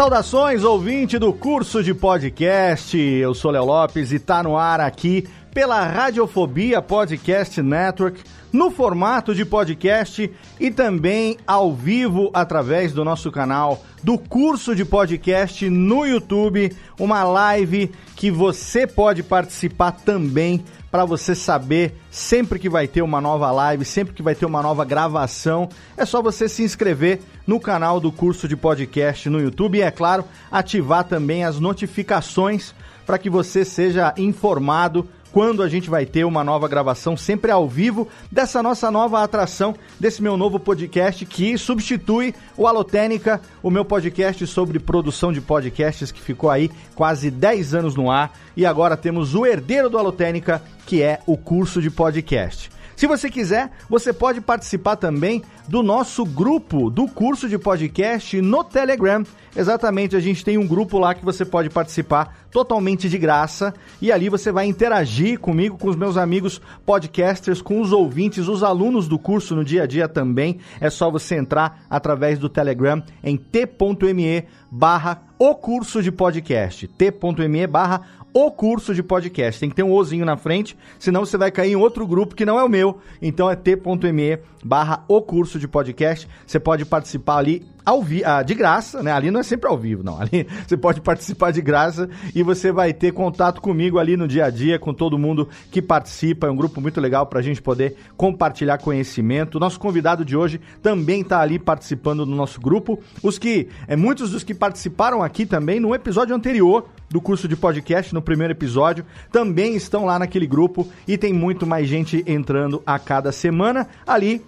Saudações, ouvinte do curso de podcast. Eu sou Léo Lopes e tá no ar aqui pela Radiofobia Podcast Network, no formato de podcast e também ao vivo através do nosso canal do curso de podcast no YouTube, uma live que você pode participar também para você saber sempre que vai ter uma nova live, sempre que vai ter uma nova gravação, é só você se inscrever no canal do curso de podcast no YouTube e, é claro, ativar também as notificações para que você seja informado quando a gente vai ter uma nova gravação, sempre ao vivo, dessa nossa nova atração, desse meu novo podcast que substitui o Alotênica, o meu podcast sobre produção de podcasts que ficou aí quase 10 anos no ar. E agora temos o herdeiro do Alotênica, que é o curso de podcast. Se você quiser, você pode participar também do nosso grupo do curso de podcast no Telegram. Exatamente, a gente tem um grupo lá que você pode participar totalmente de graça e ali você vai interagir comigo, com os meus amigos podcasters, com os ouvintes, os alunos do curso no dia a dia também. É só você entrar através do Telegram em t.me barra o curso de podcast, t.me barra o curso de podcast. Tem que ter um ozinho na frente, senão você vai cair em outro grupo que não é o meu. Então é t.me barra o curso de podcast. Você pode participar ali ao vi ah, de graça, né? Ali não é sempre ao vivo, não. Ali você pode participar de graça e você vai ter contato comigo ali no dia a dia, com todo mundo que participa. É um grupo muito legal para a gente poder compartilhar conhecimento. Nosso convidado de hoje também está ali participando do nosso grupo. Os que, é, muitos dos que participaram aqui também no episódio anterior do curso de podcast, no primeiro episódio, também estão lá naquele grupo e tem muito mais gente entrando a cada semana ali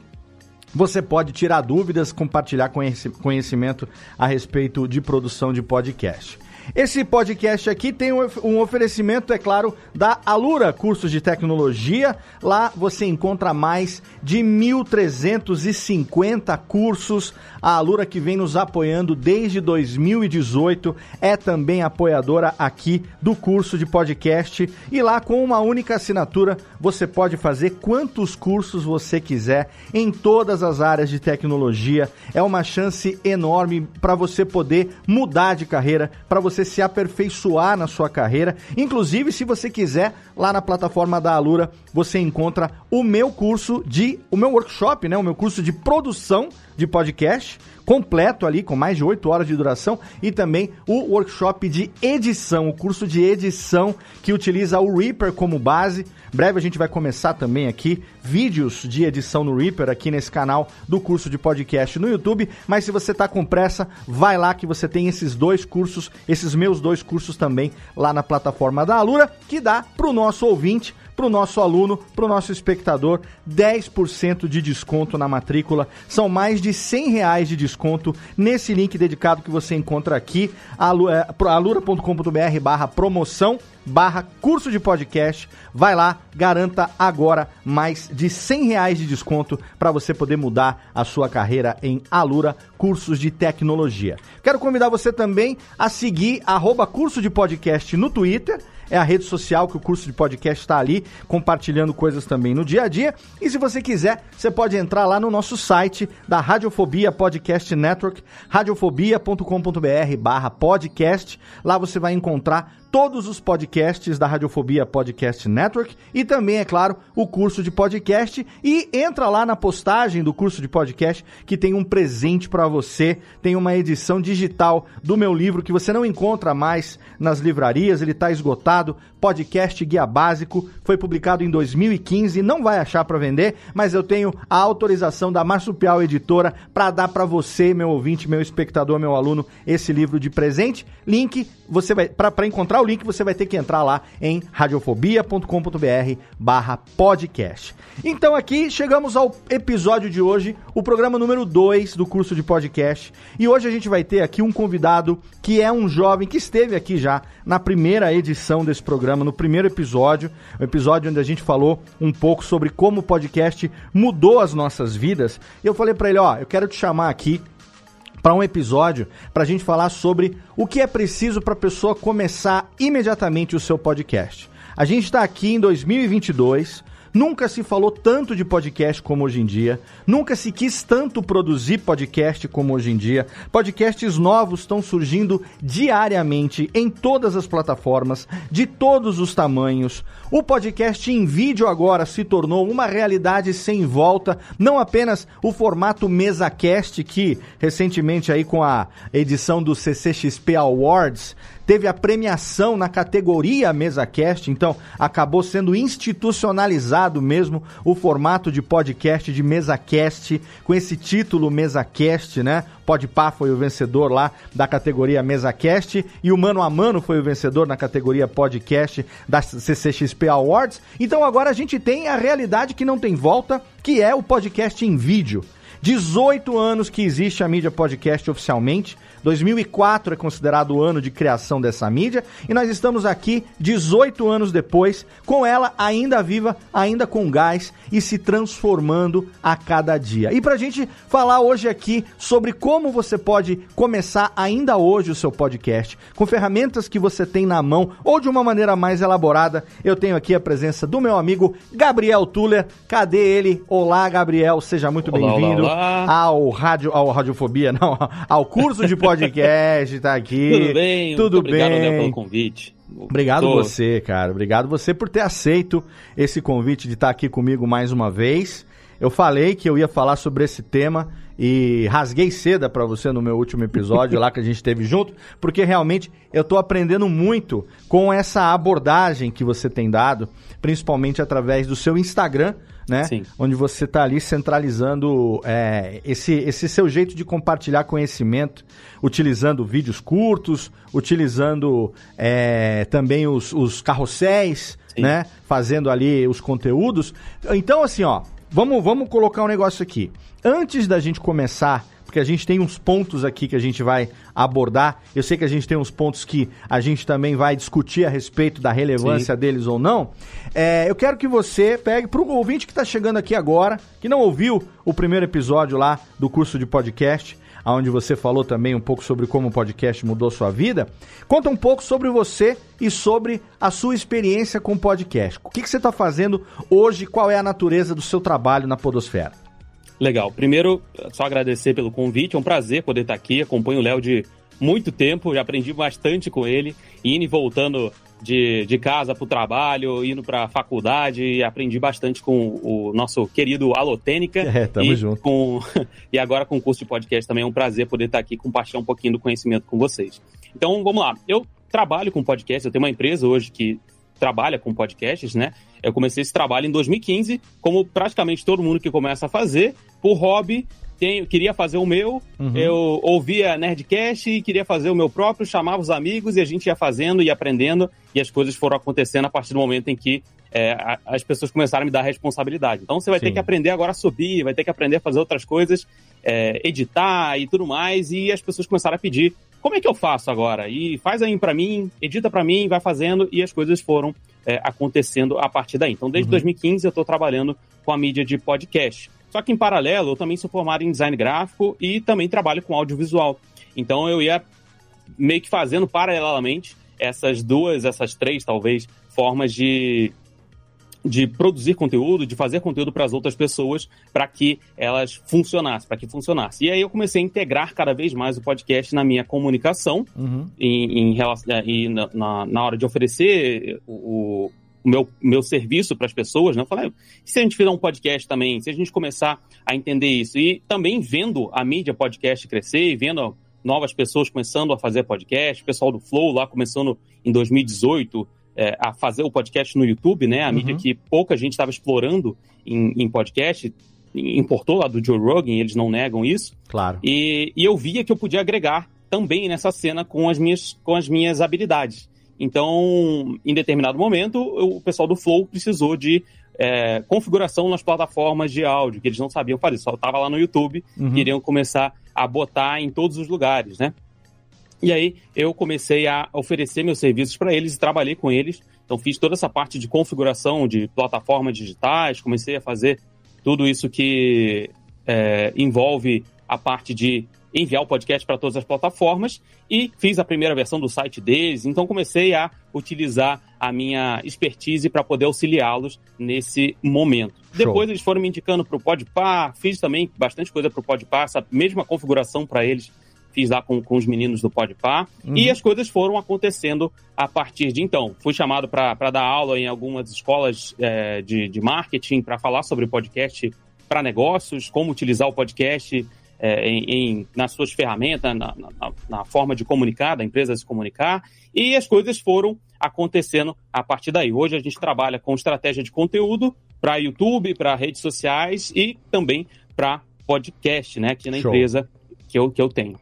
você pode tirar dúvidas, compartilhar conhecimento a respeito de produção de podcast. Esse podcast aqui tem um oferecimento, é claro, da Alura Cursos de Tecnologia. Lá você encontra mais de 1.350 cursos. A Alura que vem nos apoiando desde 2018 é também apoiadora aqui do curso de podcast. E lá com uma única assinatura você pode fazer quantos cursos você quiser em todas as áreas de tecnologia. É uma chance enorme para você poder mudar de carreira, para você se aperfeiçoar na sua carreira. Inclusive, se você quiser, lá na plataforma da Alura, você encontra o meu curso de, o meu workshop, né? O meu curso de produção de podcast completo ali, com mais de 8 horas de duração, e também o workshop de edição, o curso de edição que utiliza o Reaper como base. Breve a gente vai começar também aqui vídeos de edição no Reaper aqui nesse canal do curso de podcast no YouTube, mas se você tá com pressa, vai lá que você tem esses dois cursos, esses meus dois cursos também lá na plataforma da Alura, que dá pro nosso ouvinte para o nosso aluno, para o nosso espectador, 10% de desconto na matrícula. São mais de 100 reais de desconto nesse link dedicado que você encontra aqui, alura.com.br barra promoção barra curso de podcast. Vai lá, garanta agora mais de 100 reais de desconto para você poder mudar a sua carreira em Alura Cursos de Tecnologia. Quero convidar você também a seguir arroba curso de podcast no Twitter é a rede social que o curso de podcast está ali, compartilhando coisas também no dia a dia. E se você quiser, você pode entrar lá no nosso site da Radiofobia Podcast Network, radiofobia.com.br barra podcast. Lá você vai encontrar todos os podcasts da Radiofobia Podcast Network e também, é claro, o curso de podcast. E entra lá na postagem do curso de podcast que tem um presente para você. Tem uma edição digital do meu livro que você não encontra mais nas livrarias, ele está esgotado. Podcast Guia Básico, foi publicado em 2015, não vai achar para vender, mas eu tenho a autorização da Marsupial Editora para dar para você, meu ouvinte, meu espectador, meu aluno, esse livro de presente. Link, você vai para encontrar o link, você vai ter que entrar lá em radiofobia.com.br/podcast. Então aqui chegamos ao episódio de hoje, o programa número 2 do curso de podcast. E hoje a gente vai ter aqui um convidado que é um jovem que esteve aqui já na primeira edição desse programa, no primeiro episódio, o episódio onde a gente falou um pouco sobre como o podcast mudou as nossas vidas. E eu falei para ele, ó, eu quero te chamar aqui para um episódio para a gente falar sobre o que é preciso para a pessoa começar imediatamente o seu podcast. A gente está aqui em 2022 Nunca se falou tanto de podcast como hoje em dia. Nunca se quis tanto produzir podcast como hoje em dia. Podcasts novos estão surgindo diariamente em todas as plataformas, de todos os tamanhos. O podcast em vídeo agora se tornou uma realidade sem volta, não apenas o formato MesaCast que recentemente aí com a edição do CCXP Awards teve a premiação na categoria MesaCast, então acabou sendo institucionalizado mesmo o formato de podcast de MesaCast, com esse título MesaCast, né? Podpah foi o vencedor lá da categoria MesaCast e o Mano a Mano foi o vencedor na categoria Podcast da CCXP Awards. Então agora a gente tem a realidade que não tem volta, que é o podcast em vídeo. 18 anos que existe a mídia podcast oficialmente. 2004 é considerado o ano de criação dessa mídia e nós estamos aqui 18 anos depois, com ela ainda viva, ainda com gás e se transformando a cada dia. E para a gente falar hoje aqui sobre como você pode começar ainda hoje o seu podcast, com ferramentas que você tem na mão ou de uma maneira mais elaborada, eu tenho aqui a presença do meu amigo Gabriel Tuller. Cadê ele? Olá, Gabriel, seja muito bem-vindo ao rádio, ao Radiofobia, não, ao curso de podcast podcast, tá aqui. Tudo bem? Tudo Muito bem. Obrigado, pelo convite. Obrigado Tô... você, cara. Obrigado você por ter aceito esse convite de estar aqui comigo mais uma vez. Eu falei que eu ia falar sobre esse tema e rasguei seda para você no meu último episódio lá que a gente teve junto, porque realmente eu tô aprendendo muito com essa abordagem que você tem dado, principalmente através do seu Instagram, né? Sim. Onde você está ali centralizando é, esse, esse seu jeito de compartilhar conhecimento, utilizando vídeos curtos, utilizando é, também os, os carrosséis, Sim. né? Fazendo ali os conteúdos. Então, assim, ó, vamos, vamos colocar um negócio aqui. Antes da gente começar porque a gente tem uns pontos aqui que a gente vai abordar. Eu sei que a gente tem uns pontos que a gente também vai discutir a respeito da relevância Sim. deles ou não. É, eu quero que você pegue para o ouvinte que está chegando aqui agora, que não ouviu o primeiro episódio lá do curso de podcast, onde você falou também um pouco sobre como o podcast mudou sua vida. Conta um pouco sobre você e sobre a sua experiência com o podcast. O que, que você está fazendo hoje? Qual é a natureza do seu trabalho na Podosfera? Legal. Primeiro, só agradecer pelo convite. É um prazer poder estar aqui. Acompanho o Léo de muito tempo, já aprendi bastante com ele, indo e voltando de, de casa para o trabalho, indo para a faculdade, e aprendi bastante com o nosso querido Alotênica. É, tamo e junto. Com, e agora com o curso de podcast também é um prazer poder estar aqui compartilhar um pouquinho do conhecimento com vocês. Então, vamos lá. Eu trabalho com podcast, eu tenho uma empresa hoje que trabalha com podcasts, né? Eu comecei esse trabalho em 2015, como praticamente todo mundo que começa a fazer, por hobby. Tenho, queria fazer o meu, uhum. eu ouvia Nerdcast e queria fazer o meu próprio, chamava os amigos e a gente ia fazendo e aprendendo, e as coisas foram acontecendo a partir do momento em que é, as pessoas começaram a me dar responsabilidade. Então você vai Sim. ter que aprender agora a subir, vai ter que aprender a fazer outras coisas, é, editar e tudo mais, e as pessoas começaram a pedir como é que eu faço agora? E faz aí para mim, edita para mim, vai fazendo, e as coisas foram é, acontecendo a partir daí. Então, desde uhum. 2015 eu estou trabalhando com a mídia de podcast. Só que em paralelo, eu também sou formado em design gráfico e também trabalho com audiovisual. Então eu ia meio que fazendo paralelamente essas duas, essas três, talvez, formas de, de produzir conteúdo, de fazer conteúdo para as outras pessoas, para que elas funcionassem, para que funcionasse. E aí eu comecei a integrar cada vez mais o podcast na minha comunicação, uhum. em, em relação, e na, na, hora de oferecer o, o meu, meu serviço para as pessoas, né? Eu falei, se a gente fizer um podcast também, se a gente começar a entender isso, e também vendo a mídia podcast crescer e vendo novas pessoas começando a fazer podcast, o pessoal do Flow lá começando em 2018 é, a fazer o podcast no YouTube, né? A uhum. mídia que pouca gente estava explorando em, em, podcast, importou lá do Joe Rogan, eles não negam isso. Claro. E, e eu via que eu podia agregar também nessa cena com as minhas, com as minhas habilidades. Então, em determinado momento, o pessoal do Flow precisou de é, configuração nas plataformas de áudio, que eles não sabiam fazer, só estava lá no YouTube, uhum. queriam começar a botar em todos os lugares, né? E aí eu comecei a oferecer meus serviços para eles e trabalhei com eles. Então fiz toda essa parte de configuração de plataformas digitais, comecei a fazer tudo isso que é, envolve a parte de enviar o podcast para todas as plataformas e fiz a primeira versão do site deles. Então comecei a utilizar a minha expertise para poder auxiliá-los nesse momento. Show. Depois eles foram me indicando para o Podpar, fiz também bastante coisa para o Podpar, essa mesma configuração para eles fiz lá com, com os meninos do Podpar, uhum. e as coisas foram acontecendo a partir de então. Fui chamado para dar aula em algumas escolas é, de, de marketing para falar sobre podcast para negócios, como utilizar o podcast é, em, em, nas suas ferramentas, na, na, na, forma de comunicar, da empresa se comunicar, e as coisas foram acontecendo a partir daí. Hoje a gente trabalha com estratégia de conteúdo para YouTube, para redes sociais e também para podcast, né, aqui na Show. empresa que eu, que eu tenho.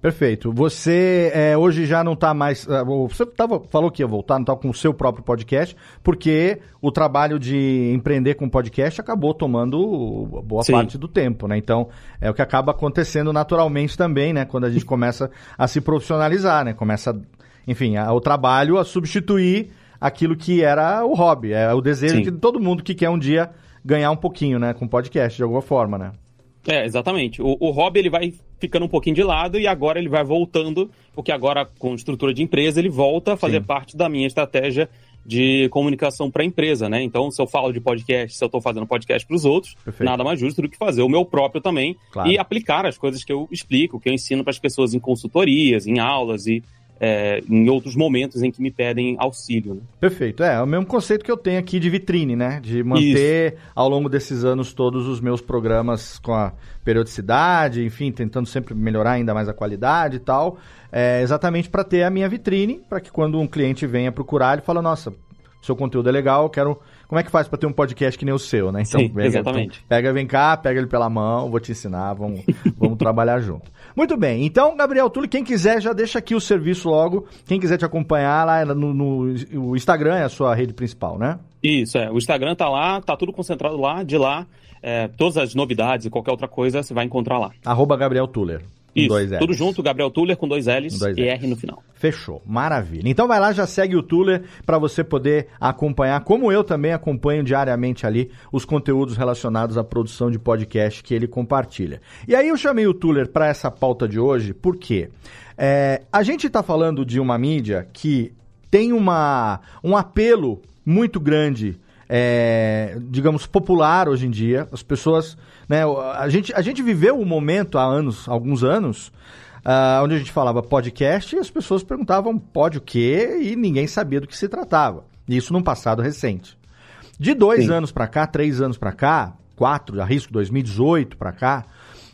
Perfeito. Você é, hoje já não está mais. É, você tava, falou que ia voltar, não está com o seu próprio podcast, porque o trabalho de empreender com podcast acabou tomando boa Sim. parte do tempo, né? Então, é o que acaba acontecendo naturalmente também, né? Quando a gente começa a se profissionalizar, né? Começa, enfim, a, o trabalho a substituir aquilo que era o hobby. É o desejo Sim. de todo mundo que quer um dia ganhar um pouquinho, né? Com podcast, de alguma forma, né? É, exatamente. O, o hobby ele vai ficando um pouquinho de lado e agora ele vai voltando, porque agora com estrutura de empresa ele volta a fazer Sim. parte da minha estratégia de comunicação para a empresa, né? Então, se eu falo de podcast, se eu estou fazendo podcast para os outros, Perfeito. nada mais justo do que fazer o meu próprio também claro. e aplicar as coisas que eu explico, que eu ensino para as pessoas em consultorias, em aulas e é, em outros momentos em que me pedem auxílio. Né? Perfeito. É, é o mesmo conceito que eu tenho aqui de vitrine, né? De manter Isso. ao longo desses anos todos os meus programas com a periodicidade, enfim, tentando sempre melhorar ainda mais a qualidade e tal. É, exatamente para ter a minha vitrine, para que quando um cliente venha procurar, ele fala, nossa, seu conteúdo é legal, eu quero como é que faz para ter um podcast que nem o seu, né? Então, Sim, pega, exatamente. Então, pega, vem cá, pega ele pela mão, vou te ensinar, vamos, vamos trabalhar junto. Muito bem, então, Gabriel Tulli, quem quiser já deixa aqui o serviço logo. Quem quiser te acompanhar lá no, no o Instagram é a sua rede principal, né? Isso, é. O Instagram tá lá, tá tudo concentrado lá, de lá. É, todas as novidades e qualquer outra coisa você vai encontrar lá. Arroba Gabriel Tuller. Isso, dois L's. tudo junto, Gabriel Tuller com dois L's dois e L's. R no final. Fechou, maravilha. Então vai lá, já segue o Tuller para você poder acompanhar, como eu também acompanho diariamente ali, os conteúdos relacionados à produção de podcast que ele compartilha. E aí eu chamei o Tuller para essa pauta de hoje, porque é, a gente está falando de uma mídia que tem uma, um apelo muito grande é, digamos, popular hoje em dia. As pessoas. Né, a, gente, a gente viveu um momento há anos, alguns anos, uh, onde a gente falava podcast e as pessoas perguntavam pode o quê e ninguém sabia do que se tratava. Isso num passado recente. De dois Sim. anos para cá, três anos para cá, quatro, arrisco 2018 para cá,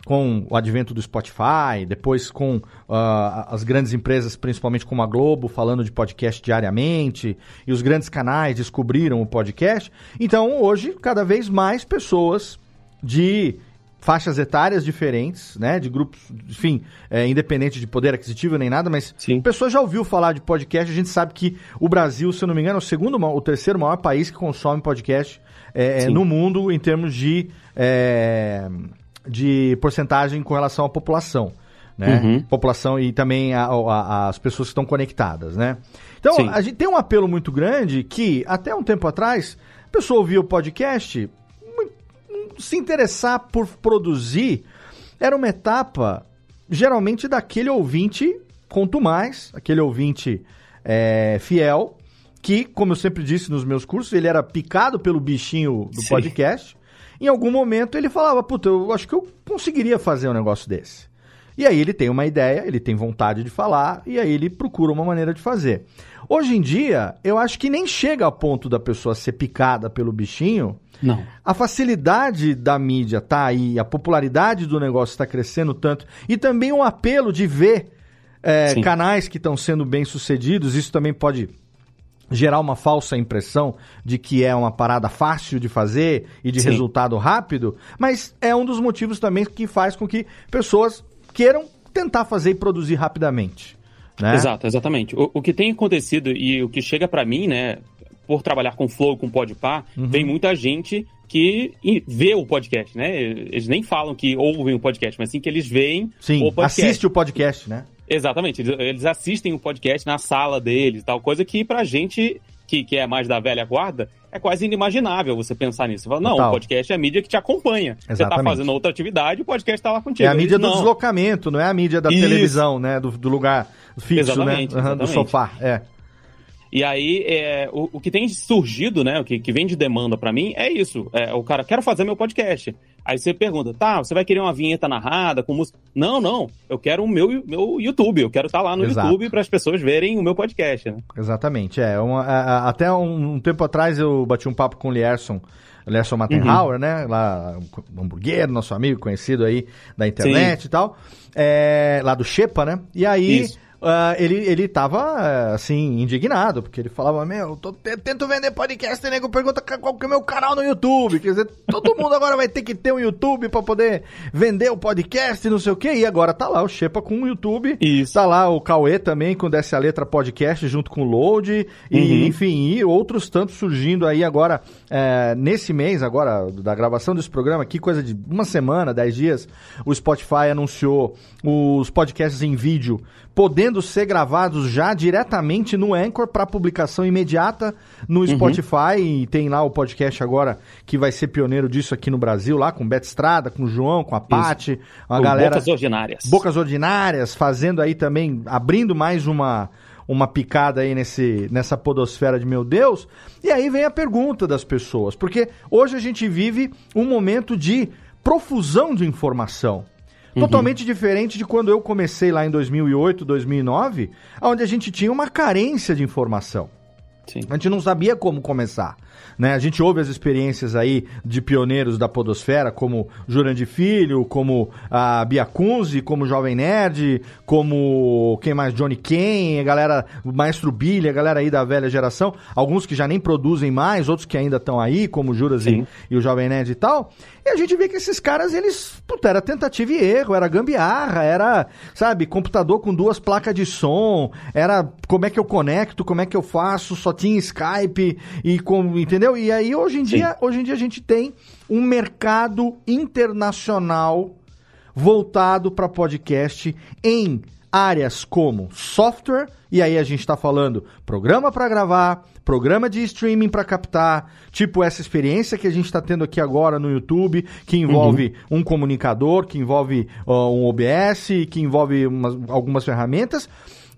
com o advento do Spotify, depois com uh, as grandes empresas, principalmente como a Globo, falando de podcast diariamente, e os grandes canais descobriram o podcast. Então, hoje, cada vez mais pessoas de faixas etárias diferentes, né, de grupos, enfim, é, independente de poder aquisitivo nem nada, mas Sim. a pessoa já ouviu falar de podcast, a gente sabe que o Brasil, se eu não me engano, é o segundo, o terceiro maior país que consome podcast é, no mundo em termos de é, de porcentagem com relação à população. Né? Uhum. População e também a, a, as pessoas que estão conectadas, né? Então, Sim. a gente tem um apelo muito grande que, até um tempo atrás, a pessoa ouvia o podcast, se interessar por produzir era uma etapa, geralmente, daquele ouvinte, quanto mais, aquele ouvinte é, fiel, que, como eu sempre disse nos meus cursos, ele era picado pelo bichinho do Sim. podcast. Em algum momento ele falava, puta, eu acho que eu conseguiria fazer um negócio desse. E aí ele tem uma ideia, ele tem vontade de falar, e aí ele procura uma maneira de fazer. Hoje em dia, eu acho que nem chega ao ponto da pessoa ser picada pelo bichinho. Não. A facilidade da mídia tá aí, a popularidade do negócio está crescendo tanto, e também o apelo de ver é, canais que estão sendo bem sucedidos, isso também pode gerar uma falsa impressão de que é uma parada fácil de fazer e de Sim. resultado rápido, mas é um dos motivos também que faz com que pessoas queiram tentar fazer e produzir rapidamente. Né? Exato, exatamente. O, o que tem acontecido e o que chega para mim, né, por trabalhar com Flow, com Podpah, uhum. vem muita gente que vê o podcast, né? Eles nem falam que ouvem o podcast, mas sim que eles veem sim, o podcast. assiste o podcast, né? Exatamente, eles assistem o podcast na sala deles, tal coisa que pra gente que, que é mais da velha guarda, é quase inimaginável você pensar nisso. Você fala, não, Total. o podcast é a mídia que te acompanha. Exatamente. Você tá fazendo outra atividade, o podcast tá lá contigo. É a mídia Eles, do não. deslocamento, não é a mídia da Isso. televisão, né? Do, do lugar fixo, exatamente, né? Uhum, do sofá, é. E aí, é, o, o que tem surgido, né? O que, que vem de demanda para mim é isso. É, o cara, quero fazer meu podcast. Aí você pergunta, tá, você vai querer uma vinheta narrada com música? Não, não. Eu quero o meu, meu YouTube. Eu quero estar tá lá no Exato. YouTube para as pessoas verem o meu podcast, né? Exatamente. É, uma, a, até um, um, tempo atrás eu bati um papo com o Lierson. Lierson Mattenhauer, uhum. né? Lá, um hambúrguer, nosso amigo conhecido aí da internet Sim. e tal. É, lá do Shepa, né? E aí. Isso uh, ele, ele tava, assim, indignado, porque ele falava, meu, tô, tento vender podcast e nego pergunta qual que é o meu canal no YouTube. Quer dizer, todo mundo agora vai ter que ter um YouTube para poder vender o podcast e não sei o quê. E agora tá lá o Shepa com o YouTube. Isso. Tá lá o Cauê também com Desce a Letra Podcast junto com o Load. E, uhum. enfim, e outros tantos surgindo aí agora, é, nesse mês agora, da gravação desse programa aqui, coisa de uma semana, dez dias, o Spotify anunciou os podcasts em vídeo podendo ser gravados já diretamente no Anchor para publicação imediata no uhum. Spotify. E tem lá o podcast agora que vai ser pioneiro disso aqui no Brasil, lá com o Beto Estrada, com o João, com a Paty, a galera. Bocas Ordinárias. Bocas Ordinárias, fazendo aí também, abrindo mais uma uma picada aí nesse, nessa podosfera de meu Deus. E aí vem a pergunta das pessoas, porque hoje a gente vive um momento de profusão de informação. Uhum. Totalmente diferente de quando eu comecei lá em 2008, 2009, onde a gente tinha uma carência de informação. Sim. A gente não sabia como começar. Né? A gente ouve as experiências aí de pioneiros da podosfera, como Jurandir Filho, como a Bia Kunze, como Jovem Nerd, como quem mais? Johnny Ken, a galera, o Maestro Billy, a galera aí da velha geração. Alguns que já nem produzem mais, outros que ainda estão aí, como Juras e, e, o Jovem Nerd e tal. E a gente vê que esses caras, eles, puta, era tentativa e erro, era gambiarra, era, sabe, computador com duas placas de som, era como é que eu conecto, como é que eu faço, só tinha Skype e como, entendeu? E aí hoje em dia, hoje em dia a gente tem um mercado internacional voltado para podcast em áreas como software, e aí a gente está falando programa para gravar, programa de streaming para captar, tipo essa experiência que a gente está tendo aqui agora no YouTube, que envolve uhum. um comunicador, que envolve uh, um OBS, que envolve umas, algumas ferramentas.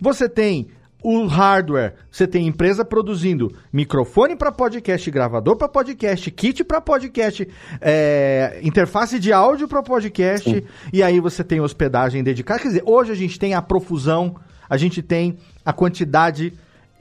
Você tem o hardware, você tem empresa produzindo microfone para podcast, gravador para podcast, kit para podcast, é, interface de áudio para podcast, Sim. e aí você tem hospedagem dedicada. Quer dizer, hoje a gente tem a profusão, a gente tem a quantidade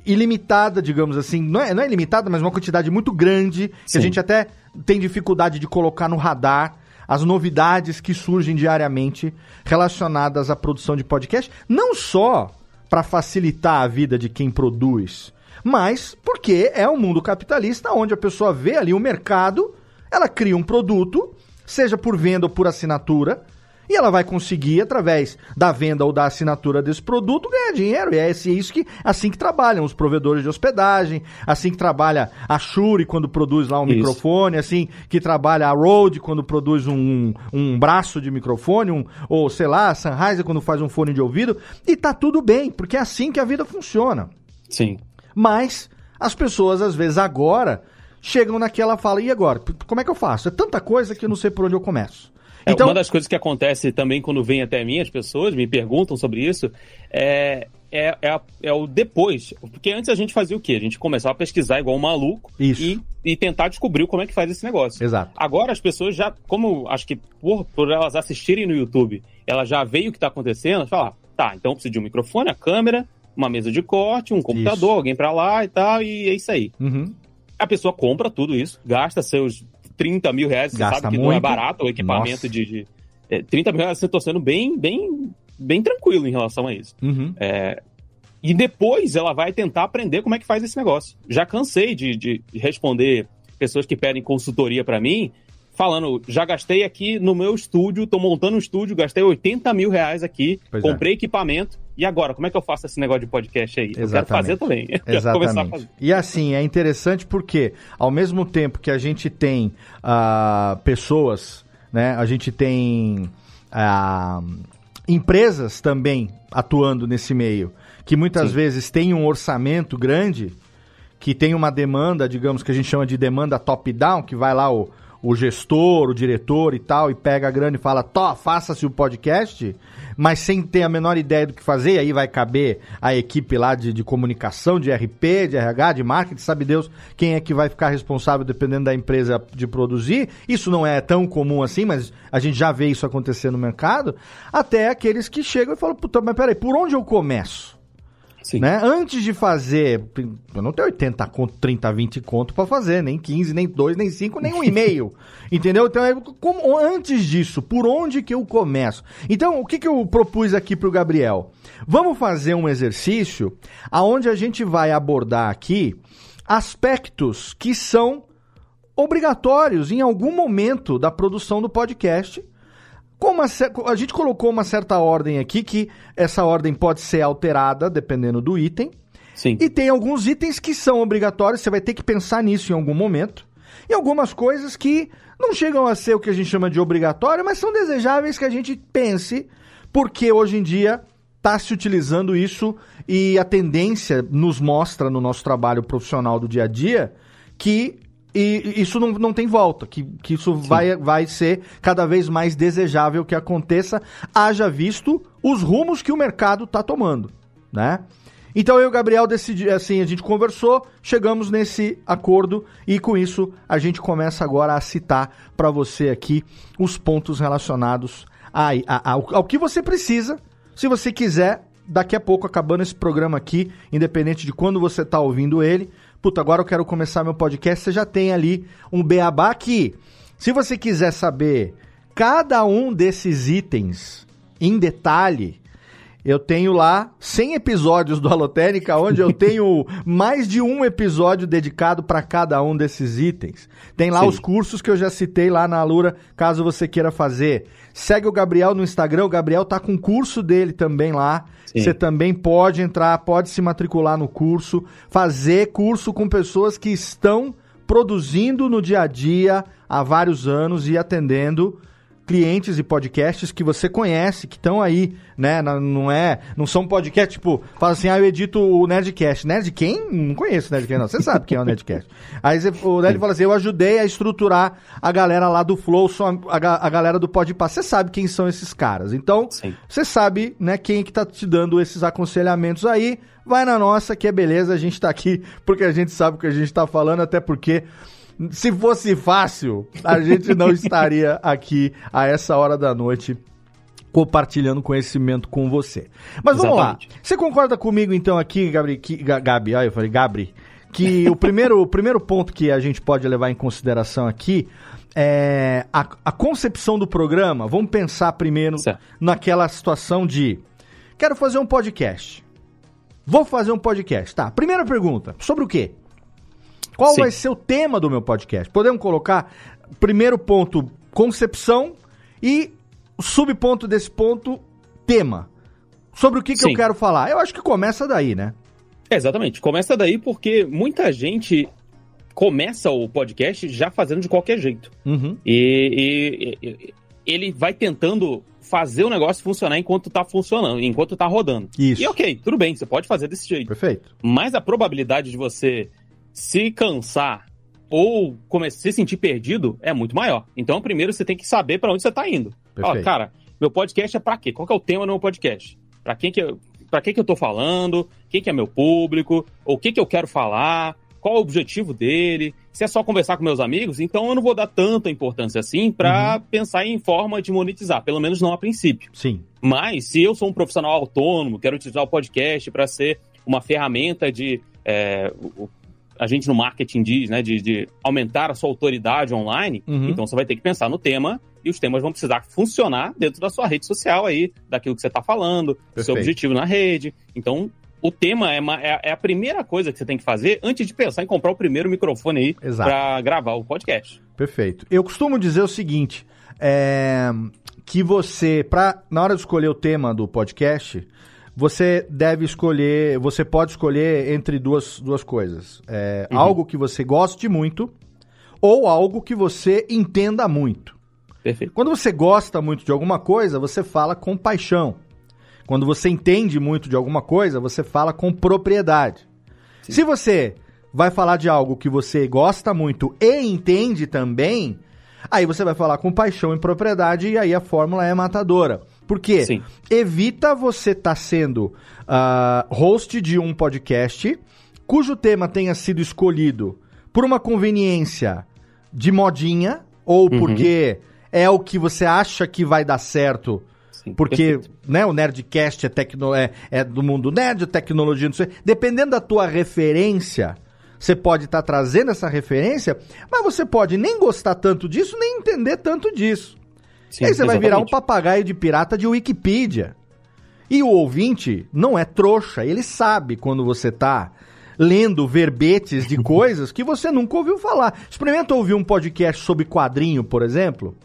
ilimitada, digamos assim, não é, não é ilimitada, mas uma quantidade muito grande, Sim. que a gente até tem dificuldade de colocar no radar as novidades que surgem diariamente relacionadas à produção de podcast, não só para facilitar a vida de quem produz, mas porque é um mundo capitalista onde a pessoa vê ali o mercado, ela cria um produto, seja por venda ou por assinatura, e ela vai conseguir, através da venda ou da assinatura desse produto, ganhar dinheiro. E é isso que, assim que trabalham os provedores de hospedagem, assim que trabalha a Shure quando produz lá um isso. microfone, assim que trabalha a Rode quando produz um, um braço de microfone, um, ou sei lá, a Sennheiser quando faz um fone de ouvido. E tá tudo bem, porque é assim que a vida funciona. Sim. Mas as pessoas, às vezes, agora chegam naquela fala, e agora? Como é que eu faço? É tanta coisa que eu não sei por onde eu começo. É, então... Uma das coisas que acontece também quando vem até mim, as pessoas me perguntam sobre isso, é, é, é, é, o depois. Porque antes a gente fazia o quê? A gente começava a pesquisar igual um maluco e, e tentar descobrir como é que faz esse negócio. Exato. Agora as pessoas já, como acho que por, por elas assistirem no YouTube, ela já veio o que está acontecendo, fala, ah, tá, então precisa de um microfone, a câmera, uma mesa de corte, um computador, isso. alguém para lá e tal, e é isso aí. Uhum. A pessoa compra tudo isso, gasta seus 30 mil reais, você gasta sabe que muito. não é barato o equipamento Nossa. de, de é, 30 mil reais, você tô sendo bem, bem bem tranquilo em relação a isso. Uhum. É, e depois ela vai tentar aprender como é que faz esse negócio. Já cansei de, de responder pessoas que pedem consultoria para mim, falando, já gastei aqui no meu estúdio, tô montando um estúdio, gastei 80 mil reais aqui, pois é. comprei é. equipamento, e agora, como é que eu faço esse negócio de podcast aí? Exatamente. Eu quero fazer também. Exatamente. E assim, é interessante porque, ao mesmo tempo que a gente tem uh, pessoas, né, a gente tem uh, empresas também atuando nesse meio, que muitas Sim. vezes têm um orçamento grande, que tem uma demanda, digamos que a gente chama de demanda top-down, que vai lá o, o gestor, o diretor e tal, e pega a grana e fala, Tó, faça-se o podcast, mas sem ter a menor ideia do que fazer, aí vai caber a equipe lá de, de comunicação, de RP, de RH, de marketing, sabe Deus quem é que vai ficar responsável dependendo da empresa de produzir. Isso não é tão comum assim, mas a gente já vê isso acontecer no mercado. Até aqueles que chegam e falam, puta, mas peraí, por onde eu começo? Sim. Né? Antes de fazer, eu não tenho 80 conto, 30, 20 conto para fazer, nem 15, nem 2, nem 5, nem um e meio. entendeu? Então, é como, antes disso, por onde que eu começo? Então, o que, que eu propus aqui pro Gabriel? Vamos fazer um exercício aonde a gente vai abordar aqui aspectos que são obrigatórios em algum momento da produção do podcast uma, a gente colocou uma certa ordem aqui, que essa ordem pode ser alterada dependendo do item. Sim. E tem alguns itens que são obrigatórios, você vai ter que pensar nisso em algum momento. E algumas coisas que não chegam a ser o que a gente chama de obrigatório, mas são desejáveis que a gente pense, porque hoje em dia está se utilizando isso e a tendência nos mostra no nosso trabalho profissional do dia a dia que e isso não, não tem volta, que, que isso vai, vai ser cada vez mais desejável que aconteça, haja visto os rumos que o mercado está tomando, né? Então eu e o Gabriel decidi, assim, a gente conversou, chegamos nesse acordo e com isso a gente começa agora a citar para você aqui os pontos relacionados a, a, ao, ao que você precisa, se você quiser, daqui a pouco acabando esse programa aqui, independente de quando você está ouvindo ele, puta, agora eu quero começar meu podcast, você já tem ali um beabá que, se você quiser saber cada um desses itens em detalhe, eu tenho lá 100 episódios do Alotérica, onde eu tenho mais de um episódio dedicado para cada um desses itens. Tem lá Sim. os cursos que eu já citei lá na Alura, caso você queira fazer. Segue o Gabriel no Instagram, o Gabriel tá com o curso dele também lá. Você também pode entrar, pode se matricular no curso, fazer curso com pessoas que estão produzindo no dia a dia há vários anos e atendendo clientes e podcasts que você conhece, que estão aí, né? Não é, não são podcasts tipo, fala assim, ah, eu edito o Nerdcast. Nerd quem? Não conheço o Nerdcast, não. Você sabe quem é o Nerdcast. Aí o Nerd fala assim, eu ajudei a estruturar a galera lá do Flow, a, a galera do Podpah. Você sabe quem são esses caras. Então, você sabe, né, quem é que tá te dando esses aconselhamentos aí. Vai na nossa, que é beleza, a gente tá aqui porque a gente sabe o que a gente tá falando, até porque se fosse fácil, a gente não estaria aqui a essa hora da noite compartilhando conhecimento com você. Mas vamos Exatamente. lá. Você concorda comigo então aqui, Gabi, que, Gabi, ah, eu falei Gabri, que o primeiro, o primeiro ponto que a gente pode levar em consideração aqui é a, a concepção do programa. Vamos pensar primeiro certo. naquela situação de quero fazer um podcast. Vou fazer um podcast. Tá, primeira pergunta, sobre o quê? Qual Sim. vai ser o tema do meu podcast? Podemos colocar, primeiro ponto, concepção e subponto desse ponto, tema. Sobre o que, que eu quero falar? Eu acho que começa daí, né? É, exatamente. Começa daí porque muita gente começa o podcast já fazendo de qualquer jeito. Uhum. E, e, e, ele vai tentando fazer o negócio funcionar enquanto tá funcionando, enquanto tá rodando. Isso. E ok, tudo bem, você pode fazer desse jeito. Perfeito. Mas a probabilidade de você se cansar ou se sentir perdido é muito maior. Então, primeiro você tem que saber para onde você está indo. Fala, cara, meu podcast é para quê? Qual é o tema do meu podcast? Para quem que eu, para que que eu tô falando? Quem que é meu público? O que que eu quero falar? Qual o objetivo dele? Se é só conversar com meus amigos, então eu não vou dar tanta importância assim para uhum. pensar em forma de monetizar, pelo menos não a princípio. Sim. Mas se eu sou um profissional autônomo, quero utilizar o podcast para ser uma ferramenta de é, a gente no marketing diz, né, de, de aumentar a sua autoridade online, uhum. então você vai ter que pensar no tema e os temas vão precisar funcionar dentro da sua rede social aí, daquilo que você está falando, do seu objetivo na rede. Então, o tema é, é, é, a primeira coisa que você tem que fazer antes de pensar em comprar o primeiro microfone aí para gravar o podcast. Perfeito. Eu costumo dizer o seguinte, é, que você, pra, na hora de escolher o tema do podcast, você deve escolher, você pode escolher entre duas, duas coisas. É, uhum. Algo que você goste muito ou algo que você entenda muito. Perfeito. Quando você gosta muito de alguma coisa, você fala com paixão. Quando você entende muito de alguma coisa, você fala com propriedade. Sim. Se você vai falar de algo que você gosta muito e entende também, aí você vai falar com paixão e propriedade e aí a fórmula é matadora. Porque Sim. evita você estar tá sendo uh, host de um podcast cujo tema tenha sido escolhido por uma conveniência de modinha ou uhum. porque é o que você acha que vai dar certo. Sim, porque né, o Nerdcast é, tecno, é, é do mundo nerd, tecnologia, não sei. Dependendo da tua referência, você pode estar tá trazendo essa referência, mas você pode nem gostar tanto disso, nem entender tanto disso. Sim, aí você vai virar um papagaio de pirata de Wikipedia. E o ouvinte não é trouxa, ele sabe quando você tá lendo verbetes de coisas que você nunca ouviu falar. Experimenta ouvir um podcast sobre quadrinho, por exemplo,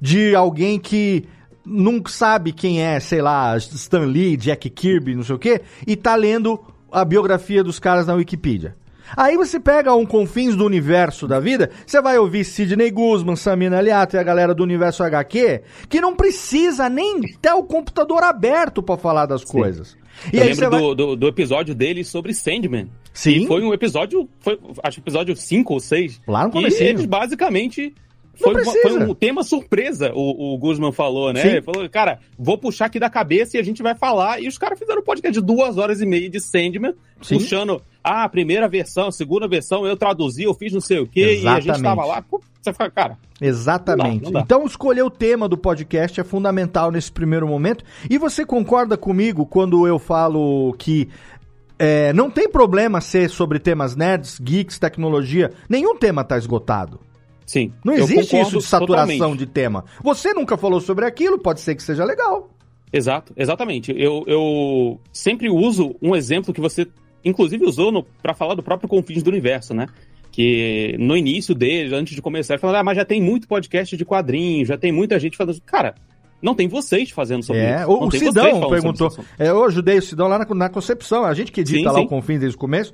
de alguém que não sabe quem é, sei lá, Stan Lee, Jack Kirby, não sei o quê, e tá lendo a biografia dos caras na Wikipedia. Aí você pega um Confins do Universo da vida, você vai ouvir Sidney Guzman, Samina Aliato e a galera do Universo HQ, que não precisa nem ter o computador aberto para falar das Sim. coisas. E Eu lembro vai... do, do, do, episódio dele sobre Sandman. Sim. E foi um episódio, foi, acho que episódio 5 ou 6. Lá no começo. E eles basicamente foi, foi, um tema surpresa, o, o Guzman falou, né? Sim. Ele falou, cara, vou puxar aqui da cabeça e a gente vai falar. E os caras fizeram um podcast de duas horas e meia de Sandman, Sim. puxando ah, a primeira versão, a segunda versão, eu traduzi, eu fiz não sei o quê, Exatamente. e a gente tava lá. Pô, você fica, cara. Exatamente. Não dá, não dá. Então, escolher o tema do podcast é fundamental nesse primeiro momento. E você concorda comigo quando eu falo que é, não tem problema ser sobre temas nerds, geeks, tecnologia. Nenhum tema está esgotado. Sim. Não existe isso de saturação totalmente. de tema. Você nunca falou sobre aquilo, pode ser que seja legal. Exato, exatamente. Eu, eu sempre uso um exemplo que você, inclusive, usou para falar do próprio Confins do Universo, né? Que no início dele, antes de começar, ele falou: ah, mas já tem muito podcast de quadrinhos, já tem muita gente falando. Cara, não tem vocês fazendo sobre é, isso. O, o Sidão perguntou. É, eu ajudei o Sidão lá na, na concepção. A gente que edita sim, lá sim. o Confins desde o começo.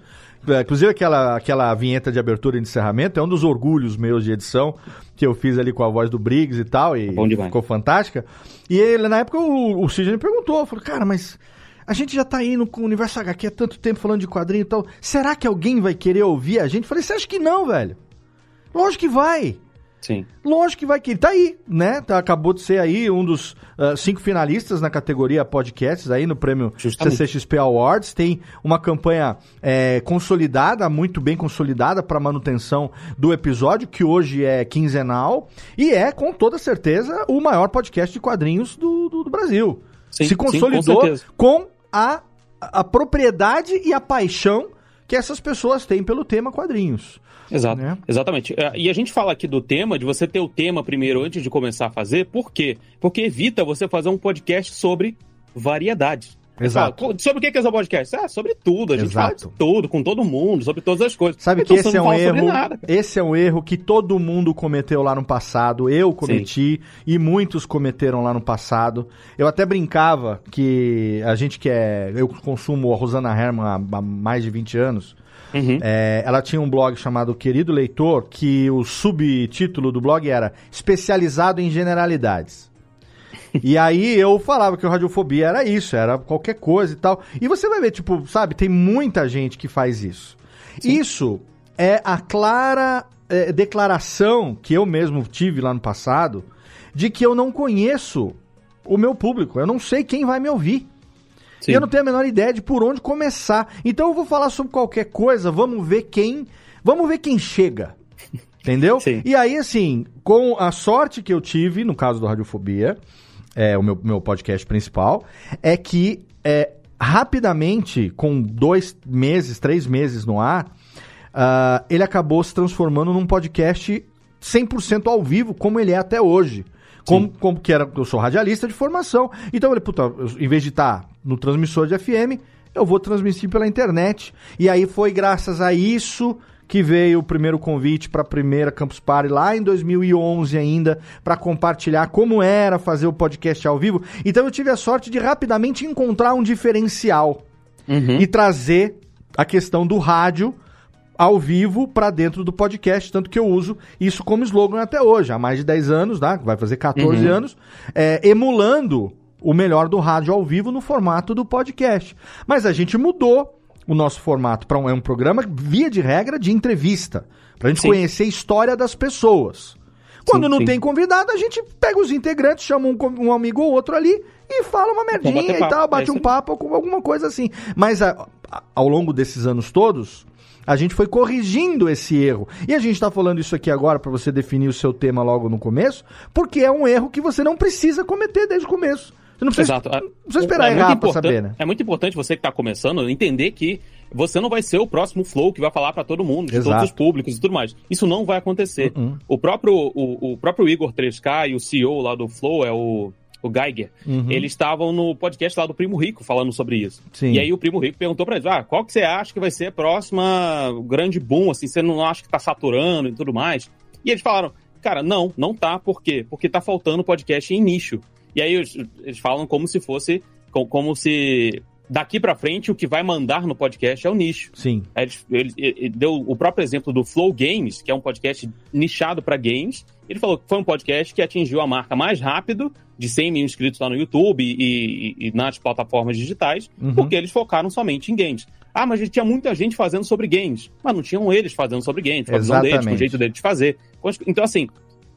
É, inclusive, aquela, aquela vinheta de abertura e encerramento é um dos orgulhos meus de edição que eu fiz ali com a voz do Briggs e tal, e ficou fantástica. E ele, na época o, o Sidney perguntou, falou, cara, mas a gente já tá indo com o Universo HQ há tanto tempo falando de quadrinho e tal, será que alguém vai querer ouvir a gente? Eu falei, você acha que não, velho? Lógico que vai. Sim. Lógico que vai que ele tá aí, né? Tá, acabou de ser aí um dos uh, cinco finalistas na categoria podcasts aí no prêmio Justamente. CCXP Awards. Tem uma campanha é, consolidada, muito bem consolidada para manutenção do episódio, que hoje é quinzenal e é com toda certeza o maior podcast de quadrinhos do, do, do Brasil. Sim, Se consolidou sim, com, com a, a propriedade e a paixão que essas pessoas têm pelo tema quadrinhos. Exato, né? exatamente. É, e a gente fala aqui do tema, de você ter o tema primeiro antes de começar a fazer, por quê? Porque evita você fazer um podcast sobre variedade. Exato. Fala, sobre o que é esse podcast? Ah, sobre tudo. A gente Exato. fala de tudo, com todo mundo, sobre todas as coisas. Sabe então, que esse é um erro. Nada, esse é um erro que todo mundo cometeu lá no passado. Eu cometi Sim. e muitos cometeram lá no passado. Eu até brincava que a gente que é. Eu consumo a Rosana Herman há, há mais de 20 anos. Uhum. É, ela tinha um blog chamado Querido Leitor, que o subtítulo do blog era Especializado em Generalidades. e aí eu falava que o radiofobia era isso, era qualquer coisa e tal. E você vai ver, tipo, sabe, tem muita gente que faz isso. Sim. Isso é a clara é, declaração que eu mesmo tive lá no passado de que eu não conheço o meu público. Eu não sei quem vai me ouvir. Sim. Eu não tenho a menor ideia de por onde começar. Então eu vou falar sobre qualquer coisa, vamos ver quem. Vamos ver quem chega. Entendeu? Sim. E aí, assim, com a sorte que eu tive, no caso do Radiofobia, é, o meu, meu podcast principal, é que é, rapidamente, com dois meses, três meses no ar, uh, ele acabou se transformando num podcast 100% ao vivo, como ele é até hoje. Como, como que era, eu sou radialista de formação. Então eu falei, puta, em vez de estar tá no transmissor de FM, eu vou transmitir pela internet. E aí foi graças a isso que veio o primeiro convite para a primeira Campus Party lá em 2011 ainda, para compartilhar como era fazer o podcast ao vivo. Então eu tive a sorte de rapidamente encontrar um diferencial uhum. e trazer a questão do rádio ao vivo para dentro do podcast, tanto que eu uso isso como slogan até hoje, há mais de 10 anos, né? vai fazer 14 uhum. anos, é, emulando o melhor do rádio ao vivo no formato do podcast. Mas a gente mudou o nosso formato para um, é um programa, via de regra, de entrevista. Pra gente sim. conhecer a história das pessoas. Quando sim, não sim. tem convidado, a gente pega os integrantes, chama um, um amigo ou outro ali e fala uma merdinha e tal, bate é um papo com alguma coisa assim. Mas a, a, ao longo desses anos todos, a gente foi corrigindo esse erro. E a gente está falando isso aqui agora para você definir o seu tema logo no começo, porque é um erro que você não precisa cometer desde o começo. Você não precisa, Exato. não precisa esperar é errar pra saber, né? É muito importante você que está começando entender que você não vai ser o próximo flow que vai falar para todo mundo, de Exato. todos os públicos e tudo mais. Isso não vai acontecer. Uh -uh. O, próprio, o, o, próprio Igor 3K e o CEO lá do Flow é o, o Geiger. Uhum. Eles estavam no podcast lá do Primo Rico falando sobre isso. Sim. E aí o Primo Rico perguntou para eles: ah, qual que você acha que vai ser a próxima grande boom? Assim, você não acha que tá saturando e tudo mais? E eles falaram: cara, não, não tá. Por quê? Porque tá faltando podcast em nicho. E aí eles falam como se fosse. Como se daqui para frente o que vai mandar no podcast é o nicho. Sim. Ele, ele, ele, deu o próprio exemplo do Flow Games, que é um podcast nichado para games. Ele falou que foi um podcast que atingiu a marca mais rápido de 100 mil inscritos lá no YouTube e, e, e nas plataformas digitais, uhum. porque eles focaram somente em games. Ah, mas tinha muita gente fazendo sobre games. Mas não tinham eles fazendo sobre games, com a visão deles, com o jeito deles de fazer. Então, assim,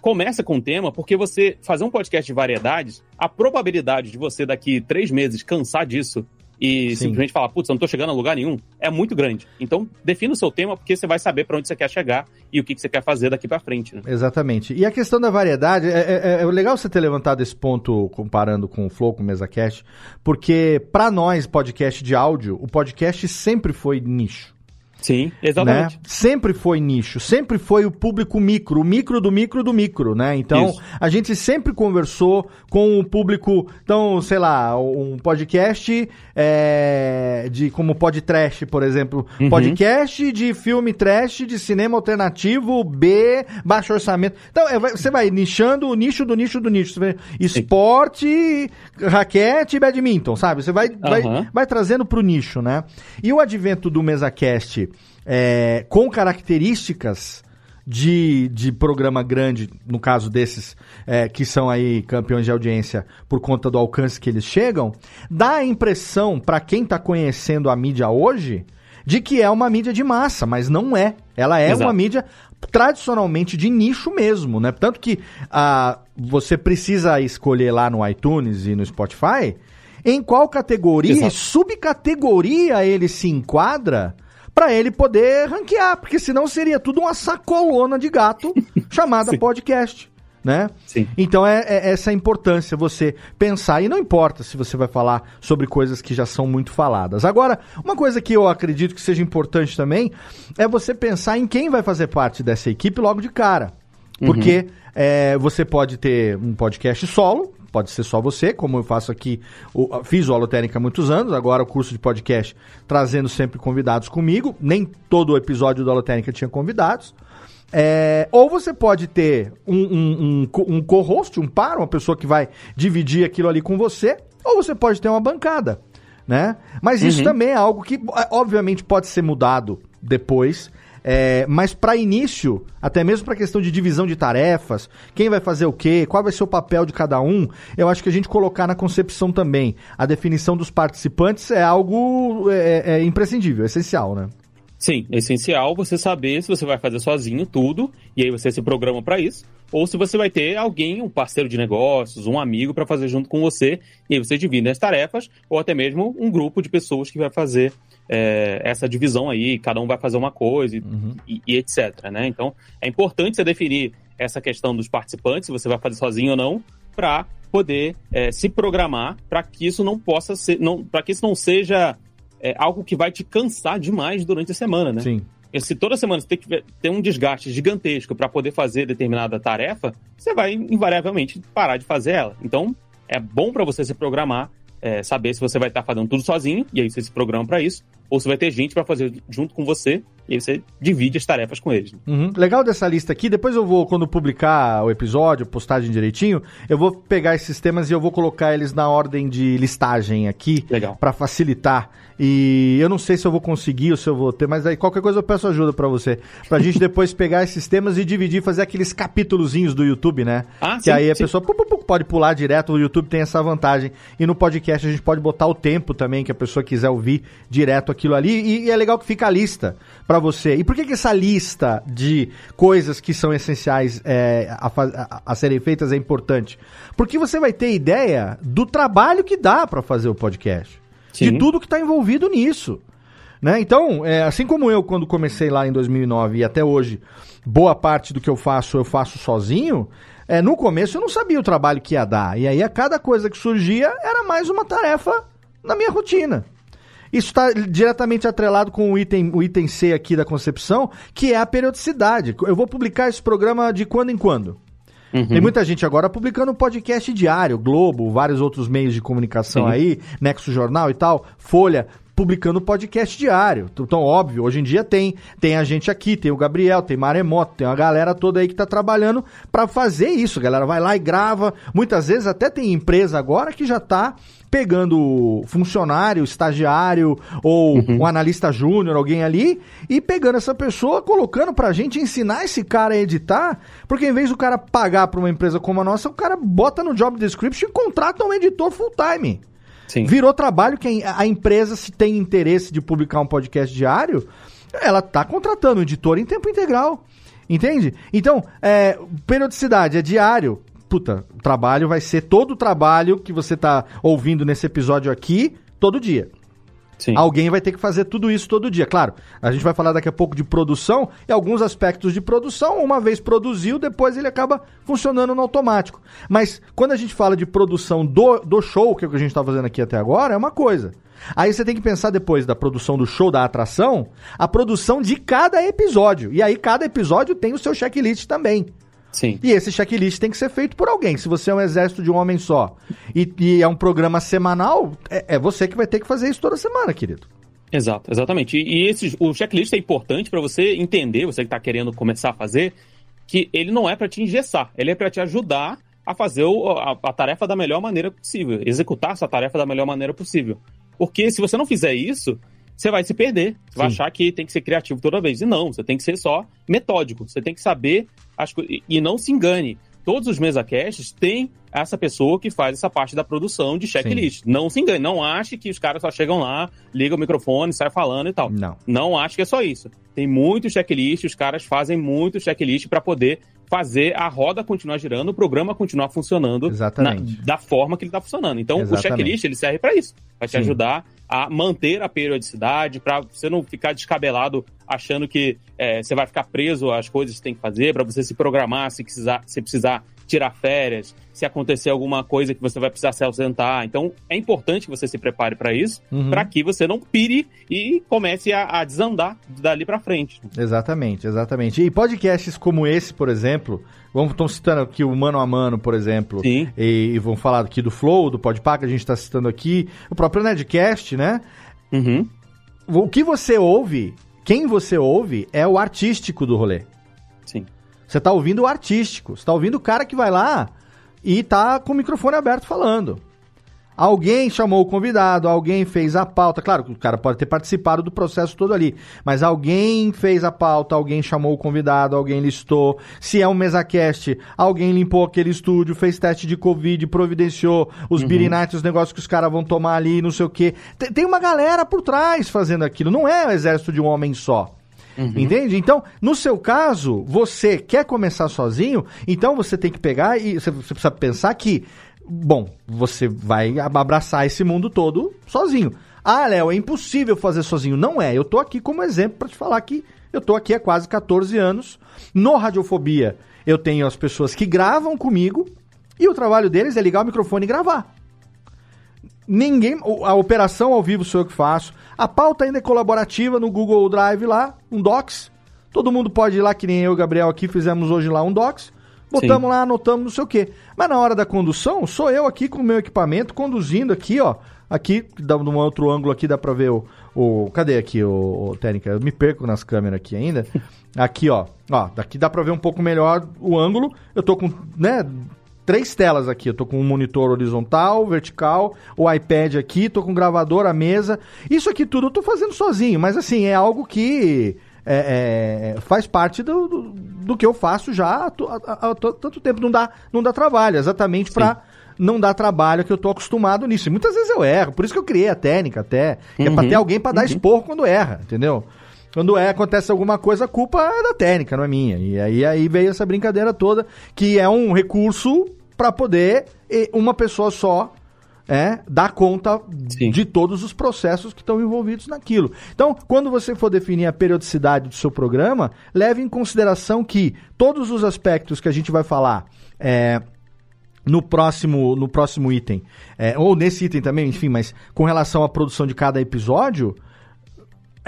começa com o tema, porque você fazer um podcast de variedades, a probabilidade de você daqui três meses cansar disso e Sim. simplesmente falar, putz, eu não tô chegando a lugar nenhum, é muito grande. Então, defina o seu tema, porque você vai saber para onde você quer chegar e o que, que você quer fazer daqui para frente. Né? Exatamente. E a questão da variedade, é, é, é, legal você ter levantado esse ponto comparando com o Flow, com o MesaCast, porque para nós, podcast de áudio, o podcast sempre foi nicho. Sim, exatamente. Né? Sempre foi nicho, sempre foi o público micro, o micro do micro do micro, né? Então, Isso. a gente sempre conversou com o público, então, sei lá, um podcast é, de como podcast, por exemplo, uhum. podcast de filme trash, de cinema alternativo, B, baixo orçamento. Então, é, você vai nichando o nicho do nicho do nicho. Esporte, raquete e badminton, sabe? Você vai, uhum. vai, vai trazendo pro nicho, né? E o advento do MesaCast é, com características de, de programa grande, no caso desses é, que são aí campeões de audiência por conta do alcance que eles chegam, dá a impressão, para quem está conhecendo a mídia hoje, de que é uma mídia de massa, mas não é. Ela é Exato. uma mídia tradicionalmente de nicho mesmo, né? Tanto que ah, você precisa escolher lá no iTunes e no Spotify em qual categoria Exato. e subcategoria ele se enquadra para ele poder ranquear, porque senão seria tudo uma sacolona de gato chamada podcast. Né? Sim. Então é, é, essa a importância você pensar e não importa se você vai falar sobre coisas que já são muito faladas. Agora, uma coisa que eu acredito que seja importante também é você pensar em quem vai fazer parte dessa equipe logo de cara, porque uhum. é, você pode ter um podcast solo, pode ser só você, como eu faço aqui, o, fiz o Alotérica há muitos anos, agora o curso de podcast trazendo sempre convidados comigo, nem todo o episódio do Alotérica tinha convidados. É, ou você pode ter um, um, um, um co-host, um par, uma pessoa que vai dividir aquilo ali com você, ou você pode ter uma bancada, né? Mas isso uhum. também é algo que, obviamente, pode ser mudado depois. É, mas para início, até mesmo para questão de divisão de tarefas, quem vai fazer o quê, qual vai ser o papel de cada um, eu acho que a gente colocar na concepção também a definição dos participantes é algo é, é, é imprescindível, é essencial, né? Sim, é essencial você saber se você vai fazer sozinho tudo, e aí você se programa para isso, ou se você vai ter alguém, um parceiro de negócios, um amigo para fazer junto com você, e aí você divide as tarefas, ou até mesmo um grupo de pessoas que vai fazer é, essa divisão aí, cada um vai fazer uma coisa uhum. e, e, etc. Né? Então, é importante você definir essa questão dos participantes, se você vai fazer sozinho ou não, para poder é, se programar para que isso não possa ser, não, para que isso não seja é, algo que vai te cansar demais durante a semana, né? Sim. E se toda semana você tem que ter um desgaste gigantesco para poder fazer determinada tarefa, você vai invariavelmente parar de fazer ela. Então, é bom para você se programar, é, saber se você vai estar tá fazendo tudo sozinho, e aí você se programa para isso, ou se vai ter gente para fazer junto com você e aí você divide as tarefas com eles. Né? Uhum. Legal dessa lista aqui. Depois eu vou, quando publicar o episódio, postagem direitinho, eu vou pegar esses temas e eu vou colocar eles na ordem de listagem aqui. Legal. Para facilitar. E eu não sei se eu vou conseguir ou se eu vou ter, mas aí qualquer coisa eu peço ajuda para você. Pra gente depois pegar esses temas e dividir, fazer aqueles capítulozinhos do YouTube, né? Ah, que sim, aí a sim. pessoa pu, pu, pu, pode pular direto. O YouTube tem essa vantagem. E no podcast a gente pode botar o tempo também que a pessoa quiser ouvir direto aquilo ali. E, e é legal que fica a lista para você. E por que, que essa lista de coisas que são essenciais é, a, a, a, serem feitas é importante? Porque você vai ter ideia do trabalho que dá para fazer o podcast. Sim. De tudo que está envolvido nisso. Né? Então, é, assim como eu, quando comecei lá em 2009 e até hoje, boa parte do que eu faço, eu faço sozinho. É, no começo eu não sabia o trabalho que ia dar. E aí a cada coisa que surgia era mais uma tarefa na minha rotina. Isso está diretamente atrelado com o item, o item C aqui da concepção, que é a periodicidade. Eu vou publicar esse programa de quando em quando. Uhum. Tem muita gente agora publicando podcast diário, Globo, vários outros meios de comunicação Sim. aí, Nexo Jornal e tal, Folha, publicando podcast diário. Então, óbvio, hoje em dia tem, tem a gente aqui, tem o Gabriel, tem Maremoto, tem uma galera toda aí que tá trabalhando para fazer isso. A galera vai lá e grava. Muitas vezes até tem empresa agora que já tá pegando funcionário, estagiário ou uhum. um analista júnior, alguém ali, e pegando essa pessoa, colocando pra gente ensinar esse cara a editar, porque em vez do cara pagar pra uma empresa como a nossa, o cara bota no job description e contrata um editor full time. Sim. Virou trabalho que a empresa, se tem interesse de publicar um podcast diário, ela tá contratando um editor em tempo integral. Entende? Então, é, periodicidade é diário puta, o trabalho vai ser todo o trabalho que você tá ouvindo nesse episódio aqui, todo dia. Sim. Alguém vai ter que fazer tudo isso todo dia. Claro, a gente vai falar daqui a pouco de produção e alguns aspectos de produção, uma vez produziu, depois ele acaba funcionando no automático. Mas quando a gente fala de produção do, do show, que é o que a gente está fazendo aqui até agora, é uma coisa. Aí você tem que pensar depois da produção do show, da atração, a produção de cada episódio. E aí cada episódio tem o seu checklist também. Sim. E esse checklist tem que ser feito por alguém. Se você é um exército de um homem só e, e é um programa semanal, é, é, você que vai ter que fazer isso toda semana, querido. Exato, exatamente. E, e esse, o checklist é importante para você entender, você que está querendo começar a fazer, que ele não é para te engessar, ele é para te ajudar a fazer o, a, a, tarefa da melhor maneira possível, executar essa tarefa da melhor maneira possível. Porque se você não fizer isso, você vai se perder. Você vai achar que tem que ser criativo toda vez. E não, você tem que ser só metódico. Você tem que saber as coisas. E não se engane. Todos os mesacasts têm essa pessoa que faz essa parte da produção de checklist. Sim. Não se engane, não ache que os caras só chegam lá, ligam o microfone, saem falando e tal. Não. Não ache que é só isso. Tem muito checklist, os caras fazem muito checklist para poder fazer a roda continuar girando, o programa continuar funcionando na, da forma que ele está funcionando. Então, Exatamente. o checklist ele serve para isso, para te ajudar a manter a periodicidade, para você não ficar descabelado achando que é, você vai ficar preso às coisas que você tem que fazer, para você se programar se precisar, se precisar tirar férias, se acontecer alguma coisa que você vai precisar se ausentar. Então, é importante que você se prepare para isso, uhum. para que você não pire e comece a, a desandar dali para frente. Exatamente, exatamente. E podcasts como esse, por exemplo, vamos estão citando aqui o Mano a Mano, por exemplo, Sim. E, e vamos falar aqui do Flow, do Podpah, que a gente está citando aqui, o próprio Nedcast, né? Uhum. O que você ouve, quem você ouve, é o artístico do rolê. Você tá ouvindo o artístico. Você tá ouvindo o cara que vai lá e tá com o microfone aberto falando. Alguém chamou o convidado, alguém fez a pauta. Claro que o cara pode ter participado do processo todo ali, mas alguém fez a pauta, alguém chamou o convidado, alguém listou. Se é um mesacast, alguém limpou aquele estúdio, fez teste de Covid, providenciou os uhum. os negócios que os caras vão tomar ali, não sei o quê. Tem, tem uma galera por trás fazendo aquilo. Não é o exército de um homem só. Uhum. Entende? Então, no seu caso, você quer começar sozinho, então você tem que pegar e você, precisa pensar que bom, você vai abraçar esse mundo todo sozinho. Ah, Léo, é impossível fazer sozinho. Não é. Eu tô aqui como exemplo para te falar que eu tô aqui há quase 14 anos. No Radiofobia, eu tenho as pessoas que gravam comigo e o trabalho deles é ligar o microfone e gravar. Ninguém. A operação ao vivo sou eu que faço. A pauta ainda é colaborativa no Google Drive lá, um Docs. Todo mundo pode ir lá, que nem eu e o Gabriel aqui fizemos hoje lá um Docs. Botamos Sim. lá, anotamos, não sei o quê. Mas na hora da condução, sou eu aqui com o meu equipamento, conduzindo aqui, ó. Aqui, dá um outro ângulo aqui, dá pra ver o. o cadê aqui, o, o Técnica? Eu me perco nas câmeras aqui ainda. Aqui, ó. Ó, daqui dá pra ver um pouco melhor o ângulo. Eu tô com, né? Três telas aqui. Eu tô com um monitor horizontal, vertical, o iPad aqui, tô com um gravador, a mesa. Isso aqui tudo eu tô fazendo sozinho, mas assim, é algo que é, é, faz parte do, do, do, que eu faço já há, há, há, tanto tempo. Não dá, não dá trabalho, exatamente para não dar trabalho que eu tô acostumado nisso. E muitas vezes eu erro, por isso que eu criei a técnica até. Uhum, é pra ter alguém para dar uhum. expor quando erra, entendeu? Quando é, acontece alguma coisa, a culpa é da técnica, não é minha. E aí, aí veio essa brincadeira toda, que é um recurso para poder uma pessoa só é, dar conta Sim. de todos os processos que estão envolvidos naquilo. Então, quando você for definir a periodicidade do seu programa, leve em consideração que todos os aspectos que a gente vai falar é, no próximo, no próximo item, é, ou nesse item também, enfim, mas com relação à produção de cada episódio,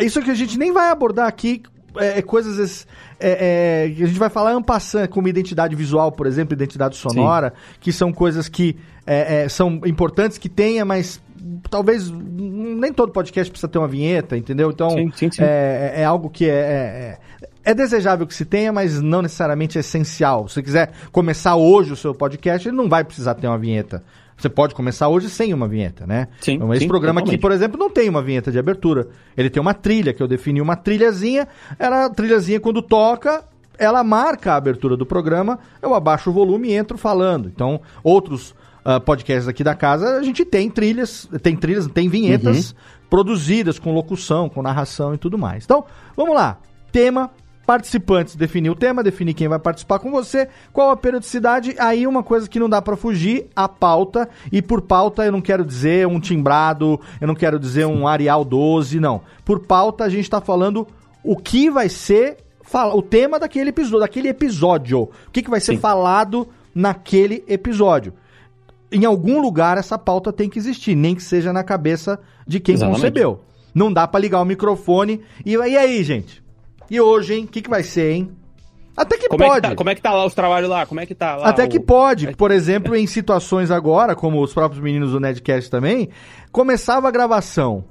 isso que a gente nem vai abordar aqui é, é coisas é, é, que a gente vai falar ampassando, como identidade visual, por exemplo, identidade sonora, Sim. que são coisas que é, é, são importantes que tenha, mas talvez nem todo podcast precisa ter uma vinheta, entendeu? Então sim, sim, sim. É, é, é algo que é, é, é, desejável que se tenha, mas não necessariamente é essencial. Se você quiser começar hoje o seu podcast, ele não vai precisar ter uma vinheta. Você pode começar hoje sem uma vinheta, né? Sim. Então, esse sim, programa totalmente. aqui, por exemplo, não tem uma vinheta de abertura. Ele tem uma trilha, que eu defini uma trilhazinha. Era a trilhazinha quando toca, ela marca a abertura do programa. Eu abaixo o volume e entro falando. Então, outros uh, podcasts aqui da casa, a gente tem trilhas, tem trilhas, tem vinhetas uhum. produzidas com locução, com narração e tudo mais. Então, vamos lá. Tema participantes definir o tema, definir quem vai participar com você, qual a periodicidade, aí uma coisa que não dá para fugir, a pauta, e por pauta eu não quero dizer um timbrado, eu não quero dizer um Arial 12, não. Por pauta a gente tá falando o que vai ser o tema daquele episódio, daquele episódio. O que, que vai ser Sim. falado naquele episódio. Em algum lugar essa pauta tem que existir, nem que seja na cabeça de quem Exatamente. concebeu. Não dá para ligar o microfone e, e aí, gente? E hoje, hein? O que, que vai ser, hein? Até que como pode. É que tá, como é que tá lá os trabalhos lá? Como é que tá lá? Até o... que pode. Por exemplo, em situações agora, como os próprios meninos do Nedcast também, começava a gravação.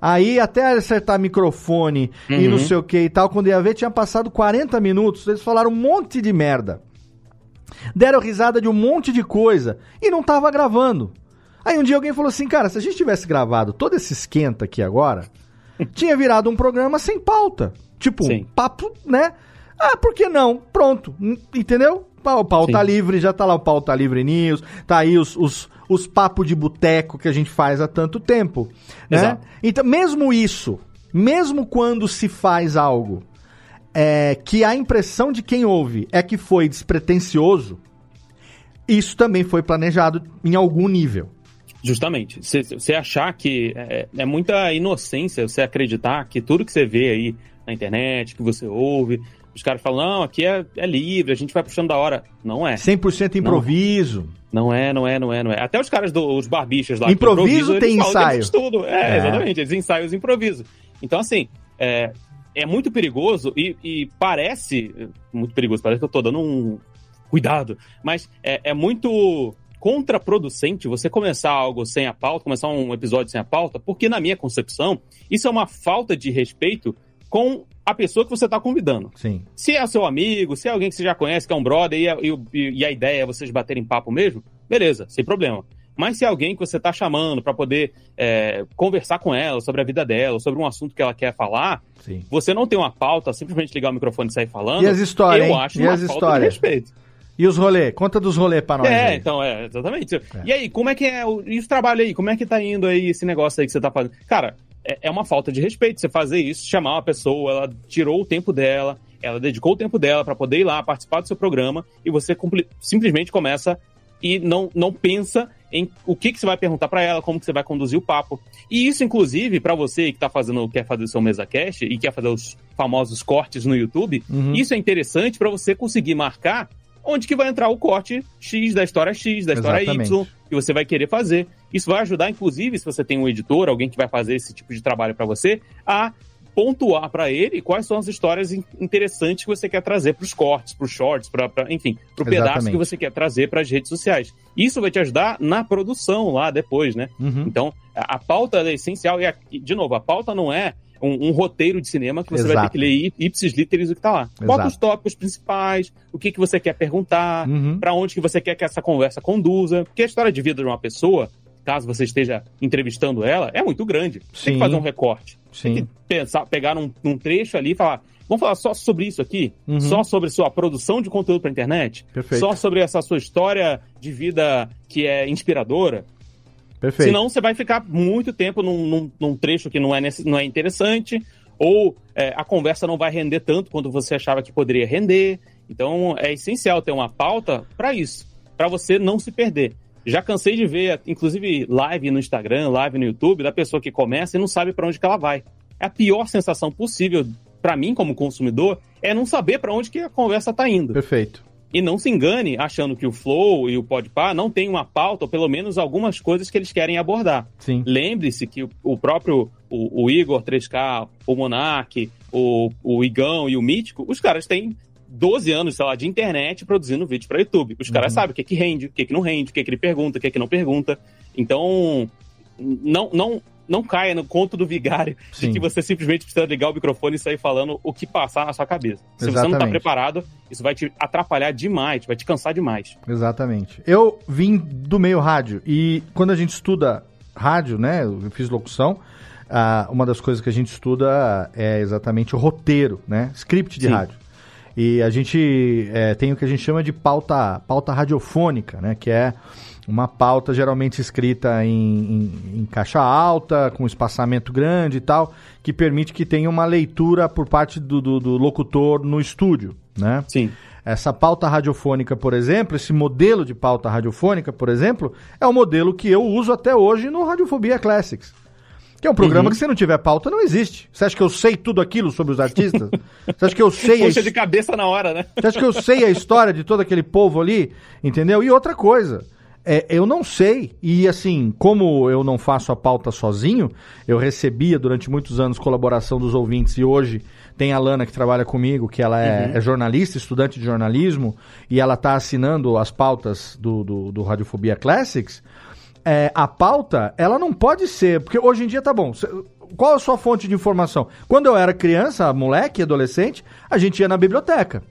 Aí, até acertar microfone uhum. e não uhum. sei o que e tal, quando ia ver, tinha passado 40 minutos. Eles falaram um monte de merda. Deram risada de um monte de coisa e não tava gravando. Aí um dia alguém falou assim, cara, se a gente tivesse gravado todo esse esquenta aqui agora, tinha virado um programa sem pauta. Tipo, Sim. papo, né? Ah, por que não? Pronto. Entendeu? O pau tá livre, já tá lá o pau tá livre news, tá aí os, os, os papos de boteco que a gente faz há tanto tempo. Né? Exato. Então, mesmo isso, mesmo quando se faz algo é, que a impressão de quem ouve é que foi despretensioso, isso também foi planejado em algum nível. Justamente. Você achar que é, é, muita inocência você acreditar que tudo que você vê aí na internet, que você ouve. Os caras falam, não, aqui é, é livre, a gente vai puxando da hora. Não é. 100% improviso. Não, não é, não é, não é, não é. Até os caras dos barbichas lá. Improviso tem ensaio. Tudo. É, é, exatamente, eles ensaiam os improviso. Então, assim, é, é muito perigoso e, e, parece. Muito perigoso, parece que eu tô dando um cuidado. Mas é, é muito contraproducente você começar algo sem a pauta, começar um episódio sem a pauta, porque, na minha concepção, isso é uma falta de respeito com a pessoa que você está convidando. Sim. Se é seu amigo, se é alguém que você já conhece, que é um brother, e a, e, e a ideia é vocês baterem papo mesmo, beleza, sem problema. Mas se é alguém que você está chamando para poder é, conversar com ela sobre a vida dela, sobre um assunto que ela quer falar, Sim. você não tem uma pauta, simplesmente ligar o microfone e sair falando. E as histórias? Eu acho e uma as falta histórias? de respeito. E os rolês? Conta dos rolês para nós. É, aí. então, é, exatamente. É. E aí, como é que é o, e os trabalhos aí? Como é que tá indo aí esse negócio aí que você tá fazendo? Cara, é, é uma falta de respeito você fazer isso, chamar uma pessoa, ela tirou o tempo dela, ela dedicou o tempo dela para poder ir lá participar do seu programa e você simplesmente começa e não, não pensa em o que, que você vai perguntar para ela, como que você vai conduzir o papo. E isso, inclusive, para você que tá fazendo, quer fazer o seu mesa cast e quer fazer os famosos cortes no YouTube, uhum. isso é interessante para você conseguir marcar onde que vai entrar o corte X da história X, da história Exatamente. Y, que você vai querer fazer. Isso vai ajudar, inclusive, se você tem um editor, alguém que vai fazer esse tipo de trabalho para você, a pontuar para ele quais são as histórias interessantes que você quer trazer para os cortes, para os shorts, para enfim, para o pedaço que você quer trazer para as redes sociais. Isso vai te ajudar na produção lá depois, né? Uhum. Então, a, a pauta é essencial e, a, de novo, a pauta não é um, um, roteiro de cinema que você Exato. vai ter que ler ipsis literis o que está lá. Exato. Bota os tópicos principais, o que, que você quer perguntar, uhum. para onde que você quer que essa conversa conduza. Porque a história de vida de uma pessoa, caso você esteja entrevistando ela, é muito grande. Sim. Tem que fazer um recorte. Sim. Tem que pensar, pegar num, num trecho ali e falar, Vamos falar só sobre isso aqui? Uhum. Só sobre sua produção de conteúdo para internet? Perfeito. Só sobre essa sua história de vida que é inspiradora? Perfeito. Senão você vai ficar muito tempo num, num, num trecho que não é, não é interessante, ou é, a conversa não vai render tanto quanto você achava que poderia render. Então é essencial ter uma pauta para isso, para você não se perder. Já cansei de ver, inclusive, live no Instagram, live no YouTube, da pessoa que começa e não sabe para onde que ela vai. É a pior sensação possível para mim, como consumidor, é não saber para onde que a conversa está indo. Perfeito. E não se engane achando que o Flow e o Podpah não tem uma pauta, ou pelo menos algumas coisas que eles querem abordar. Lembre-se que o, próprio o, o, Igor 3K, o Monark, o, o Igão e o Mítico, os caras têm 12 anos, sei lá, de internet produzindo vídeo para YouTube. Os caras uhum. sabem o que, que rende, o que, que não rende, o que, que ele pergunta, o que, que não pergunta. Então, não, não, não caia no conto do vigário Sim. de que você simplesmente precisa ligar o microfone e sair falando o que passar na sua cabeça. Se Exatamente. você não está preparado, isso vai te atrapalhar demais, vai te cansar demais. Exatamente. Eu vim do meio rádio e quando a gente estuda rádio, né, eu fiz locução, uh, uma das coisas que a gente estuda é exatamente o roteiro, né, script de Sim. rádio. E a gente é, tem o que a gente chama de pauta, pauta radiofônica, né, que é uma pauta geralmente escrita em, em, em, caixa alta, com espaçamento grande e tal, que permite que tenha uma leitura por parte do, do, do locutor no estúdio, né? Sim. Essa pauta radiofônica, por exemplo, esse modelo de pauta radiofônica, por exemplo, é o modelo que eu uso até hoje no Radiofobia Classics. Que é um programa uhum. que se não tiver pauta não existe. Você acha que eu sei tudo aquilo sobre os artistas? Você acha que eu sei... Puxa a... de cabeça na hora, né? Você acha que eu sei a história de todo aquele povo ali? Entendeu? E outra coisa... É, eu não sei, e assim, como eu não faço a pauta sozinho, eu recebia durante muitos anos colaboração dos ouvintes e hoje tem a Lana que trabalha comigo, que ela é, uhum. é jornalista, estudante de jornalismo, e ela está assinando as pautas do, do, do Radiofobia Classics. É, a pauta, ela não pode ser, porque hoje em dia tá bom. Qual a sua fonte de informação? Quando eu era criança, moleque, adolescente, a gente ia na biblioteca.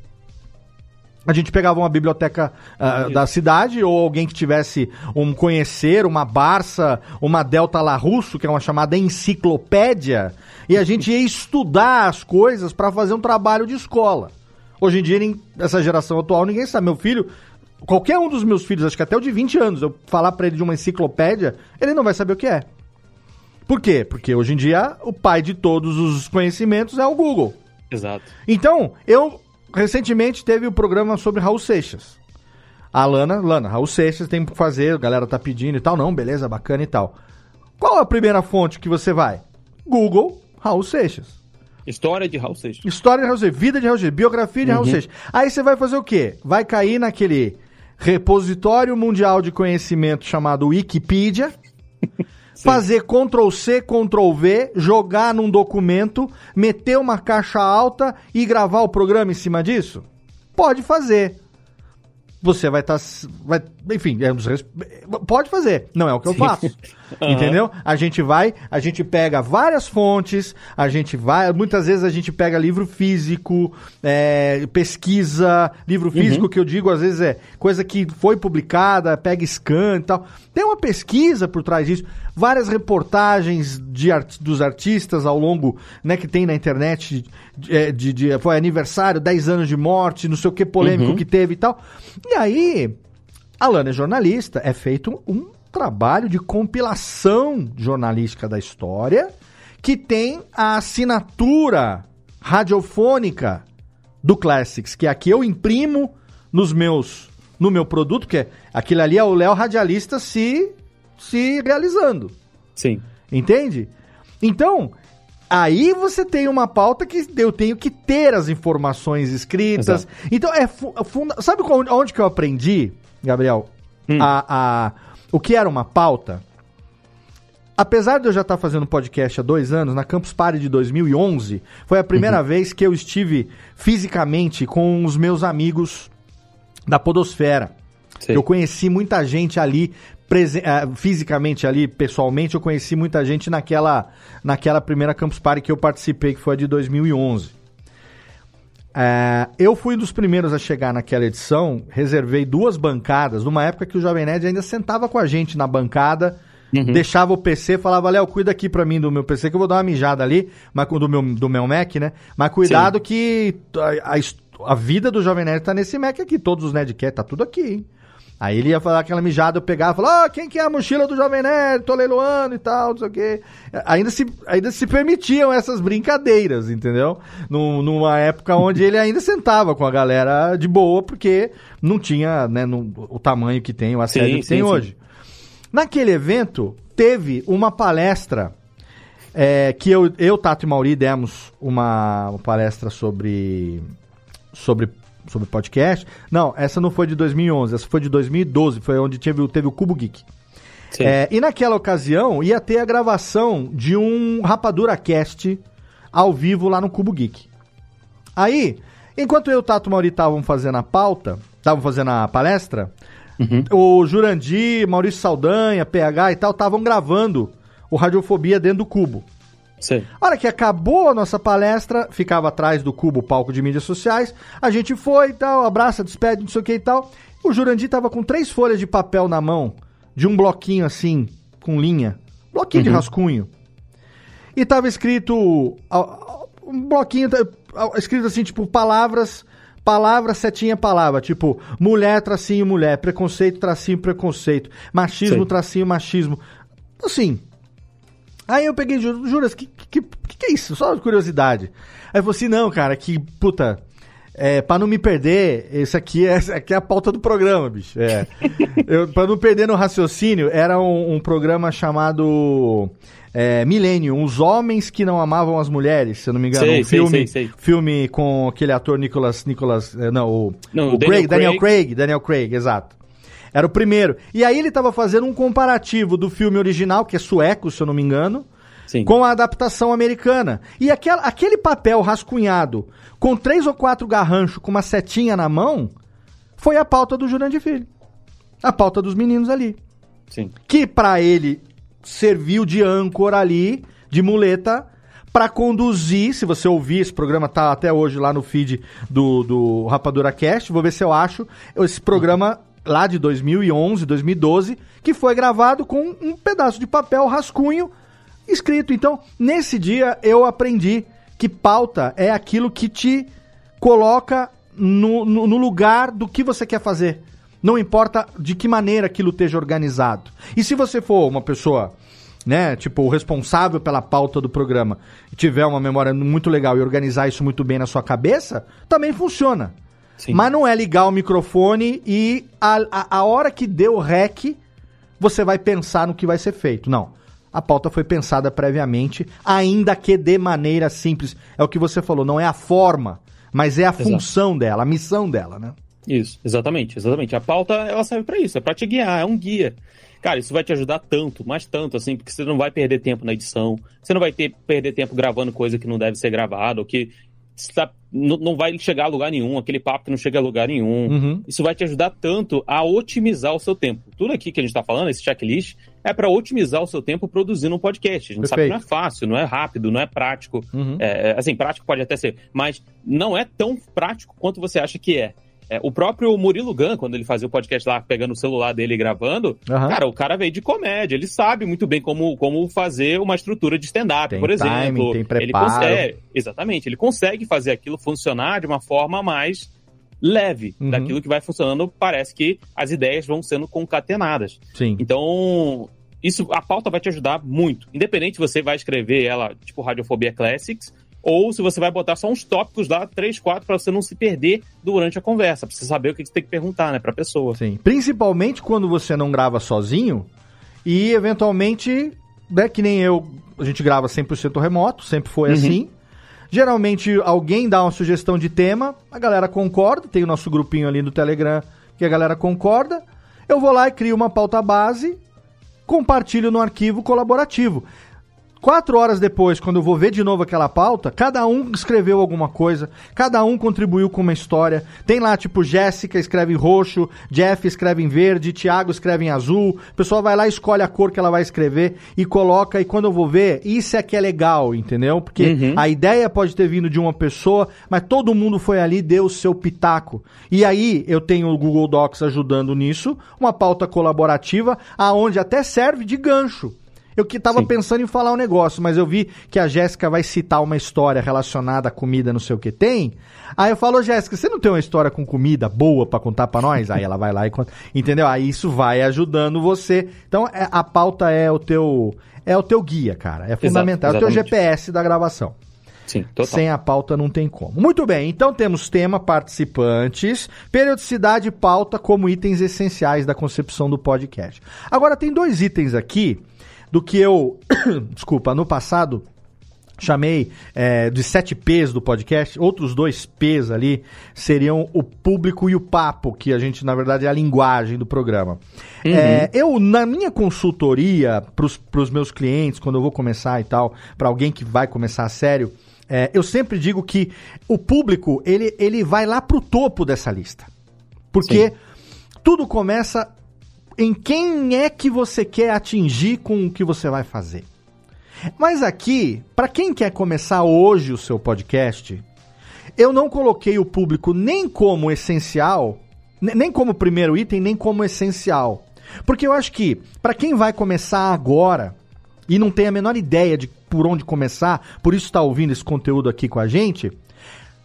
A gente pegava uma biblioteca uh, da cidade ou alguém que tivesse um conhecer, uma Barça, uma Delta La Russo, que é uma chamada enciclopédia, e a gente ia estudar as coisas para fazer um trabalho de escola. Hoje em dia, nessa geração atual, ninguém sabe. Meu filho, qualquer um dos meus filhos, acho que até o de 20 anos, eu falar para ele de uma enciclopédia, ele não vai saber o que é. Por quê? Porque hoje em dia o pai de todos os conhecimentos é o Google. Exato. Então, eu recentemente teve o programa sobre Raul Seixas. A Lana, Lana, Raul Seixas tem que fazer, a galera tá pedindo e tal. Não, beleza, bacana e tal. Qual a primeira fonte que você vai? Google, Raul Seixas. História de Raul Seixas. História de Raul Seixas, vida de Raul Seixas, biografia de uhum. Raul Seixas. Aí você vai fazer o quê? Vai cair naquele repositório mundial de conhecimento chamado Wikipedia. fazer Ctrl C, Ctrl V, jogar num documento, meter uma caixa alta e gravar o programa em cima disso? Pode fazer. você vai estar. Tá, vai, enfim, é, pode fazer. Não é o que eu faço. uhum. Entendeu? A gente vai, a gente pega várias fontes, a gente vai. Muitas vezes a gente pega livro físico, é, pesquisa, livro uhum. físico, uhum. que eu digo, às vezes é coisa que foi publicada, pega scan e tal. Tem uma pesquisa por trás disso, várias reportagens de art, dos artistas ao longo, né, que tem na internet, de, é, de, de foi aniversário, 10 anos de morte, não sei o que polêmico uhum. que teve e tal. E aí, a Lana é jornalista, é feito um trabalho de compilação jornalística da história que tem a assinatura radiofônica do Classics, que aqui eu imprimo nos meus no meu produto, que é aquilo ali é o Léo radialista se se realizando. Sim. Entende? Então, Aí você tem uma pauta que eu tenho que ter as informações escritas. Exato. Então é funda... Sabe onde que eu aprendi, Gabriel? Hum. A, a, o que era uma pauta? Apesar de eu já estar fazendo podcast há dois anos, na Campus Party de 2011, foi a primeira uhum. vez que eu estive fisicamente com os meus amigos da Podosfera. Sim. Eu conheci muita gente ali fisicamente ali, pessoalmente, eu conheci muita gente naquela, naquela primeira Campus Party que eu participei, que foi a de 2011. Uh, é, eu fui um dos primeiros a chegar naquela edição, reservei duas bancadas, numa época que o Jovem Nerd ainda sentava com a gente na bancada, uhum. deixava o PC, falava, Léo, cuida aqui pra mim do meu PC, que eu vou dar uma mijada ali, mas, do, meu, do meu Mac, né? Mas cuidado Sim. que a, a, a, vida do Jovem Nerd tá nesse Mac aqui, todos os Nerdcast, tá tudo aqui, hein? Aí ele ia falar aquela mijada, eu pegava e falava, ó, oh, quem que é a mochila do Jovem Nerd? Tô leiloando e tal, não sei o quê. Ainda se, ainda se permitiam essas brincadeiras, entendeu? Num, numa época onde ele ainda sentava com a galera de boa, porque não tinha né, no, o tamanho que tem, o assédio sim, que sim, tem sim. hoje. Naquele evento, teve uma palestra é, que eu, eu, Tato e Mauri demos uma, uma palestra sobre, sobre sobre podcast. Não, essa não foi de 2011, essa foi de 2012, foi onde teve, teve o Cubo Geek. É, e naquela ocasião ia ter a gravação de um Rapadura Cast ao vivo lá no Cubo Geek. Aí, enquanto eu e o Tato Mauri estavam fazendo a pauta, estavam fazendo a palestra, uhum. o Jurandir, Maurício Saldanha, PH e tal, estavam gravando o Radiofobia dentro do Cubo. Sim. A hora que acabou a nossa palestra, ficava atrás do cubo palco de mídias sociais, a gente foi e tal, abraça, despede, não sei o que e tal. O Jurandir tava com três folhas de papel na mão, de um bloquinho assim, com linha. Bloquinho uhum. de rascunho. E tava escrito. Um bloquinho escrito assim, tipo, palavras. Palavra, setinha, palavra. Tipo, mulher, tracinho, mulher. Preconceito, tracinho, preconceito. Machismo, Sim. tracinho, machismo. Assim, Aí eu peguei, juras, que, que, que, que é isso? Só curiosidade. Aí eu falei assim, não, cara, que puta. É, pra não me perder, esse aqui é, aqui é a pauta do programa, bicho. É. eu, pra não perder no raciocínio, era um, um programa chamado é, Millennium, Os Homens que Não Amavam as Mulheres, se eu não me engano. Sei, um filme, sei, sei, filme com aquele ator Nicholas. Nicholas é, não, o, não, o Daniel, Craig, Craig. Daniel Craig. Daniel Craig, exato. Era o primeiro. E aí ele estava fazendo um comparativo do filme original, que é sueco, se eu não me engano, Sim. com a adaptação americana. E aquela, aquele papel rascunhado, com três ou quatro garranchos, com uma setinha na mão, foi a pauta do Jurandir Filho. A pauta dos meninos ali. Sim. Que para ele serviu de âncora ali, de muleta, para conduzir, se você ouvir, esse programa tá até hoje lá no feed do, do Rapadura Cast, vou ver se eu acho, esse programa lá de 2011, 2012, que foi gravado com um pedaço de papel rascunho escrito. Então, nesse dia eu aprendi que pauta é aquilo que te coloca no, no, no lugar do que você quer fazer. Não importa de que maneira aquilo esteja organizado. E se você for uma pessoa, né, tipo, o responsável pela pauta do programa, tiver uma memória muito legal e organizar isso muito bem na sua cabeça, também funciona. Sim. Mas não é ligar o microfone e a, a, a hora que deu o rec, você vai pensar no que vai ser feito. Não. A pauta foi pensada previamente, ainda que de maneira simples. É o que você falou, não é a forma, mas é a Exato. função dela, a missão dela, né? Isso, exatamente, exatamente. A pauta, ela serve para isso, é para te guiar, é um guia. Cara, isso vai te ajudar tanto, mais tanto, assim, porque você não vai perder tempo na edição, você não vai ter perder tempo gravando coisa que não deve ser gravada, ou que tá, não vai chegar a lugar nenhum, aquele papo que não chega a lugar nenhum. Uhum. Isso vai te ajudar tanto a otimizar o seu tempo. Tudo aqui que a gente está falando, esse checklist, é para otimizar o seu tempo produzindo um podcast. A gente Perfeito. sabe que não é fácil, não é rápido, não é prático. Uhum. É, é, assim, prático pode até ser, mas não é tão prático quanto você acha que é. É, o próprio Murilo Gun, quando ele fazia o podcast lá, pegando o celular dele e gravando, uhum. cara, o cara veio de comédia, ele sabe muito bem como, como fazer uma estrutura de stand-up, por exemplo. Timing, tem preparo. Ele consegue, exatamente, ele consegue fazer aquilo funcionar de uma forma mais leve uhum. daquilo que vai funcionando. Parece que as ideias vão sendo concatenadas. Sim. Então, isso, a pauta vai te ajudar muito. Independente se você vai escrever ela, tipo Radiofobia Classics, ou se você vai botar só uns tópicos lá, três, quatro, para você não se perder durante a conversa, pra você saber o que você tem que perguntar, né, pra pessoa. Sim. Principalmente quando você não grava sozinho e eventualmente, né, que nem eu, a gente grava 100% remoto, sempre foi uhum. assim. Geralmente alguém dá uma sugestão de tema, a galera concorda, tem o nosso grupinho ali no Telegram que a galera concorda. Eu vou lá e crio uma pauta base, compartilho no arquivo colaborativo. Quatro horas depois, quando eu vou ver de novo aquela pauta, cada um escreveu alguma coisa, cada um contribuiu com uma história. Tem lá, tipo, Jéssica escreve em roxo, Jeff escreve em verde, Thiago escreve em azul. O pessoal vai lá, escolhe a cor que ela vai escrever e coloca. E quando eu vou ver, isso é que é legal, entendeu? Porque uhum. a ideia pode ter vindo de uma pessoa, mas todo mundo foi ali, deu o seu pitaco. E aí eu tenho o Google Docs ajudando nisso, uma pauta colaborativa, aonde até serve de gancho. Eu que tava Sim. pensando em falar um negócio, mas eu vi que a Jéssica vai citar uma história relacionada à comida, não sei o que tem. Aí eu falo, Jéssica, você não tem uma história com comida boa para contar para nós? Aí ela vai lá e conta. Entendeu? Aí isso vai ajudando você. Então é, a pauta é o teu é o teu guia, cara. É fundamental, Exato, é o teu GPS da gravação. Sim, total. Sem a pauta não tem como. Muito bem, então temos tema, participantes, periodicidade e pauta como itens essenciais da concepção do podcast. Agora tem dois itens aqui do que eu, desculpa, no passado chamei é, de sete P's do podcast. Outros dois P's ali seriam o público e o papo, que a gente, na verdade, é a linguagem do programa. Uhum. É, eu, na minha consultoria para os meus clientes, quando eu vou começar e tal, para alguém que vai começar a sério, é, eu sempre digo que o público, ele, ele vai lá pro topo dessa lista. Porque Sim. tudo começa em quem é que você quer atingir com o que você vai fazer. Mas aqui, para quem quer começar hoje o seu podcast, eu não coloquei o público nem como essencial, nem como primeiro item, nem como essencial. Porque eu acho que, para quem vai começar agora e não tem a menor ideia de por onde começar, por isso está ouvindo esse conteúdo aqui com a gente,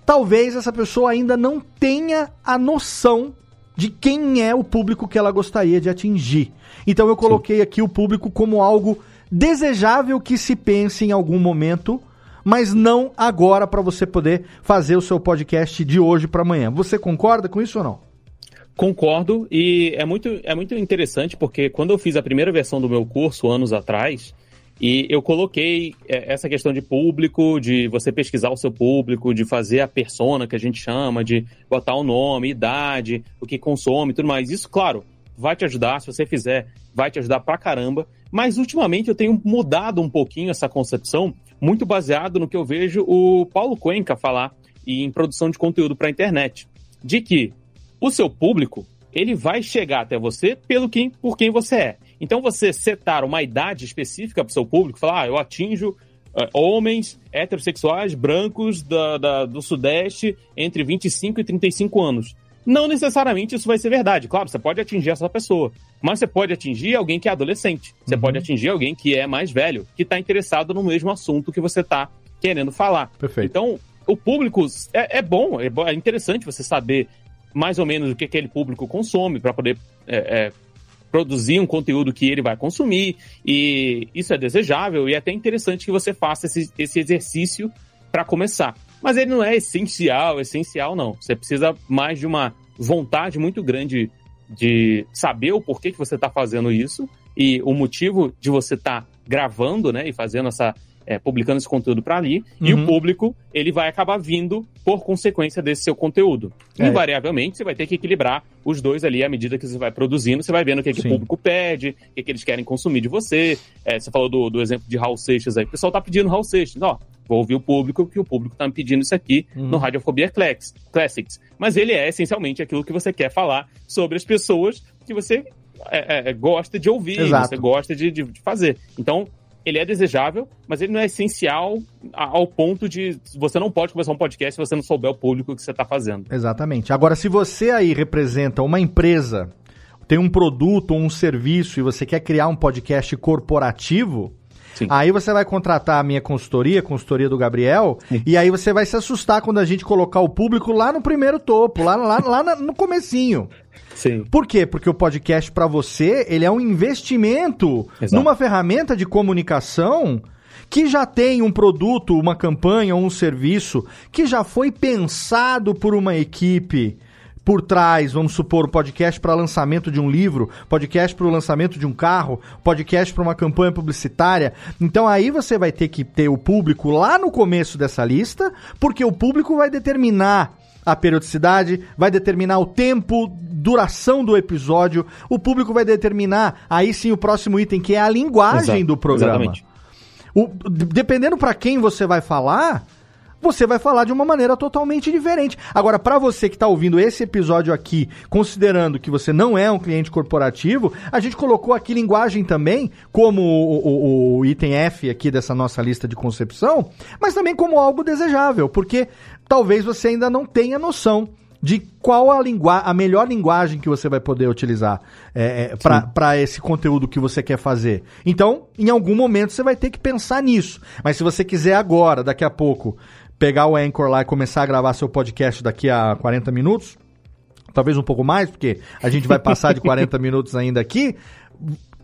talvez essa pessoa ainda não tenha a noção de quem é o público que ela gostaria de atingir. Então eu coloquei Sim. aqui o público como algo desejável que se pense em algum momento, mas não agora para você poder fazer o seu podcast de hoje para amanhã. Você concorda com isso ou não? Concordo e é muito, é muito interessante porque quando eu fiz a primeira versão do meu curso anos atrás, e eu coloquei é, essa questão de público, de você pesquisar o seu público, de fazer a persona que a gente chama, de botar o nome, idade, o que consome tudo mais. Isso, claro, vai te ajudar. Se você fizer, vai te ajudar pra caramba. Mas ultimamente eu tenho mudado um pouquinho essa concepção, muito baseado no que eu vejo o Paulo Cuenca falar em produção de conteúdo para internet. De que o seu público, ele vai chegar até você pelo quem, por quem você é. Então, você setar uma idade específica para o seu público, falar, ah, eu atinjo uh, homens heterossexuais brancos da, da, do Sudeste entre 25 e 35 anos. Não necessariamente isso vai ser verdade. Claro, você pode atingir essa pessoa, mas você pode atingir alguém que é adolescente. Você uhum. pode atingir alguém que é mais velho, que está interessado no mesmo assunto que você está querendo falar. Perfeito. Então, o público é, é bom, é, é, interessante você saber mais ou menos o que aquele público consome para poder é, é, produzir um conteúdo que ele vai consumir, e isso é desejável e é até interessante que você faça esse, esse exercício para começar. Mas ele não é essencial, essencial não. Você precisa mais de uma vontade muito grande de saber o porquê que você está fazendo isso e o motivo de você estar tá gravando, né, e fazendo essa é, publicando esse conteúdo para ali, uhum. e o uhum. público ele vai acabar vindo por consequência desse seu conteúdo. É. Invariavelmente, você vai ter que equilibrar os dois ali à medida que você vai produzindo, você vai vendo o que, é que o público pede, o que, é que eles querem consumir de você. É, você falou do, do exemplo de Raul Seixas aí, o pessoal tá pedindo Raul Seixas, ó, vou ouvir o público, que o público tá me pedindo isso aqui uhum. no Radiofobia Classics. Mas ele é essencialmente aquilo que você quer falar sobre as pessoas que você é, é, gosta de ouvir, Exato. você gosta de, de, de fazer. Então, ele é desejável, mas ele não é essencial ao ponto de você não pode começar um podcast se você não souber o público que você está fazendo. Exatamente. Agora, se você aí representa uma empresa, tem um produto ou um serviço e você quer criar um podcast corporativo, Sim. Aí você vai contratar a minha consultoria, a consultoria do Gabriel, Sim. e aí você vai se assustar quando a gente colocar o público lá no primeiro topo, lá, lá, lá no comecinho. Sim. Por quê? Porque o podcast para você, ele é um investimento Exato. numa ferramenta de comunicação que já tem um produto, uma campanha, um serviço que já foi pensado por uma equipe por trás, vamos supor, o podcast para lançamento de um livro, podcast para o lançamento de um carro, podcast para uma campanha publicitária. Então aí você vai ter que ter o público lá no começo dessa lista, porque o público vai determinar a periodicidade, vai determinar o tempo, duração do episódio, o público vai determinar aí sim o próximo item, que é a linguagem Exato, do programa. Exatamente. O, dependendo para quem você vai falar, você vai falar de uma maneira totalmente diferente. Agora, para você que está ouvindo esse episódio aqui, considerando que você não é um cliente corporativo, a gente colocou aqui linguagem também, como o, o, o item F aqui dessa nossa lista de concepção, mas também como algo desejável, porque talvez você ainda não tenha noção de qual a, lingua a melhor linguagem que você vai poder utilizar é, é para esse conteúdo que você quer fazer. Então, em algum momento você vai ter que pensar nisso. Mas se você quiser agora, daqui a pouco, pegar o Anchor lá e começar a gravar seu podcast daqui a 40 minutos, talvez um pouco mais, porque a gente vai passar de 40 minutos ainda aqui,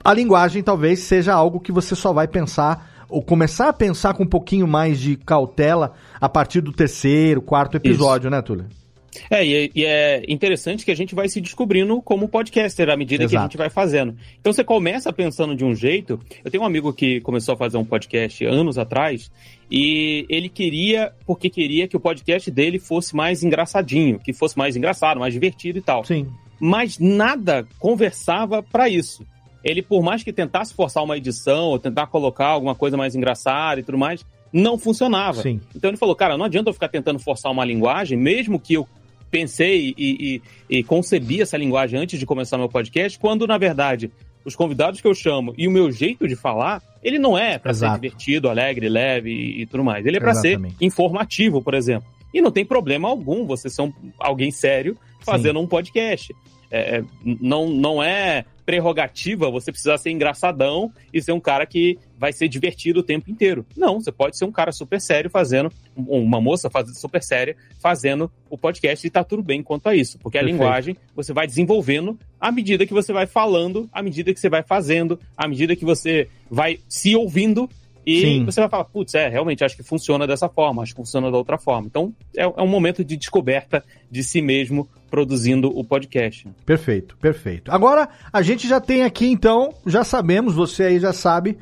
a linguagem talvez seja algo que você só vai pensar ou começar a pensar com um pouquinho mais de cautela a partir do terceiro, quarto episódio, Isso. né, Túlio? É e, é, e, é interessante que a gente vai se descobrindo como podcaster à medida Exato. que a gente vai fazendo. Então você começa pensando de um jeito. Eu tenho um amigo que começou a fazer um podcast anos atrás e ele queria, porque queria que o podcast dele fosse mais engraçadinho, que fosse mais engraçado, mais divertido e tal. Sim. Mas nada conversava para isso. Ele, por mais que tentasse forçar uma edição ou tentar colocar alguma coisa mais engraçada e tudo mais, não funcionava. Sim. Então ele falou, cara, não adianta eu ficar tentando forçar uma linguagem, mesmo que eu pensei e, e, e concebi essa linguagem antes de começar meu podcast, quando, na verdade, os convidados que eu chamo e o meu jeito de falar, ele não é para ser divertido, alegre, leve e, e tudo mais. Ele é para ser informativo, por exemplo. E não tem problema algum você ser um, alguém sério fazendo Sim. um podcast. É, é, não, não é prerrogativa você precisar ser engraçadão e ser um cara que vai ser divertido o tempo inteiro. Não, você pode ser um cara super sério fazendo, uma moça faz, super séria fazendo o podcast e tá tudo bem quanto a isso. Porque a Perfeito. linguagem você vai desenvolvendo à medida que você vai falando, à medida que você vai fazendo, à medida que você vai se ouvindo e Sim. você vai falar, putz, é, realmente acho que funciona dessa forma, acho que funciona da outra forma. Então, é, é um momento de descoberta de si mesmo produzindo o podcast. Perfeito, perfeito. Agora, a gente já tem aqui, então, já sabemos, você aí já sabe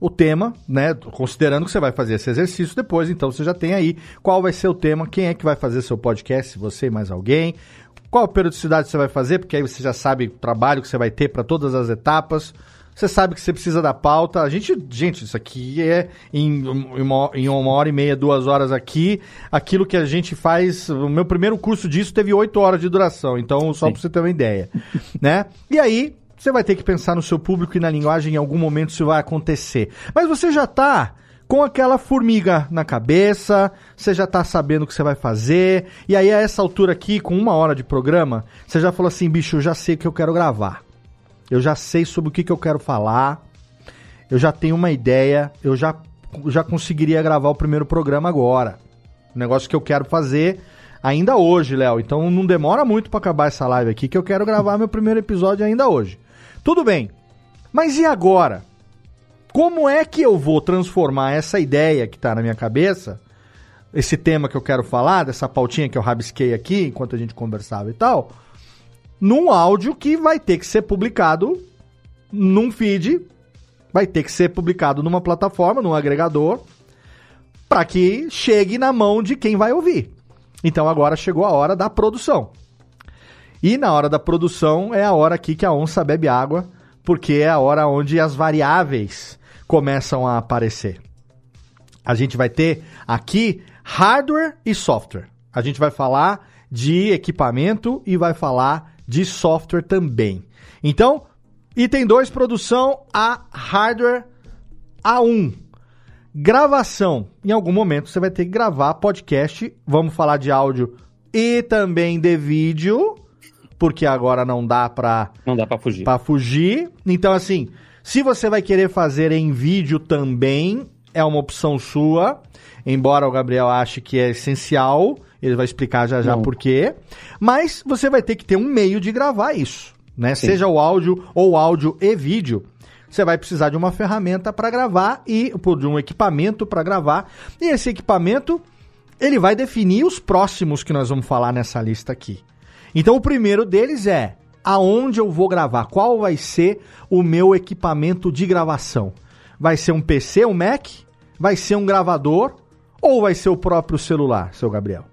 o tema, né? Considerando que você vai fazer esse exercício depois, então você já tem aí qual vai ser o tema, quem é que vai fazer seu podcast, você e mais alguém, qual periodicidade você vai fazer, porque aí você já sabe o trabalho que você vai ter para todas as etapas. Você sabe que você precisa da pauta. A gente, gente, isso aqui é em uma, em uma hora e meia, duas horas aqui. Aquilo que a gente faz. O meu primeiro curso disso teve oito horas de duração. Então, só para você ter uma ideia. né? E aí, você vai ter que pensar no seu público e na linguagem. Em algum momento isso vai acontecer. Mas você já está com aquela formiga na cabeça, você já tá sabendo o que você vai fazer, e aí a essa altura aqui, com uma hora de programa, você já falou assim, bicho, eu já sei o que eu quero gravar. Eu já sei sobre o que, que eu quero falar. Eu já tenho uma ideia. Eu já, já conseguiria gravar o primeiro programa agora. O negócio que eu quero fazer ainda hoje, Léo. Então não demora muito para acabar essa live aqui, que eu quero gravar meu primeiro episódio ainda hoje. Tudo bem. Mas e agora? Como é que eu vou transformar essa ideia que está na minha cabeça, esse tema que eu quero falar, dessa pautinha que eu rabisquei aqui enquanto a gente conversava e tal, num áudio que vai ter que ser publicado num feed, vai ter que ser publicado numa plataforma, num agregador, para que chegue na mão de quem vai ouvir. Então agora chegou a hora da produção. E na hora da produção é a hora aqui que a onça bebe água, porque é a hora onde as variáveis começam a aparecer. A gente vai ter aqui hardware e software. A gente vai falar de equipamento e vai falar de software também. Então, item 2, produção a hardware A1. Gravação. Em algum momento você vai ter que gravar podcast. Vamos falar de áudio e também de vídeo, porque agora não dá para não dá para fugir. Para fugir. Então assim, se você vai querer fazer em vídeo também, é uma opção sua. Embora o Gabriel ache que é essencial, ele vai explicar já já não. por quê. Mas você vai ter que ter um meio de gravar isso, né? Sim. Seja o áudio ou áudio e vídeo você vai precisar de uma ferramenta para gravar e de um equipamento para gravar. E esse equipamento ele vai definir os próximos que nós vamos falar nessa lista aqui. Então o primeiro deles é aonde eu vou gravar, qual vai ser o meu equipamento de gravação. Vai ser um PC, um Mac? Vai ser um gravador? Ou vai ser o próprio celular, seu Gabriel?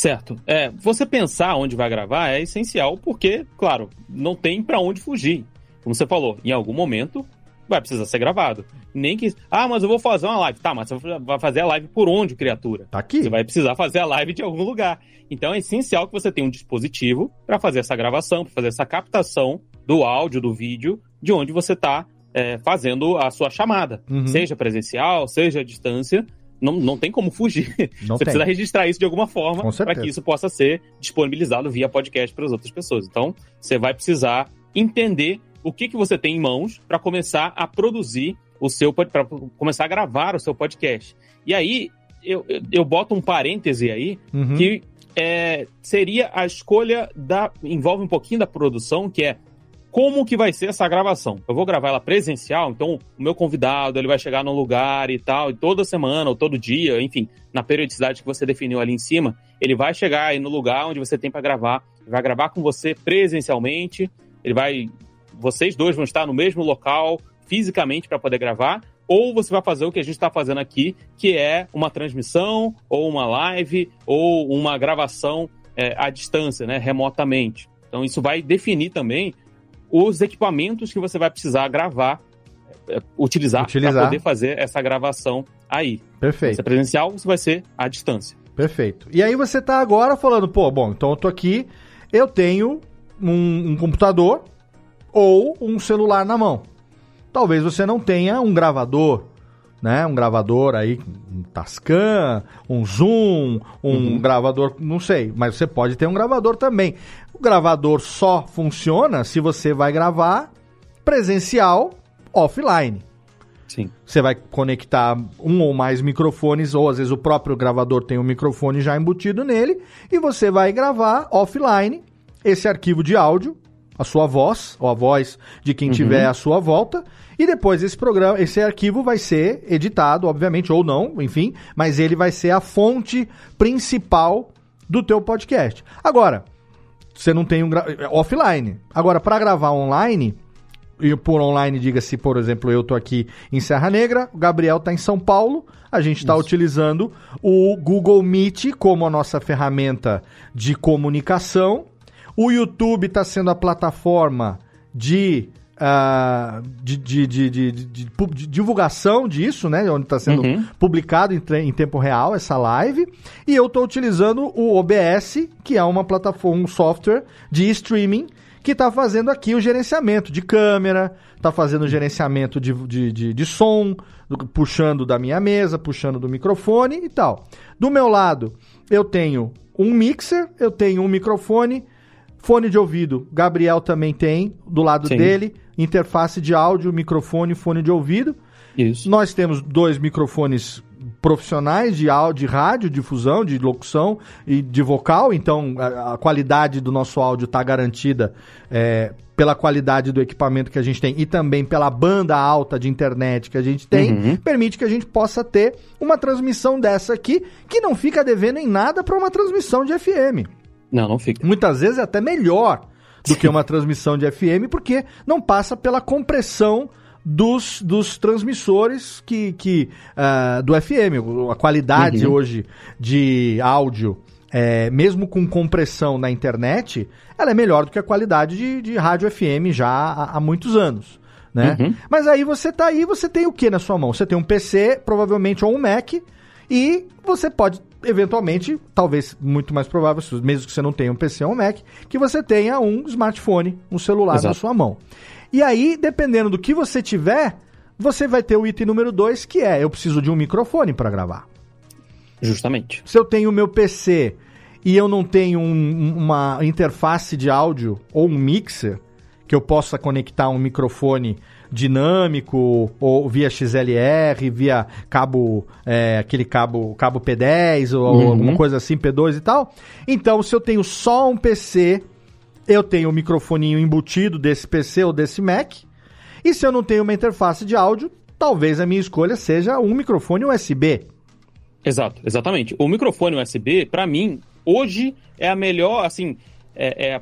Certo. É, você pensar onde vai gravar é essencial porque, claro, não tem para onde fugir como você falou, em algum momento vai precisar ser gravado. Nem que. Ah, mas eu vou fazer uma live. Tá, mas você vai fazer a live por onde, criatura? Tá aqui. Você vai precisar fazer a live de algum lugar. Então é essencial que você tenha um dispositivo para fazer essa gravação, para fazer essa captação do áudio, do vídeo, de onde você está é, fazendo a sua chamada. Uhum. Seja presencial, seja à distância. Não, não tem como fugir. Não você tem. precisa registrar isso de alguma forma para que isso possa ser disponibilizado via podcast para as outras pessoas. Então, você vai precisar entender o que, que você tem em mãos para começar a produzir o seu para começar a gravar o seu podcast. E aí eu, eu, boto um parêntese aí uhum. que é, seria a escolha da envolve um pouquinho da produção, que é como que vai ser essa gravação. Eu vou gravar ela presencial, então o meu convidado ele vai chegar num lugar e tal, e toda semana ou todo dia, enfim, na periodicidade que você definiu ali em cima, ele vai chegar aí no lugar onde você tem para gravar, vai gravar com você presencialmente, ele vai vocês dois vão estar no mesmo local fisicamente para poder gravar, ou você vai fazer o que a gente está fazendo aqui, que é uma transmissão, ou uma live, ou uma gravação é, à distância, né, remotamente. Então isso vai definir também os equipamentos que você vai precisar gravar, é, utilizar, utilizar. para poder fazer essa gravação aí. Perfeito. Se é presencial, você vai ser à distância. Perfeito. E aí você está agora falando, pô, bom, então eu tô aqui, eu tenho um, um computador, ou um celular na mão. Talvez você não tenha um gravador, né? Um gravador aí, um Tascam, um Zoom, um uhum. gravador, não sei, mas você pode ter um gravador também. O gravador só funciona se você vai gravar presencial offline. Sim. Você vai conectar um ou mais microfones, ou às vezes o próprio gravador tem um microfone já embutido nele, e você vai gravar offline esse arquivo de áudio a sua voz, ou a voz de quem uhum. tiver à sua volta, e depois esse programa, esse arquivo vai ser editado, obviamente, ou não, enfim, mas ele vai ser a fonte principal do teu podcast. Agora, você não tem um offline. Agora, para gravar online, e por online, diga-se, por exemplo, eu tô aqui em Serra Negra, o Gabriel tá em São Paulo, a gente está utilizando o Google Meet como a nossa ferramenta de comunicação o YouTube está sendo a plataforma de, uh, de, de, de, de, divulgação disso, né? Onde está sendo uhum. publicado em, em, tempo real essa live. E eu estou utilizando o OBS, que é uma plataforma, um software de streaming que está fazendo aqui o gerenciamento de câmera, está fazendo o gerenciamento de, de, de, de, som, puxando da minha mesa, puxando do microfone e tal. Do meu lado, eu tenho um mixer, eu tenho um microfone, Fone de ouvido, Gabriel também tem do lado Sim. dele. Interface de áudio, microfone, fone de ouvido. Isso. Nós temos dois microfones profissionais de áudio, de rádio, difusão, de locução e de vocal, então a, a qualidade do nosso áudio está garantida é, pela qualidade do equipamento que a gente tem e também pela banda alta de internet que a gente tem, uhum. permite que a gente possa ter uma transmissão dessa aqui que não fica devendo em nada para uma transmissão de FM. Não, não fica. Muitas vezes é até melhor do que uma transmissão de FM, porque não passa pela compressão dos, dos transmissores que, que uh, do FM. A qualidade uhum. hoje de áudio, é, mesmo com compressão na internet, ela é melhor do que a qualidade de, de rádio FM já há, há muitos anos. Né? Uhum. Mas aí você tá aí, você tem o que na sua mão? Você tem um PC, provavelmente ou um Mac, e você pode eventualmente, talvez muito mais provável, mesmo que você não tenha um PC ou um Mac, que você tenha um smartphone, um celular Exato. na sua mão. E aí, dependendo do que você tiver, você vai ter o item número 2, que é eu preciso de um microfone para gravar. Justamente. Se eu tenho o meu PC e eu não tenho um, uma interface de áudio ou um mixer que eu possa conectar um microfone dinâmico ou via XLR, via cabo, é, aquele cabo, cabo P10 ou uhum. alguma coisa assim, P2 e tal. Então, se eu tenho só um PC eu tenho o um microfoninho embutido desse PC ou desse Mac. E se eu não tenho uma interface de áudio, talvez a minha escolha seja um microfone USB. Exato, exatamente. O microfone USB, para mim, hoje é a melhor, assim, é, é,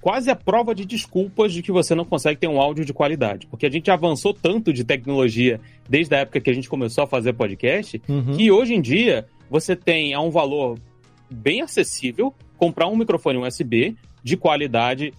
quase a prova de desculpas de que você não consegue ter um áudio de qualidade. Porque a gente avançou tanto de tecnologia desde a época que a gente começou a fazer podcast, uhum. que hoje em dia você tem a um valor bem acessível comprar um microfone USB de qualidade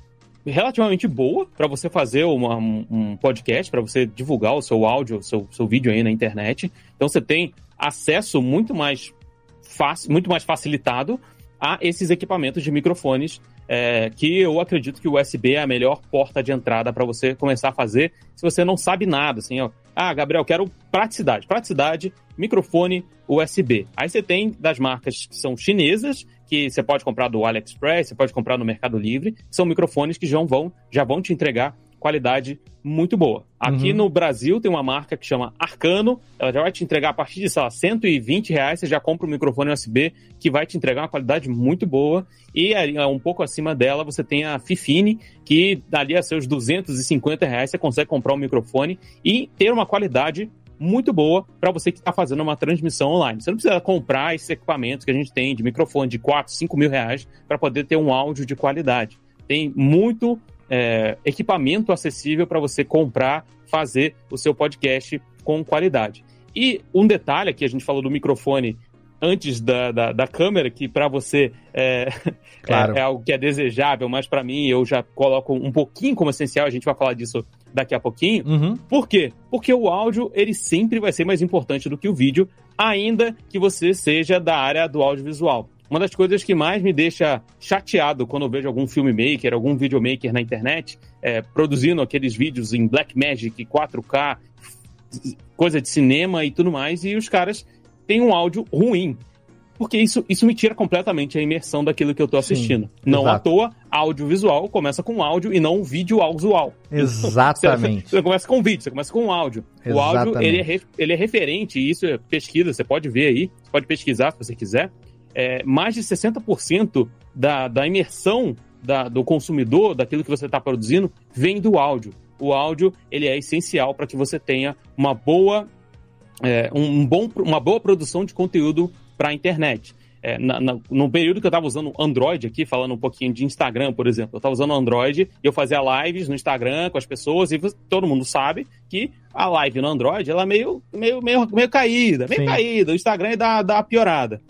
relativamente boa para você fazer uma, um podcast, para você divulgar o seu áudio, o seu, seu vídeo aí na internet. Então você tem acesso muito mais fácil, muito mais facilitado a esses equipamentos de microfones é, que eu acredito que o USB é a melhor porta de entrada para você começar a fazer se você não sabe nada, assim, ó. Ah, Gabriel, quero praticidade. Praticidade, microfone USB. Aí você tem das marcas que são chinesas que você pode comprar do AliExpress, você pode comprar no Mercado Livre, são microfones que já vão, já vão te entregar qualidade muito boa. Aqui uhum. no Brasil tem uma marca que chama Arcano, ela já vai te entregar a partir de, sei lá, 120 reais, você já compra um microfone USB que vai te entregar uma qualidade muito boa. E um pouco acima dela você tem a Fifine, que dali a seus 250 reais você consegue comprar um microfone e ter uma qualidade muito boa para você que está fazendo uma transmissão online. Você não precisa comprar esses equipamentos que a gente tem de microfone de 4, 5 mil reais para poder ter um áudio de qualidade. Tem muito é, equipamento acessível para você comprar, fazer o seu podcast com qualidade. E um detalhe que a gente falou do microfone antes da, da, da câmera, que para você é, claro. é, é, algo que é desejável, mas para mim eu já coloco um pouquinho como essencial, a gente vai falar disso daqui a pouquinho. Uhum. Por quê? Porque o áudio, ele sempre vai ser mais importante do que o vídeo, ainda que você seja da área do audiovisual. Uma das coisas que mais me deixa chateado quando eu vejo algum filmmaker, algum videomaker na internet, é, produzindo aqueles vídeos em Blackmagic, 4K, coisa de cinema e tudo mais, e os caras têm um áudio ruim porque isso, isso me tira completamente a imersão daquilo que eu tô assistindo. Sim, não exato. à toa, audiovisual começa com áudio e não vídeo audiovisual. Exatamente. Você, você, começa com vídeo, você começa com áudio. Exatamente. O áudio, ele é, ele é referente, e isso é pesquisa, você pode ver aí, você pode pesquisar se você quiser. É, mais de 60% da, da imersão da, do consumidor, daquilo que você está produzindo, vem do áudio. O áudio, ele é essencial para que você tenha uma boa é, um bom, uma boa produção de conteúdo para a internet. É, na, na, no período que eu estava usando Android aqui, falando um pouquinho de Instagram, por exemplo, eu estava usando Android e eu fazia lives no Instagram com as pessoas e todo mundo sabe que a live no Android ela é meio, meio, meio, meio caída, meio Sim. caída. O Instagram dá, dá uma piorada.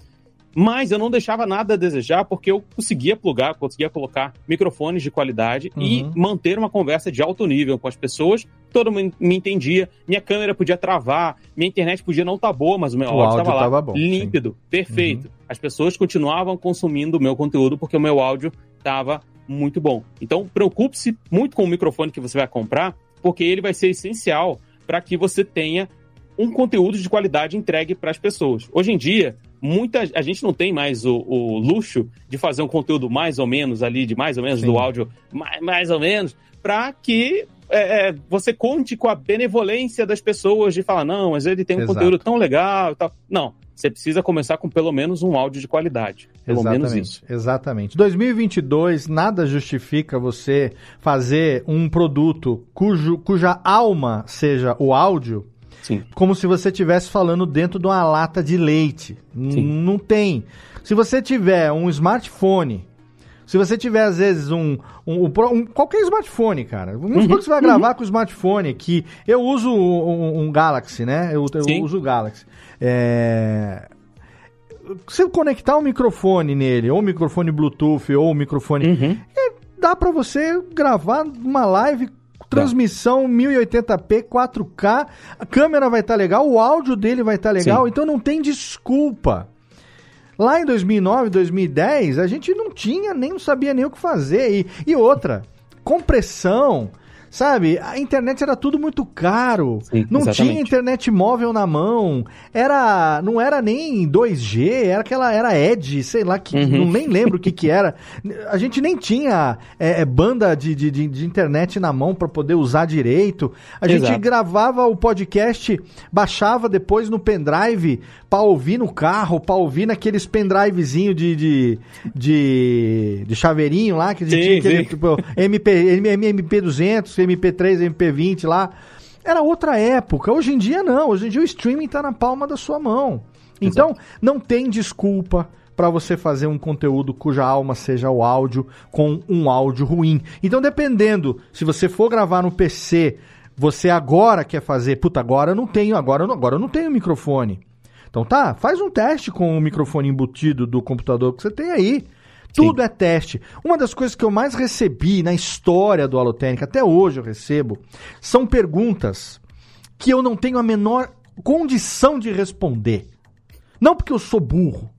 Mas eu não deixava nada a desejar porque eu conseguia plugar, conseguia colocar microfones de qualidade uhum. e manter uma conversa de alto nível com as pessoas. Todo mundo me entendia, minha câmera podia travar, minha internet podia não estar tá boa, mas o meu o áudio estava lá, bom, límpido, sim. perfeito. Uhum. As pessoas continuavam consumindo o meu conteúdo porque o meu áudio estava muito bom. Então, preocupe-se muito com o microfone que você vai comprar, porque ele vai ser essencial para que você tenha um conteúdo de qualidade entregue para as pessoas. Hoje em dia, muita a gente não tem mais o, o, luxo de fazer um conteúdo mais ou menos ali, de mais ou menos Sim. do áudio, mais, mais ou menos, para que é, é, você conte com a benevolência das pessoas de falar, não, mas ele tem um Exato. conteúdo tão legal e tal. Não, você precisa começar com pelo menos um áudio de qualidade. Pelo exatamente, menos isso. Exatamente. 2022, nada justifica você fazer um produto cujo, cuja alma seja o áudio Sim. Como se você estivesse falando dentro de uma lata de leite. Não tem. Se você tiver um smartphone, Se você tiver, às vezes, um, um, um qualquer smartphone, cara. Vamos supor que você vai gravar uhum. com o smartphone aqui. Eu uso um, um Galaxy, né? Eu, eu uso o Galaxy. É... Se conectar um microfone nele, ou um microfone Bluetooth, ou um microfone. Uhum. É, dá para você gravar uma live transmissão 1080p, 4K, a câmera vai estar tá legal, o áudio dele vai estar tá legal, Sim. então não tem desculpa. Lá em 2009, 2010, a gente não tinha, nem não sabia nem o que fazer. E, e outra, compressão, Sabe? A internet era tudo muito caro. Sim, não exatamente. tinha internet móvel na mão. Era. Não era nem 2G, era aquela. Era Edge, sei lá, que uhum. não nem lembro o que, que era. A gente nem tinha é, é banda de, de, de, internet na mão para poder usar direito. A Exato. gente gravava o podcast, baixava depois no pendrive pra ouvir no carro, pra ouvir naqueles pendrivezinho de, de, de, de chaveirinho lá, que a gente sim, tinha aquele tipo, MP, MP200, MP3, MP20 lá. Era outra época. Hoje em dia não. Hoje em dia o streaming está na palma da sua mão. Então, Exato. não tem desculpa para você fazer um conteúdo cuja alma seja o áudio com um áudio ruim. Então, dependendo, se você for gravar no PC, você agora quer fazer, puta, agora eu não tenho, agora eu não, agora eu não tenho microfone. Então tá, faz um teste com o microfone embutido do computador que você tem aí. Tudo Sim. é teste. Uma das coisas que eu mais recebi na história do Alotênica, até hoje eu recebo, são perguntas que eu não tenho a menor condição de responder. Não porque eu sou burro,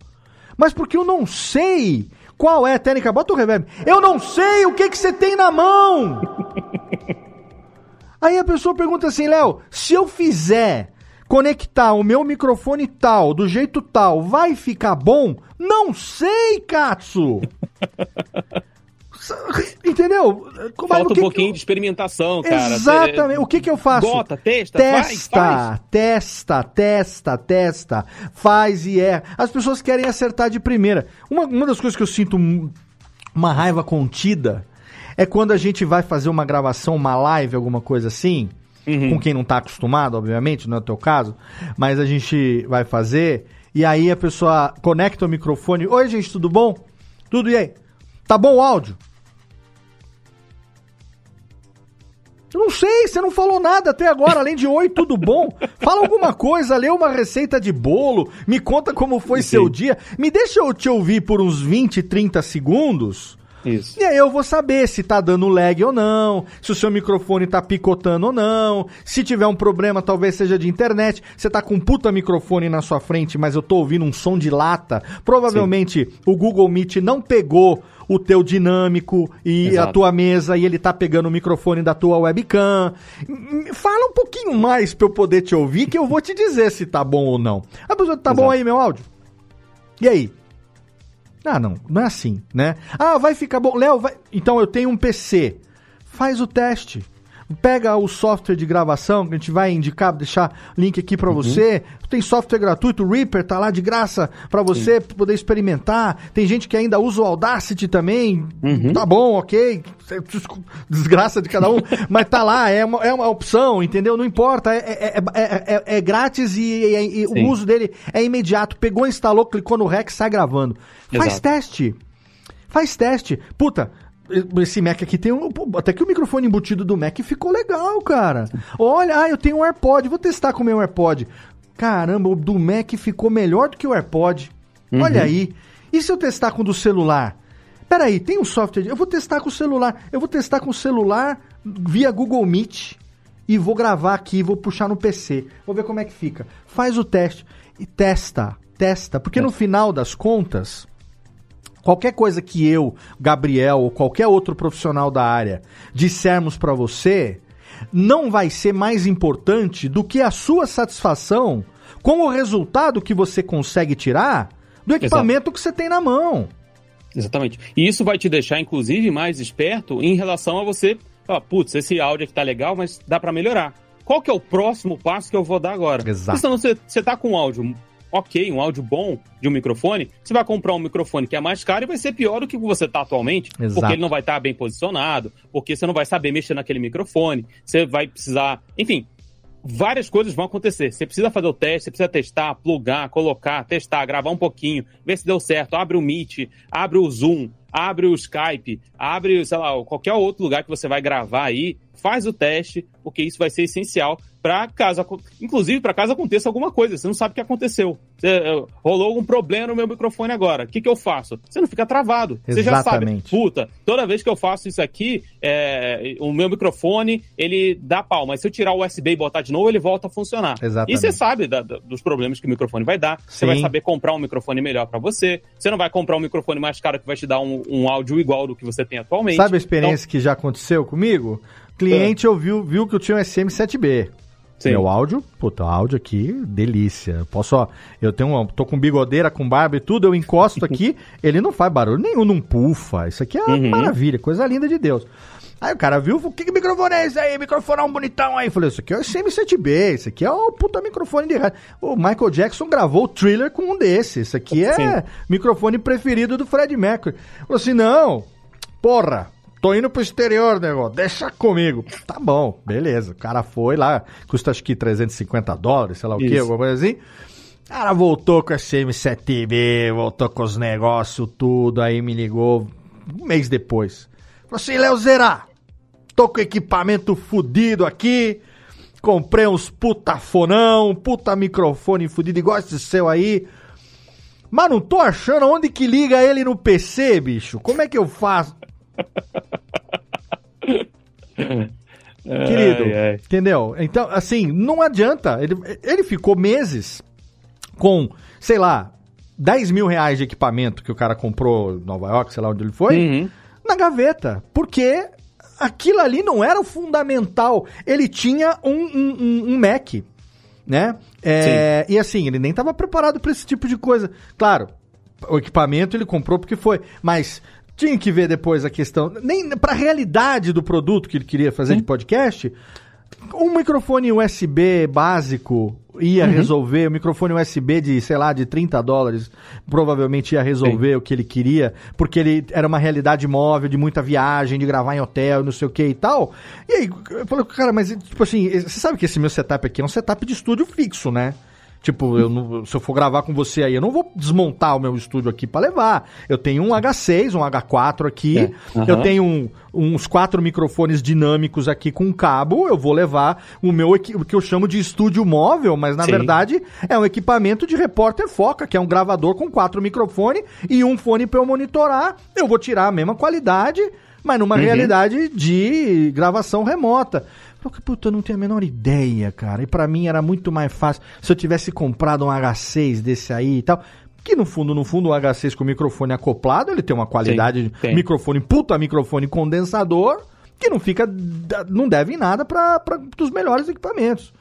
mas porque eu não sei qual é a técnica. Bota o reverb. Eu não sei o que, que você tem na mão. Aí a pessoa pergunta assim, Léo, se eu fizer conectar o meu microfone tal, do jeito tal, vai ficar bom? Não sei, Katsu! Entendeu? Falta um pouquinho que... de experimentação, cara. Exatamente. O que que eu faço? Bota, testa, testa, faz, faz. testa, testa, testa, faz e erra. As pessoas querem acertar de primeira. Uma, uma das coisas que eu sinto uma raiva contida é quando a gente vai fazer uma gravação, uma live, alguma coisa assim, uhum. com quem não está acostumado, obviamente, não é o teu caso, mas a gente vai fazer, e aí a pessoa conecta o microfone. Oi, gente, tudo bom? Tudo e aí? Tá bom o áudio? Eu não sei, você não falou nada até agora, além de oi, tudo bom? Fala alguma coisa, lê uma receita de bolo, me conta como foi seu dia. Me deixa eu te ouvir por uns 20, 30 segundos isso. E aí eu vou saber se tá dando lag ou não, se o seu microfone tá picotando ou não, se tiver um problema talvez seja de internet, você tá com um puta microfone na sua frente, mas eu tô ouvindo um som de lata, provavelmente Sim. o Google Meet não pegou o teu dinâmico e Exato. a tua mesa e ele tá pegando o microfone da tua webcam. Fala um pouquinho mais pra eu poder te ouvir que eu vou te dizer se tá bom ou não. A pessoa, tá Exato. bom aí meu áudio? E aí? Ah, não, não é assim, né? Ah, vai ficar bom. Léo, vai... então eu tenho um PC. Faz o teste pega o software de gravação, que a gente vai indicar, deixar link aqui para uhum. você. Tem software gratuito, o Reaper tá lá de graça para você Sim. poder experimentar. Tem gente que ainda usa o Audacity também. Uhum. Tá bom, ok. Desgraça de cada um, mas tá lá, é uma, é uma opção, entendeu? Não importa, é, é, é, é grátis e, e, e o uso dele é imediato. Pegou, instalou, clicou no REC, sai gravando. Exato. Faz teste. Faz teste. Puta, esse Mac aqui tem um. Até que o microfone embutido do Mac ficou legal, cara. Olha, ah, eu tenho um AirPod, vou testar com o meu AirPod. Caramba, o do Mac ficou melhor do que o AirPod. Uhum. Olha aí. E se eu testar com o do celular? Peraí, tem um software. Eu vou testar com o celular. Eu vou testar com o celular via Google Meet e vou gravar aqui, vou puxar no PC. Vou ver como é que fica. Faz o teste e testa, testa, porque no final das contas, qualquer coisa que eu, Gabriel ou qualquer outro profissional da área dissermos para você, não vai ser mais importante do que a sua satisfação com o resultado que você consegue tirar do equipamento Exato. que você tem na mão. Exatamente. E isso vai te deixar, inclusive, mais esperto em relação a você. Ah, putz, esse áudio aqui tá legal, mas dá para melhorar. Qual que é o próximo passo que eu vou dar agora? Exato. Senão você, você tá com um áudio ok, um áudio bom de um microfone, você vai comprar um microfone que é mais caro e vai ser pior do que você está atualmente, Exato. porque ele não vai estar tá bem posicionado, porque você não vai saber mexer naquele microfone, você vai precisar, enfim, várias coisas vão acontecer. Você precisa fazer o teste, você precisa testar, plugar, colocar, testar, gravar um pouquinho, ver se deu certo, abre o Meet, abre o Zoom, abre o Skype, abre, sei lá, qualquer outro lugar que você vai gravar aí, faz o teste, porque isso vai ser essencial para caso, inclusive para caso aconteça alguma coisa, você não sabe o que aconteceu. Você, eh, rolou algum problema no meu microfone agora. O que, que eu faço? Você não fica travado. Exatamente. Você já sabe, puta, toda vez que eu faço isso aqui, é, o meu microfone ele dá pau, mas se eu tirar o USB e botar de novo, ele volta a funcionar. Exatamente. E você sabe da, da, dos problemas que o microfone vai dar. Sim. Você vai saber comprar um microfone melhor para você. Você não vai comprar um microfone mais caro que vai te dar um, um áudio igual do que você tem atualmente. Sabe a experiência então, que já aconteceu comigo? Cliente é. ouviu, viu que eu tinha um SM7B. Sim. Meu áudio, puta, áudio aqui, delícia. Posso, ó, eu tenho um, tô com bigodeira, com barba e tudo, eu encosto aqui, ele não faz barulho nenhum, não pufa. Isso aqui é uma uhum. maravilha, coisa linda de Deus. Aí o cara viu, o que, que microfone é esse aí? Microfonão bonitão aí. Falei, isso aqui é o SM7B, isso aqui é o puta microfone de rádio. O Michael Jackson gravou o thriller com um desses. Isso aqui é Sim. microfone preferido do Fred Mercury. Falei assim, não, porra, Tô indo pro exterior, negócio. Deixa comigo. Tá bom, beleza. O cara foi lá, custa acho que 350 dólares, sei lá o quê, alguma coisa assim. O cara voltou com a CM7B, voltou com os negócios, tudo. Aí me ligou um mês depois. Falou assim: Leozera, tô com equipamento fudido aqui. Comprei uns puta fonão, puta microfone fudido, igual esse seu aí. Mas não tô achando onde que liga ele no PC, bicho. Como é que eu faço? Querido, ai, ai. entendeu? Então, assim, não adianta. Ele, ele ficou meses com, sei lá, 10 mil reais de equipamento que o cara comprou em Nova York, sei lá onde ele foi, uhum. na gaveta. Porque aquilo ali não era o fundamental. Ele tinha um, um, um Mac, né? É, e assim, ele nem estava preparado para esse tipo de coisa. Claro, o equipamento ele comprou porque foi, mas tinha que ver depois a questão, nem para a realidade do produto que ele queria fazer Sim. de podcast, um microfone USB básico ia uhum. resolver, o um microfone USB de, sei lá, de 30 dólares, provavelmente ia resolver Sim. o que ele queria, porque ele era uma realidade móvel, de muita viagem, de gravar em hotel, não sei o que e tal. E aí, eu falei, cara, mas, tipo assim, você sabe que esse meu setup aqui é um setup de estúdio fixo, né? Tipo, eu não, se eu for gravar com você aí, eu não vou desmontar o meu estúdio aqui para levar. Eu tenho um H6, um H4 aqui. É. Uhum. Eu tenho um, uns quatro microfones dinâmicos aqui com cabo. Eu vou levar o meu o que eu chamo de estúdio móvel, mas na Sim. verdade é um equipamento de repórter foca, que é um gravador com quatro microfones e um fone para eu monitorar. Eu vou tirar a mesma qualidade, mas numa uhum. realidade de gravação remota. Porque, puta, eu não tenho a menor ideia, cara. E para mim era muito mais fácil se eu tivesse comprado um H6 desse aí e tal. Que no fundo, no fundo, o H6 com o microfone acoplado, ele tem uma qualidade Sim, de microfone, puta microfone condensador, que não fica, não deve em nada para os melhores equipamentos.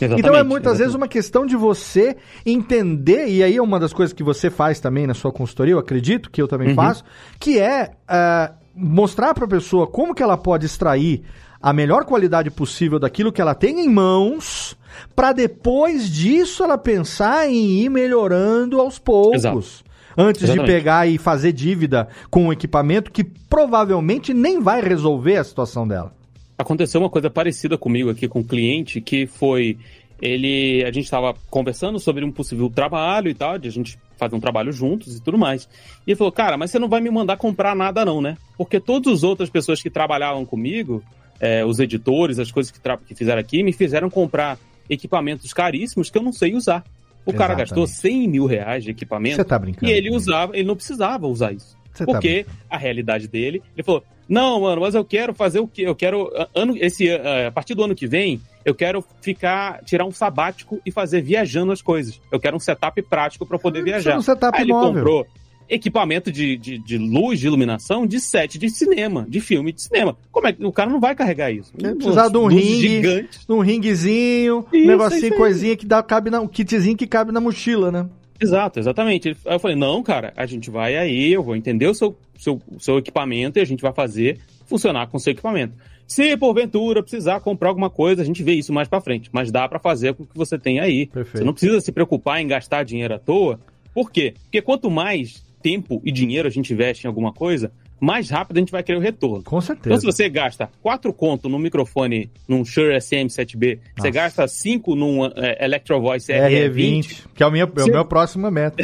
Exatamente, então é muitas exatamente. vezes uma questão de você entender, e aí é uma das coisas que você faz também na sua consultoria, eu acredito que eu também uhum. faço, que é uh, mostrar para a pessoa como que ela pode extrair a melhor qualidade possível daquilo que ela tem em mãos, para depois disso ela pensar em ir melhorando aos poucos. Exato. Antes Exatamente. de pegar e fazer dívida com um equipamento que provavelmente nem vai resolver a situação dela. Aconteceu uma coisa parecida comigo aqui com um cliente que foi ele a gente estava conversando sobre um possível trabalho e tal, de a gente fazer um trabalho juntos e tudo mais. E ele falou, cara, mas você não vai me mandar comprar nada não, né? Porque todas as outras pessoas que trabalhavam comigo, é, os editores, as coisas que, que fizeram aqui, me fizeram comprar equipamentos caríssimos que eu não sei usar. O Exatamente. cara gastou 100 mil reais de equipamento Você tá brincando, e ele usava, ele não precisava usar isso. Tá porque tá a realidade dele, ele falou: "Não, mano, mas eu quero fazer o que? Eu quero ano esse a partir do ano que vem, eu quero ficar tirar um sabático e fazer viajando as coisas. Eu quero um setup prático para poder viajar". Um setup Aí ele móvel. comprou equipamento de, de, de, luz, de iluminação, de set de cinema, de filme de cinema. Como é que o cara não vai carregar isso? É, precisar de um ringue, gigante. um ringuezinho, um negocinho, coisinha que dá, cabe na, um kitzinho que cabe na mochila, né? Exato, exatamente. Aí eu falei, não, cara, a gente vai aí, eu vou entender o seu, seu, seu equipamento e a gente vai fazer funcionar com o seu equipamento. Se porventura precisar comprar alguma coisa, a gente vê isso mais para frente. Mas dá para fazer com o que você tem aí. Perfeito. Você não precisa se preocupar em gastar dinheiro à toa. Por quê? Porque quanto mais tempo e dinheiro a gente investe em alguma coisa, mais rápido a gente vai querer o retorno. Com certeza. Então, se você gasta 4 conto num microfone, num Shure SM7B, Nossa. você gasta 5 num é, Electro Voice RE20, RE20, que é o, minha, você... é o meu próximo meta.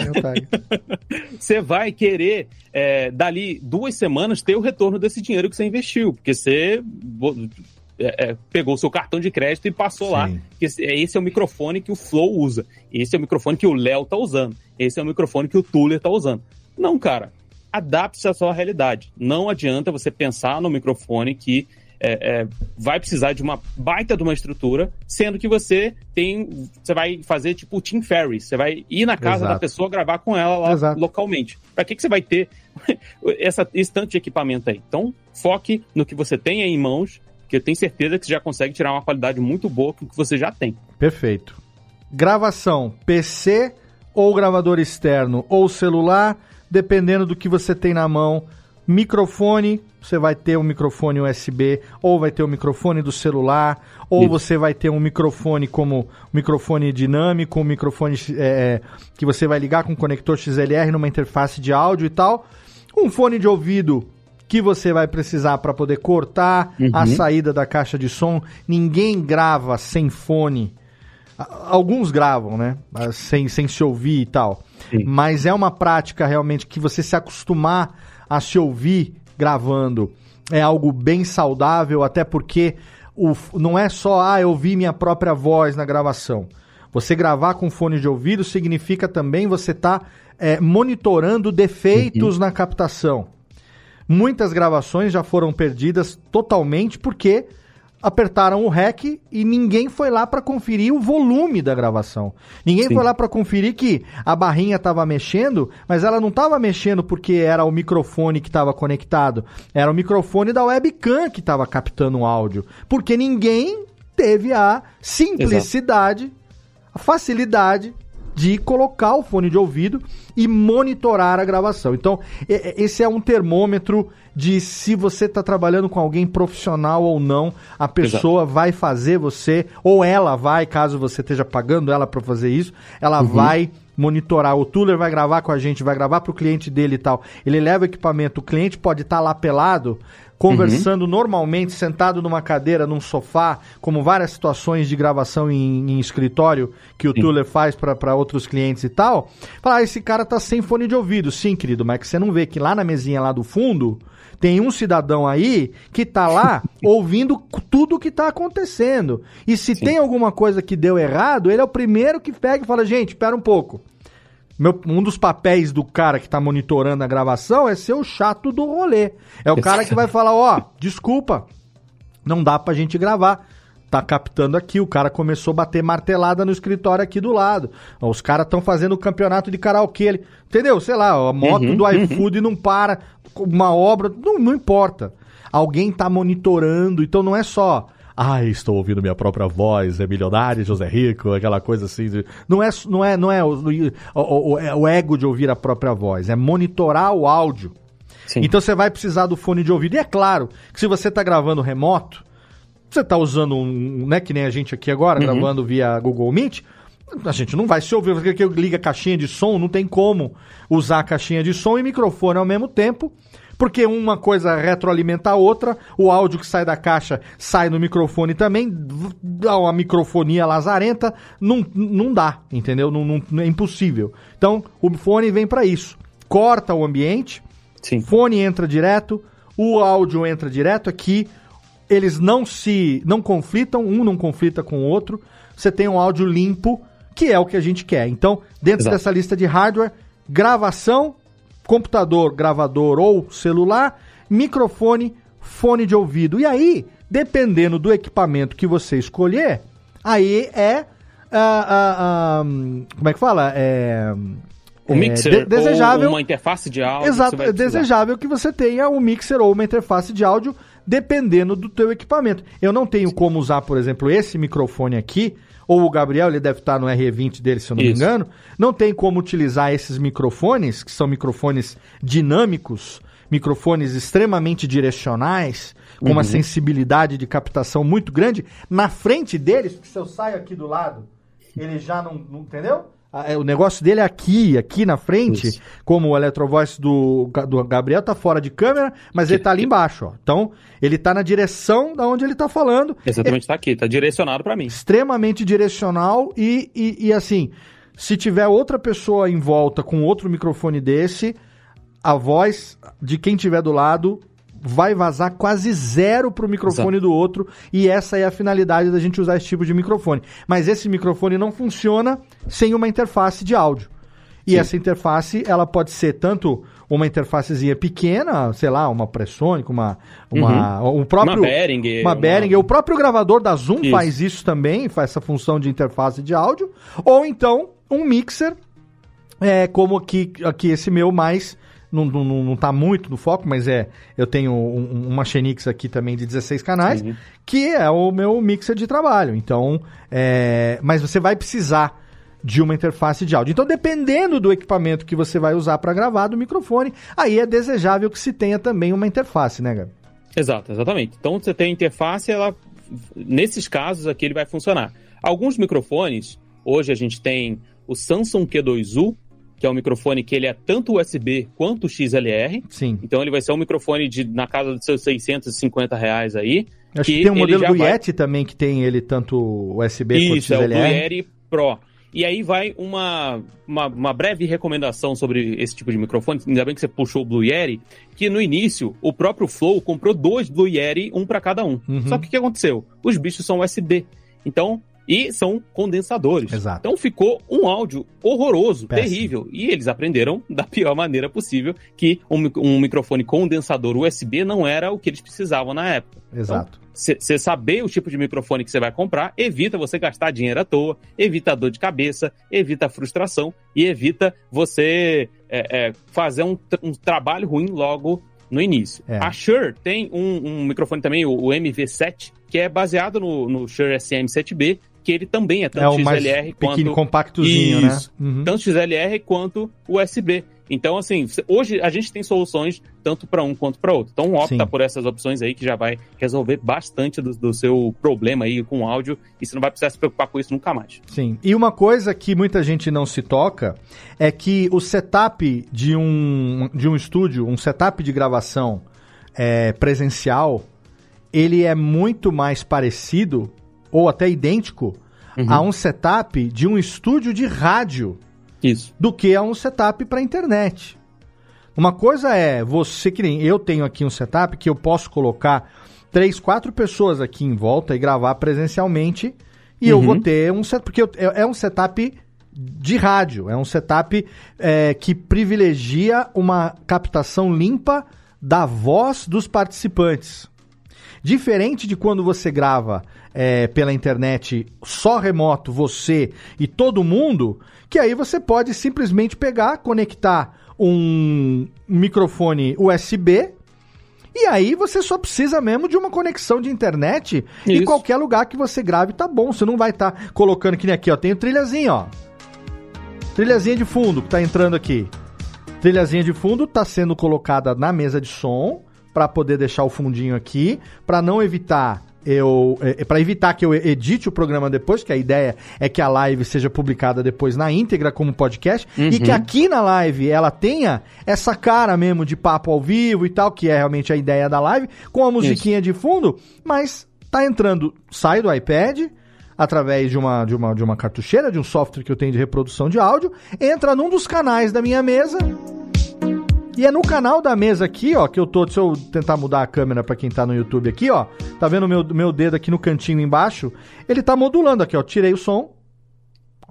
você vai querer, é, dali duas semanas, ter o retorno desse dinheiro que você investiu, porque você é, é, pegou o seu cartão de crédito e passou Sim. lá. Esse, esse é o microfone que o Flow usa. Esse é o microfone que o Léo tá usando. Esse é o microfone que o Tuller tá usando. Não, cara adapte-se à sua realidade. Não adianta você pensar no microfone que é, é, vai precisar de uma baita de uma estrutura, sendo que você tem. Você vai fazer tipo o Tim Ferriss, você vai ir na casa Exato. da pessoa gravar com ela lá Exato. localmente. Para que, que você vai ter essa, esse tanto de equipamento aí? Então, foque no que você tem aí em mãos, que eu tenho certeza que você já consegue tirar uma qualidade muito boa com o que você já tem. Perfeito. Gravação, PC ou gravador externo ou celular dependendo do que você tem na mão. Microfone, você vai ter um microfone USB, ou vai ter o um microfone do celular, ou Isso. você vai ter um microfone como microfone dinâmico, um microfone é, que você vai ligar com conector XLR numa interface de áudio e tal. Um fone de ouvido que você vai precisar para poder cortar uhum. a saída da caixa de som. Ninguém grava sem fone. Alguns gravam, né? Sem, sem se ouvir e tal. Sim. Mas é uma prática realmente que você se acostumar a se ouvir gravando é algo bem saudável, até porque o, não é só, ah, eu ouvi minha própria voz na gravação. Você gravar com fone de ouvido significa também você estar tá, é, monitorando defeitos uhum. na captação. Muitas gravações já foram perdidas totalmente porque apertaram o REC e ninguém foi lá para conferir o volume da gravação. Ninguém Sim. foi lá para conferir que a barrinha estava mexendo, mas ela não estava mexendo porque era o microfone que estava conectado. Era o microfone da webcam que estava captando o áudio. Porque ninguém teve a simplicidade, Exato. a facilidade de colocar o fone de ouvido e monitorar a gravação. Então, esse é um termômetro de se você está trabalhando com alguém profissional ou não, a pessoa Exato. vai fazer você, ou ela vai, caso você esteja pagando ela para fazer isso, ela uhum. vai monitorar. O Tuller vai gravar com a gente, vai gravar para o cliente dele e tal. Ele leva o equipamento, o cliente pode estar tá lá pelado, conversando uhum. normalmente, sentado numa cadeira, num sofá, como várias situações de gravação em, em escritório que o Sim. Tuller faz para outros clientes e tal. Falar, ah, esse cara tá sem fone de ouvido. Sim, querido, mas que você não vê que lá na mesinha lá do fundo tem um cidadão aí que tá lá ouvindo tudo o que tá acontecendo. E se Sim. tem alguma coisa que deu errado, ele é o primeiro que pega e fala: gente, espera um pouco. Meu, um dos papéis do cara que tá monitorando a gravação é ser o chato do rolê. É o cara que vai falar: ó, oh, desculpa, não dá pra gente gravar tá captando aqui. O cara começou a bater martelada no escritório aqui do lado. Os caras estão fazendo o campeonato de karaokê. Ele, entendeu? Sei lá, a moto uhum, do uhum. iFood não para, uma obra, não, não importa. Alguém tá monitorando, então não é só. Ai, estou ouvindo minha própria voz, é milionário, José Rico, aquela coisa assim. De... Não é, não é, não é o, o, o, é o ego de ouvir a própria voz, é monitorar o áudio. Sim. Então você vai precisar do fone de ouvido. E é claro que se você está gravando remoto, você está usando um, né, que nem a gente aqui agora, uhum. gravando via Google Meet, a gente não vai se ouvir, porque liga a caixinha de som, não tem como usar a caixinha de som e microfone ao mesmo tempo, porque uma coisa retroalimenta a outra, o áudio que sai da caixa sai no microfone também, dá uma microfonia lazarenta, não, não dá, entendeu? Não, não, é impossível. Então, o fone vem para isso. Corta o ambiente, Sim. fone entra direto, o áudio entra direto aqui, eles não se não conflitam, um não conflita com o outro. Você tem um áudio limpo, que é o que a gente quer. Então, dentro Exato. dessa lista de hardware, gravação, computador, gravador ou celular, microfone, fone de ouvido. E aí, dependendo do equipamento que você escolher, aí é uh, uh, uh, como é que fala? É o é, mixer de desejável, ou uma interface de áudio. Exato, é desejável que você tenha um mixer ou uma interface de áudio dependendo do teu equipamento. Eu não tenho como usar, por exemplo, esse microfone aqui, ou o Gabriel, ele deve estar no RE20 dele, se eu não Isso. me engano, não tem como utilizar esses microfones, que são microfones dinâmicos, microfones extremamente direcionais, com uhum. uma sensibilidade de captação muito grande, na frente deles, porque se eu saio aqui do lado, ele já não, não entendeu? O negócio dele é aqui, aqui na frente, Isso. como o Electrovoice do, do Gabriel tá fora de câmera, mas ele tá ali embaixo, ó. Então, ele tá na direção da onde ele tá falando. Exatamente, é, tá aqui, tá direcionado para mim. Extremamente direcional e, e, e assim, se tiver outra pessoa em volta com outro microfone desse, a voz de quem tiver do lado vai vazar quase zero pro microfone Exato. do outro, e essa é a finalidade da gente usar esse tipo de microfone. Mas esse microfone não funciona sem uma interface de áudio. E Sim. essa interface, ela pode ser tanto uma interfacezinha pequena, sei lá, uma Pressonic, uma uma uhum. o próprio uma Behringer, uma Behringer, uma... o próprio gravador da Zoom isso. faz isso também, faz essa função de interface de áudio, ou então um mixer é como aqui aqui esse meu mais não, não, não tá muito no foco, mas é. Eu tenho um, uma Xenix aqui também de 16 canais, uhum. que é o meu mixer de trabalho. Então, é, mas você vai precisar de uma interface de áudio. Então, dependendo do equipamento que você vai usar para gravar do microfone, aí é desejável que se tenha também uma interface, né, Gabi? Exato, exatamente. Então, você tem a interface, ela, nesses casos aqui, ele vai funcionar. Alguns microfones, hoje a gente tem o Samsung Q2U, que é um microfone que ele é tanto USB quanto XLR. Sim. Então ele vai ser um microfone de na casa dos seus 650 reais aí. Acho que, que tem um modelo do vai... Yeti também que tem ele tanto USB Isso, quanto XLR. Isso, é o Yeti Pro. E aí vai uma, uma, uma, breve recomendação sobre esse tipo de microfone. Ainda bem que você puxou o Blue Yeti, que no início o próprio Flow comprou dois Blue Yeti, um para cada um. Uhum. Só que o que aconteceu? Os bichos são USB. Então, e são condensadores. Exato. Então ficou um áudio horroroso, Péssimo. terrível. E eles aprenderam da pior maneira possível que um, um, microfone condensador USB não era o que eles precisavam na época. Então, Exato. Você então, saber o tipo de microfone que você vai comprar evita você gastar dinheiro à toa, evita dor de cabeça, evita frustração e evita você é, é, fazer um, um trabalho ruim logo no início. É. A Shure tem um, um, microfone também, o, o MV7, que é baseado no, no Shure SM7B, que ele também é tanto é XLR quanto. compactozinho, né? Isso, né? Uhum. Tanto XLR quanto USB. Então, assim, hoje a gente tem soluções tanto para um quanto para outro. Então, opta Sim. por essas opções aí que já vai resolver bastante do, do, seu problema aí com áudio e você não vai precisar se preocupar com isso nunca mais. Sim. E uma coisa que muita gente não se toca é que o setup de um, de um estúdio, um setup de gravação é, presencial, ele é muito mais parecido ou até idêntico uhum. a um setup de um estúdio de rádio Isso. do que a um setup para internet. Uma coisa é você que nem eu tenho aqui um setup que eu posso colocar três, quatro pessoas aqui em volta e gravar presencialmente e uhum. eu vou ter um setup porque eu, é, é um setup de rádio, é um setup é, que privilegia uma captação limpa da voz dos participantes. Diferente de quando você grava é, pela internet só remoto, você e todo mundo, que aí você pode simplesmente pegar, conectar um microfone USB e aí você só precisa mesmo de uma conexão de internet Isso. e qualquer lugar que você grave tá bom. Você não vai estar tá colocando que nem aqui, ó. Tem o trilhazinho, ó. Trilhazinha de fundo que tá entrando aqui. Trilhazinha de fundo tá sendo colocada na mesa de som para poder deixar o fundinho aqui, para não evitar eu é, é para evitar que eu edite o programa depois, que a ideia é que a live seja publicada depois na íntegra como podcast uhum. e que aqui na live ela tenha essa cara mesmo de papo ao vivo e tal, que é realmente a ideia da live, com a musiquinha Isso. de fundo, mas tá entrando, sai do iPad, através de uma, de, uma, de uma cartucheira, de um software que eu tenho de reprodução de áudio, entra num dos canais da minha mesa e é no canal da mesa aqui, ó, que eu tô. Deixa eu tentar mudar a câmera para quem tá no YouTube aqui, ó. Tá vendo o meu, meu dedo aqui no cantinho embaixo? Ele tá modulando aqui, ó. Tirei o som.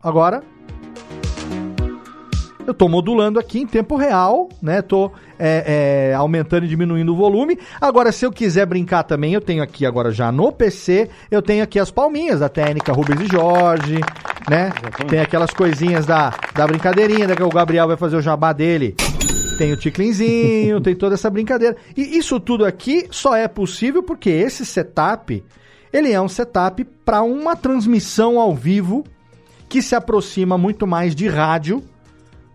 Agora. Eu tô modulando aqui em tempo real, né? Tô é, é, aumentando e diminuindo o volume. Agora, se eu quiser brincar também, eu tenho aqui agora já no PC, eu tenho aqui as palminhas da técnica Rubens e Jorge, né? Tem aquelas coisinhas da, da brincadeirinha, né? Que o Gabriel vai fazer o jabá dele tem o ticlinzinho, tem toda essa brincadeira. E isso tudo aqui só é possível porque esse setup, ele é um setup para uma transmissão ao vivo que se aproxima muito mais de rádio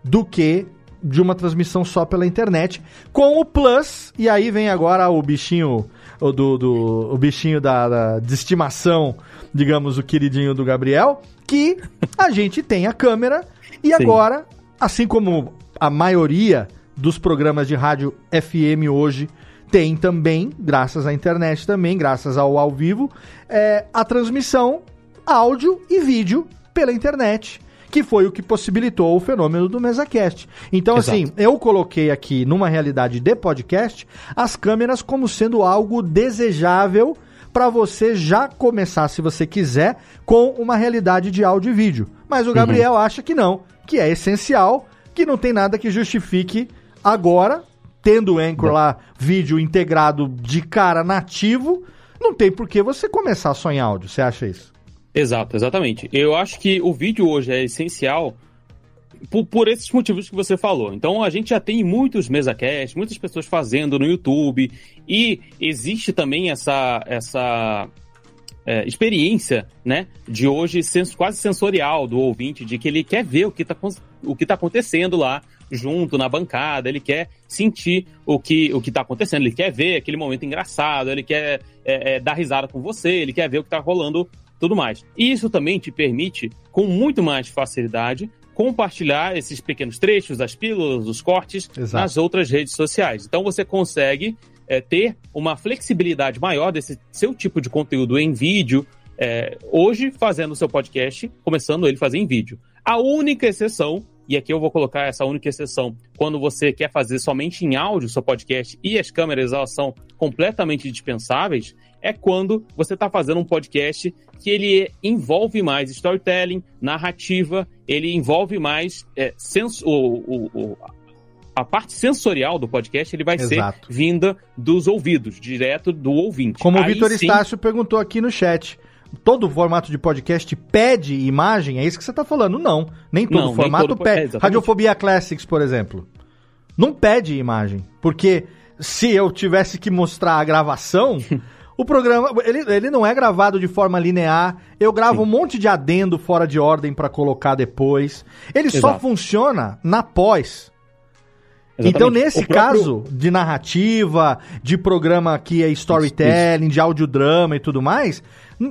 do que de uma transmissão só pela internet, com o plus, e aí vem agora o bichinho o do, do o bichinho da, da, de estimação, digamos, o queridinho do Gabriel, que a gente tem a câmera E Sim. agora, assim como a maioria dos programas de rádio FM hoje tem também, graças à internet também, graças ao ao vivo, é, a transmissão áudio e vídeo pela internet que foi o que possibilitou o fenômeno do MesaCast. Então, Exato. assim, eu coloquei aqui numa realidade de podcast as câmeras como sendo algo desejável para você já começar, se você quiser, com uma realidade de áudio e vídeo. Mas o Gabriel uhum. acha que não, que é essencial, que não tem nada que justifique agora, tendo o Anchor lá, vídeo integrado de cara nativo, não tem por que você começar só em áudio. Você acha isso? Exato, exatamente. Eu acho que o vídeo hoje é essencial por, por, esses motivos que você falou. Então a gente já tem muitos MesaCast, muitas pessoas fazendo no YouTube e existe também essa essa é, experiência, né, de hoje sens quase sensorial do ouvinte, de que ele quer ver o que está o que tá acontecendo lá junto na bancada, ele quer sentir o que o que está acontecendo, ele quer ver aquele momento engraçado, ele quer é, é, dar risada com você, ele quer ver o que está rolando tudo mais. E isso também te permite, com muito mais facilidade, compartilhar esses pequenos trechos, as pílulas, os cortes Exato. nas outras redes sociais. Então você consegue é, ter uma flexibilidade maior desse seu tipo de conteúdo em vídeo, é, hoje fazendo o seu podcast, começando ele fazer em vídeo. A única exceção, e aqui eu vou colocar essa única exceção, quando você quer fazer somente em áudio o seu podcast e as câmeras elas são completamente dispensáveis, é quando você está fazendo um podcast que ele envolve mais storytelling, narrativa, ele envolve mais é, sens o, o, o, a parte sensorial do podcast ele vai Exato. ser vinda dos ouvidos, direto do ouvinte. Como Aí o Vitor sim... Estácio perguntou aqui no chat. Todo formato de podcast pede imagem? É isso que você está falando? Não. Nem todo não, formato nem todo... pede. É, Radiofobia Classics, por exemplo. Não pede imagem. Porque se eu tivesse que mostrar a gravação. O programa, ele, ele não é gravado de forma linear. Eu gravo Sim. um monte de adendo fora de ordem para colocar depois. Ele Exato. só funciona na pós. Exatamente. Então, nesse próprio... caso de narrativa, de programa que é storytelling, isso, isso. de audiodrama e tudo mais,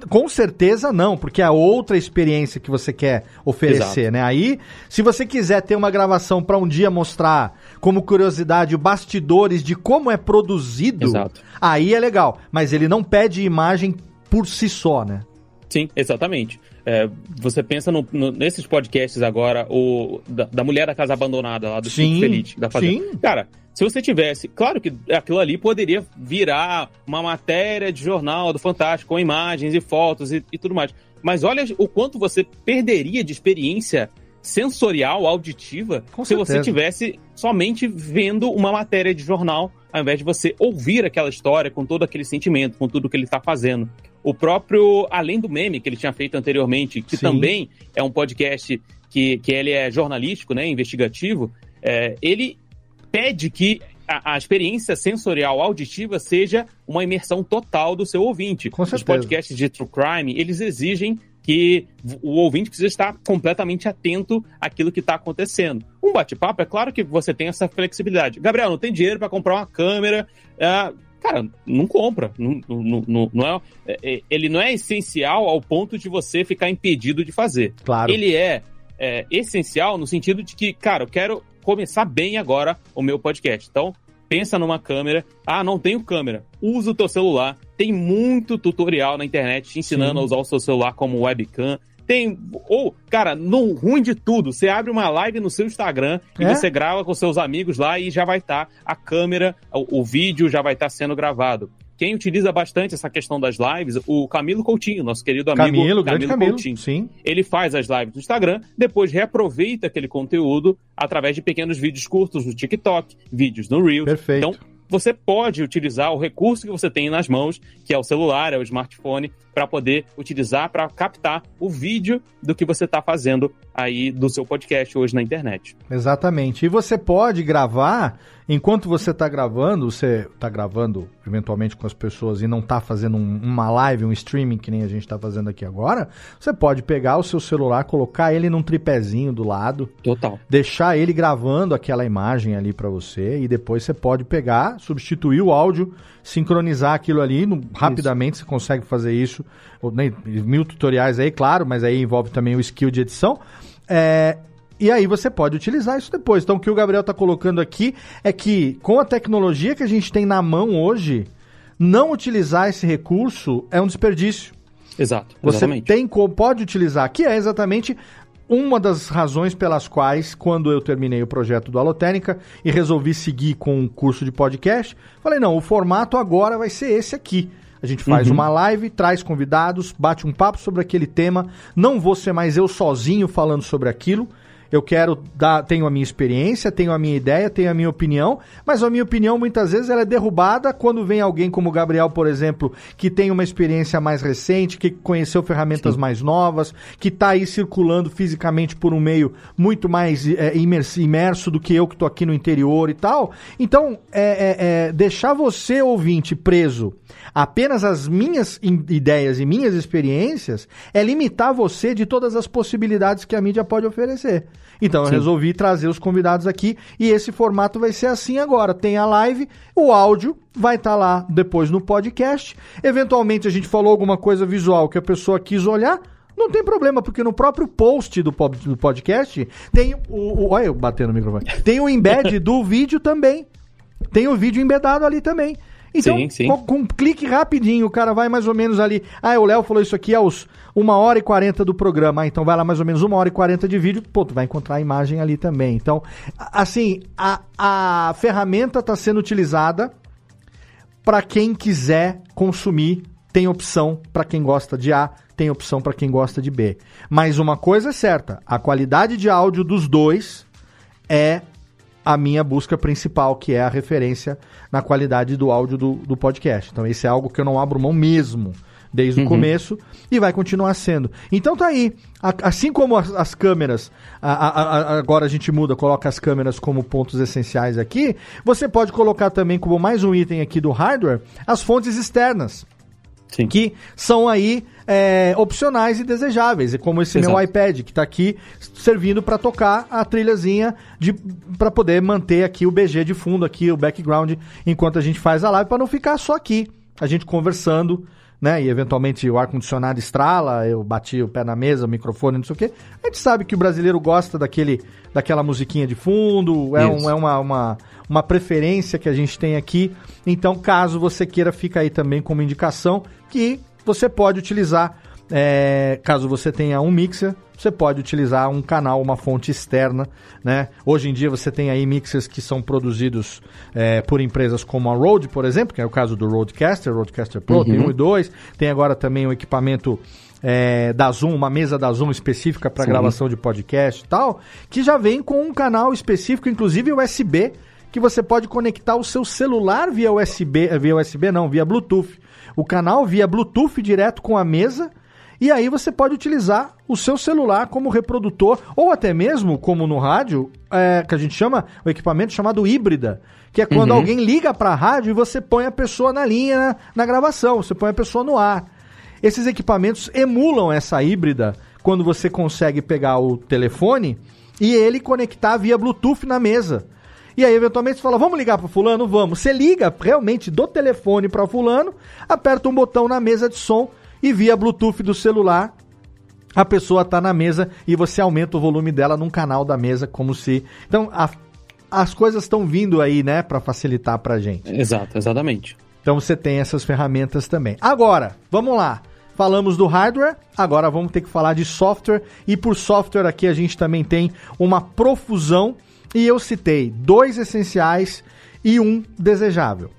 com certeza não, porque é outra experiência que você quer oferecer, Exato. né? Aí, se você quiser ter uma gravação para um dia mostrar como curiosidade bastidores de como é produzido, Exato. aí é legal. Mas ele não pede imagem por si só, né? Sim, exatamente. É, você pensa no, no, nesses podcasts agora, o da, da, mulher da casa abandonada lá do Sim, Feliz, da fazenda. Sim. Cara, se você tivesse, claro que aquilo ali poderia virar uma matéria de jornal do Fantástico com imagens e fotos e, e tudo mais. Mas olha o quanto você perderia de experiência sensorial, auditiva, com se certeza. você tivesse somente vendo uma matéria de jornal, ao invés de você ouvir aquela história com todo aquele sentimento, com tudo que ele está fazendo. O próprio Além do Meme, que ele tinha feito anteriormente, que Sim. também é um podcast que, que ele é jornalístico, né, investigativo, é, ele pede que a, a, experiência sensorial auditiva seja uma imersão total do seu ouvinte. Com Os podcasts de True Crime, eles exigem que o ouvinte precisa estar completamente atento àquilo que está acontecendo. Um bate-papo, é claro que você tem essa flexibilidade. Gabriel, não tem dinheiro para comprar uma câmera. Uh, cara, não compra. Não, não, não, não é, é, é, ele não é essencial ao ponto de você ficar impedido de fazer. Claro. Ele é, é essencial no sentido de que, cara, eu quero começar bem agora o meu podcast. Então, pensa numa câmera. Ah, não tenho câmera. Usa o teu celular. Tem muito tutorial na internet te ensinando Sim. a usar o seu celular como webcam. Tem. Ou, cara, no ruim de tudo, você abre uma live no seu Instagram é? e você grava com seus amigos lá e já vai estar tá a câmera, o, o, vídeo já vai estar tá sendo gravado. Quem utiliza bastante essa questão das lives, o Camilo Coutinho, nosso querido amigo Camilo, Camilo, Camilo Coutinho. Sim. Ele faz as lives no Instagram, depois reaproveita aquele conteúdo através de pequenos vídeos curtos no TikTok, vídeos no Reels. Perfeito. Então, você pode utilizar o recurso que você tem nas mãos, que é o celular, é o smartphone, para poder utilizar para captar o vídeo do que você está fazendo aí do seu podcast hoje na internet. Exatamente. E você pode gravar enquanto você está gravando, você está gravando eventualmente com as pessoas e não está fazendo um, uma live, um streaming que nem a gente está fazendo aqui agora, você pode pegar o seu celular, colocar ele num tripézinho do lado, total, deixar ele gravando aquela imagem ali para você e depois você pode pegar, substituir o áudio, sincronizar aquilo ali, no, rapidamente você consegue fazer isso. Mil tutoriais aí, claro, mas aí envolve também o skill de edição. É, E aí você pode utilizar isso depois. Então o que o Gabriel está colocando aqui é que com a tecnologia que a gente tem na mão hoje, não utilizar esse recurso é um desperdício. Exato. Você tem pode utilizar, que é exatamente uma das razões pelas quais, quando eu terminei o projeto do Alotênica e resolvi seguir com um curso de podcast, falei: não, o formato agora vai ser esse aqui. A gente faz uhum. uma live, traz convidados, bate um papo sobre aquele tema. Não vou ser mais eu sozinho falando sobre aquilo eu quero dar, tenho a minha experiência, tenho a minha ideia, tenho a minha opinião, mas a minha opinião muitas vezes ela é derrubada quando vem alguém como o Gabriel, por exemplo, que tem uma experiência mais recente, que conheceu ferramentas Sim. mais novas, que está aí circulando fisicamente por um meio muito mais é, imerso, do que eu que estou aqui no interior e tal. Então, é, é, é, deixar você, ouvinte, preso apenas às minhas ideias e minhas experiências é limitar você de todas as possibilidades que a mídia pode oferecer. Então Sim. eu resolvi trazer os convidados aqui e esse formato vai ser assim agora. Tem a live, o áudio vai estar tá lá depois no podcast. Eventualmente a gente falou alguma coisa visual que a pessoa quis olhar. Não tem problema, porque no próprio post do, podcast tem o, o. Olha eu batendo no microfone. Tem o embed do vídeo também. Tem o vídeo embedado ali também. Então, sim, sim. Com, um clique rapidinho, o cara vai mais ou menos ali. Ah, o Léo falou isso aqui aos 1 hora e 40 do programa. Ah, então vai lá mais ou menos 1 hora e 40 de vídeo. Pô, tu vai encontrar a imagem ali também. Então, assim, a, a ferramenta está sendo utilizada para quem quiser consumir. Tem opção para quem gosta de A, tem opção para quem gosta de B. Mas uma coisa é certa: a qualidade de áudio dos dois é a minha busca principal, que é a referência na qualidade do áudio do, do podcast. Então, esse é algo que eu não abro mão mesmo desde uhum. o começo e vai continuar sendo. Então tá aí. assim como as, as câmeras, a, a, a, agora a gente muda, coloca as câmeras como pontos essenciais aqui, você pode colocar também como mais um item aqui do hardware as fontes externas. Sim. Que são aí é, opcionais e desejáveis, e como esse Exato. meu iPad que está aqui servindo para tocar a trilhazinha para poder manter aqui o BG de fundo aqui, o background enquanto a gente faz a live para não ficar só aqui, a gente conversando, né? E eventualmente o ar condicionado estrala, eu bati o pé na mesa, o microfone, não sei o quê. A gente sabe que o brasileiro gosta daquele daquela musiquinha de fundo, é, um, é uma, uma, uma preferência que a gente tem aqui. Então, caso você queira, fica aí também como indicação que você pode utilizar, é, caso você tenha um mixer, você pode utilizar um canal, uma fonte externa, né? Hoje em dia você tem aí mixers que são produzidos é, por empresas como a Rode, por exemplo, que é o caso do Rodecaster, Rodecaster Pro, uhum. tem um e dois. Tem agora também um equipamento é, da Zoom, uma mesa da Zoom específica para gravação de podcast e tal, que já vem com um canal específico, inclusive USB, que você pode conectar o seu celular via USB, via USB não, via Bluetooth o canal via Bluetooth direto com a mesa. E aí você pode utilizar o seu celular como reprodutor, ou até mesmo, como no rádio, é, que a gente chama o equipamento chamado híbrida, que é quando uhum. alguém liga para a rádio e você põe a pessoa na linha na, gravação, você põe a pessoa no ar. Esses equipamentos emulam essa híbrida quando você consegue pegar o telefone e ele conectar via Bluetooth na mesa. E aí, eventualmente, você fala, vamos ligar para fulano? Vamos. Você liga realmente do telefone para fulano, aperta um botão na mesa de som e via Bluetooth do celular, a pessoa está na mesa e você aumenta o volume dela num canal da mesa, como se... Então, a, as coisas estão vindo aí, né, para facilitar para gente. Exato, exatamente. Então, você tem essas ferramentas também. Agora, vamos lá. Falamos do hardware, agora vamos ter que falar de software. E por software aqui a gente também tem uma profusão e eu citei dois essenciais e um desejável.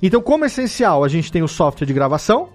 Então, como essencial, a gente tem o software de gravação.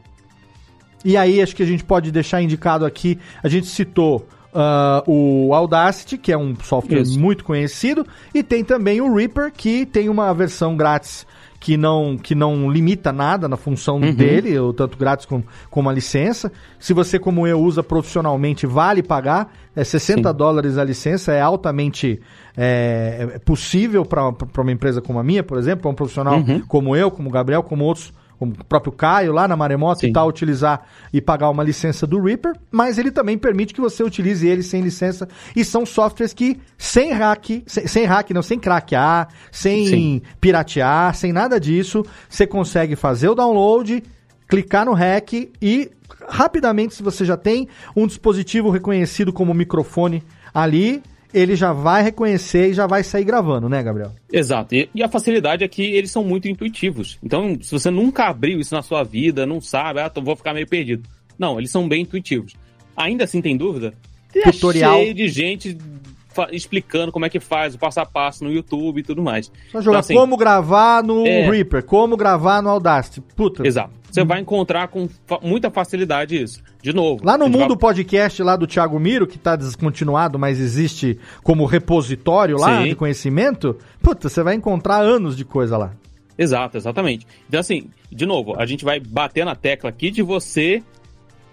E aí, acho que a gente pode deixar indicado aqui, a gente citou uh, o Audacity, que é um software Isso. muito conhecido, e tem também o Reaper, que tem uma versão grátis que não, que não limita nada na função uhum. dele, ou tanto grátis como, como a licença. Se você, como eu, usa profissionalmente, vale pagar. É 60 Sim. dólares a licença, é altamente é, é possível para uma empresa como a minha, por exemplo, para um profissional uhum. como eu, como o Gabriel, como outros como o próprio Caio lá na Maremoto Sim. e tal, utilizar e pagar uma licença do Reaper, mas ele também permite que você utilize ele sem licença e são softwares que sem hack, sem, sem hack não, sem craquear, sem Sim. piratear, sem nada disso, você consegue fazer o download, clicar no hack e rapidamente se você já tem um dispositivo reconhecido como microfone ali, ele já vai reconhecer e já vai sair gravando, né, Gabriel? Exato. E, e, a facilidade é que eles são muito intuitivos. Então, se você nunca abriu isso na sua vida, não sabe, ah, vou ficar meio perdido. Não, eles são bem intuitivos. Ainda assim, tem dúvida? Tutorial. É cheio de gente explicando como é que faz, o passo a passo no YouTube e tudo mais. Só jogar então, assim, como gravar no é... Reaper, como gravar no Audacity. Puta. Exato. Você vai encontrar com fa muita facilidade isso. De novo. Lá no Mundo vai... Podcast lá do Thiago Miro, que está descontinuado, mas existe como repositório lá Sim. de conhecimento, puta, você vai encontrar anos de coisa lá. Exato, exatamente. Então, assim, de novo, a gente vai bater na tecla aqui de você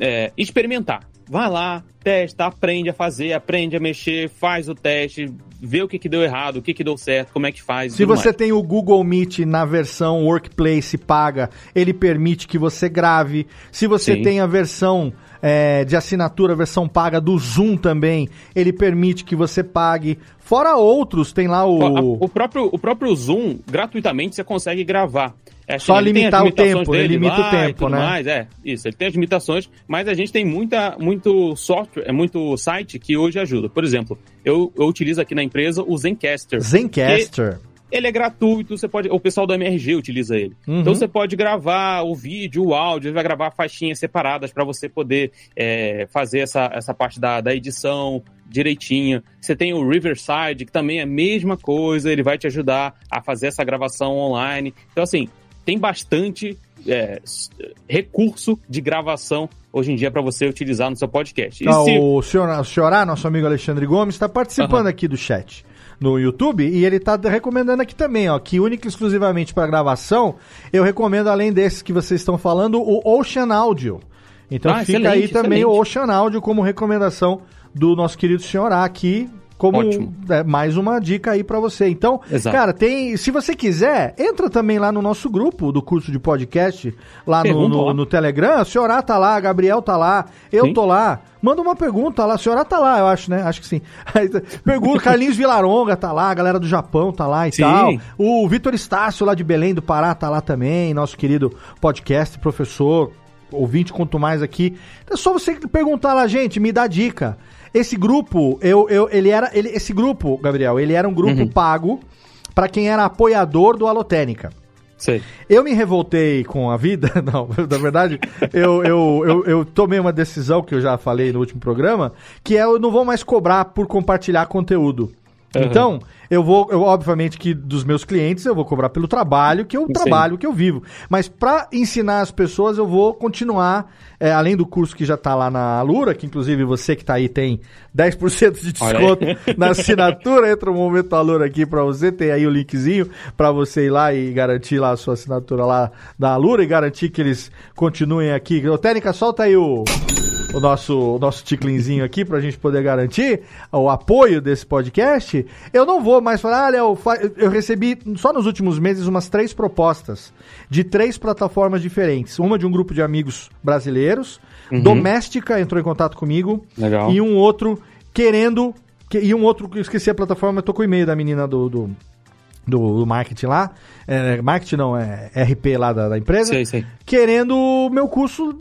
é, experimentar vai lá, testa, aprende a fazer, aprende a mexer, faz o teste, vê o que, que deu errado, o que, que deu certo, como é que faz. Se você mais. tem o Google Meet na versão Workplace paga, ele permite que você grave. Se você Sim. tem a versão é, de assinatura, versão paga do Zoom também, ele permite que você pague. Fora outros, tem lá o. O próprio, o próprio Zoom, gratuitamente, você consegue gravar. É, Só limitar o tempo, ele limita o tempo, né? Mais, é, isso, ele tem as limitações, mas a gente tem muita, muito software, é muito site que hoje ajuda. Por exemplo, eu, eu utilizo aqui na empresa o Zencaster. Zencaster. Ele é gratuito, você pode. O pessoal do MRG utiliza ele. Uhum. Então você pode gravar o vídeo, o áudio, ele vai gravar faixinhas separadas para você poder é, fazer essa, essa parte da, da edição direitinho. Você tem o Riverside, que também é a mesma coisa, ele vai te ajudar a fazer essa gravação online. Então, assim, tem bastante é, recurso de gravação hoje em dia para você utilizar no seu podcast. Tá, se... O senhor, o senhor nosso amigo Alexandre Gomes, está participando uhum. aqui do chat no YouTube e ele está recomendando aqui também, ó, que única e exclusivamente para gravação, eu recomendo além desses que vocês estão falando, o Ocean Audio. Então ah, fica aí também excelente. o Ocean Audio como recomendação do nosso querido senhor aqui, como é, mais uma dica aí para você. Então, Exato. cara, tem. Se você quiser, entra também lá no nosso grupo do curso de podcast, lá no, no, no, Telegram. A senhora tá lá, a Gabriel tá lá, eu sim. tô lá. Manda uma pergunta lá, a senhora tá lá, eu acho, né? Acho que sim. Pergunta, Carlinhos Vilaronga tá lá, a galera do Japão tá lá e sim. tal. O Vitor Estácio lá de Belém do Pará tá lá também, nosso querido podcast, professor, ouvinte, quanto mais aqui. É só você perguntar lá, gente, me dá dica. Esse grupo, eu, eu, ele era. Ele, esse grupo, Gabriel, ele era um grupo uhum. pago para quem era apoiador do Alotênica. Sei. Eu me revoltei com a vida, não, na verdade, eu, eu, eu, eu, tomei uma decisão que eu já falei no último programa, que é eu não vou mais cobrar por compartilhar conteúdo. Uhum. Então, eu vou, eu, obviamente que dos meus clientes eu vou cobrar pelo trabalho, que eu Sim. trabalho, que eu vivo. Mas para ensinar as pessoas, eu vou continuar, é, além do curso que já está lá na Alura, que inclusive você que está aí tem 10% de desconto na assinatura, entra o um momento Alura aqui para você, tem aí o linkzinho para você ir lá e garantir lá a sua assinatura lá da Alura e garantir que eles continuem aqui. Técnica, solta aí o o nosso, o nosso ticlinzinho aqui para a gente poder garantir o apoio desse podcast, eu não vou mais falar, ah, Léo, eu recebi só nos últimos meses umas três propostas de três plataformas diferentes. Uma de um grupo de amigos brasileiros, uhum. Doméstica entrou em contato comigo, Legal. e um outro querendo. E um outro, eu esqueci a plataforma, eu tô com o e-mail da menina do, do do, do, marketing lá, é, marketing não, é RP lá da, da empresa, sei, sei. querendo o meu curso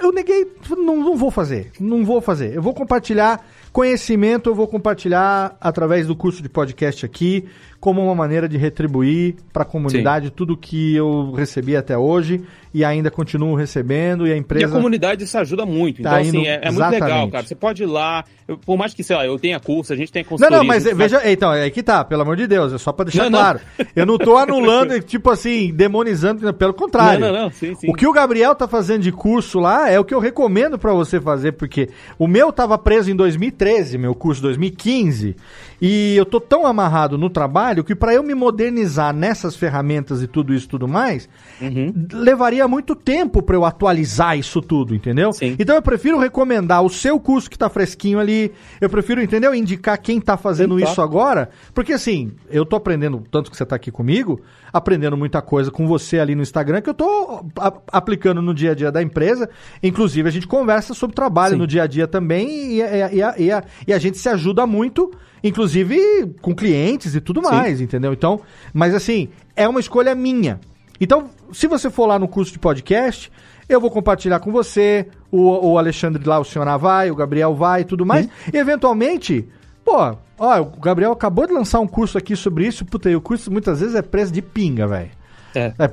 eu neguei, não, não vou fazer, não vou fazer. Eu vou compartilhar conhecimento, eu vou compartilhar através do curso de podcast aqui como uma maneira de retribuir para a comunidade Sim. tudo que eu recebi até hoje e ainda continuo recebendo e a empresa... E a comunidade isso ajuda muito. Tá então, assim, é, é muito legal, cara. Você pode ir lá, eu, por mais que, sei lá, eu tenha curso, a gente tem consultoria... Não, não, mas veja, então, é que tá, pelo amor de Deus, é só para deixar não, claro. Não. Eu não tô anulando, tipo assim, demonizando, pelo contrário. Não, não, não, sim, sim. O que o Gabriel tá fazendo de curso lá é o que eu recomendo para você fazer, porque o meu tava preso em 2013, meu curso 2015, e eu tô tão amarrado no trabalho que para eu me modernizar nessas ferramentas e tudo isso tudo mais, uhum. levaria muito tempo para eu atualizar isso tudo, entendeu? Sim. Então eu prefiro recomendar o seu curso que tá fresquinho ali, eu prefiro, entendeu? Indicar quem tá fazendo Sim, tá. isso agora, porque assim, eu tô aprendendo tanto que você tá aqui comigo, aprendendo muita coisa com você ali no Instagram que eu tô aplicando no dia a dia da empresa. Inclusive, a gente conversa sobre trabalho Sim. no dia a dia também e, e, e, e, a, e a gente se ajuda muito inclusive com clientes e tudo mais, Sim. entendeu? Então, mas assim, é uma escolha minha. Então, se você for lá no curso de podcast, eu vou compartilhar com você, o, o Alexandre lá, o senhor vai, o Gabriel vai e tudo mais. E eventualmente, pô, ó, o Gabriel acabou de lançar um curso aqui sobre isso, puta, e o curso muitas vezes é preço de pinga, velho. É. é.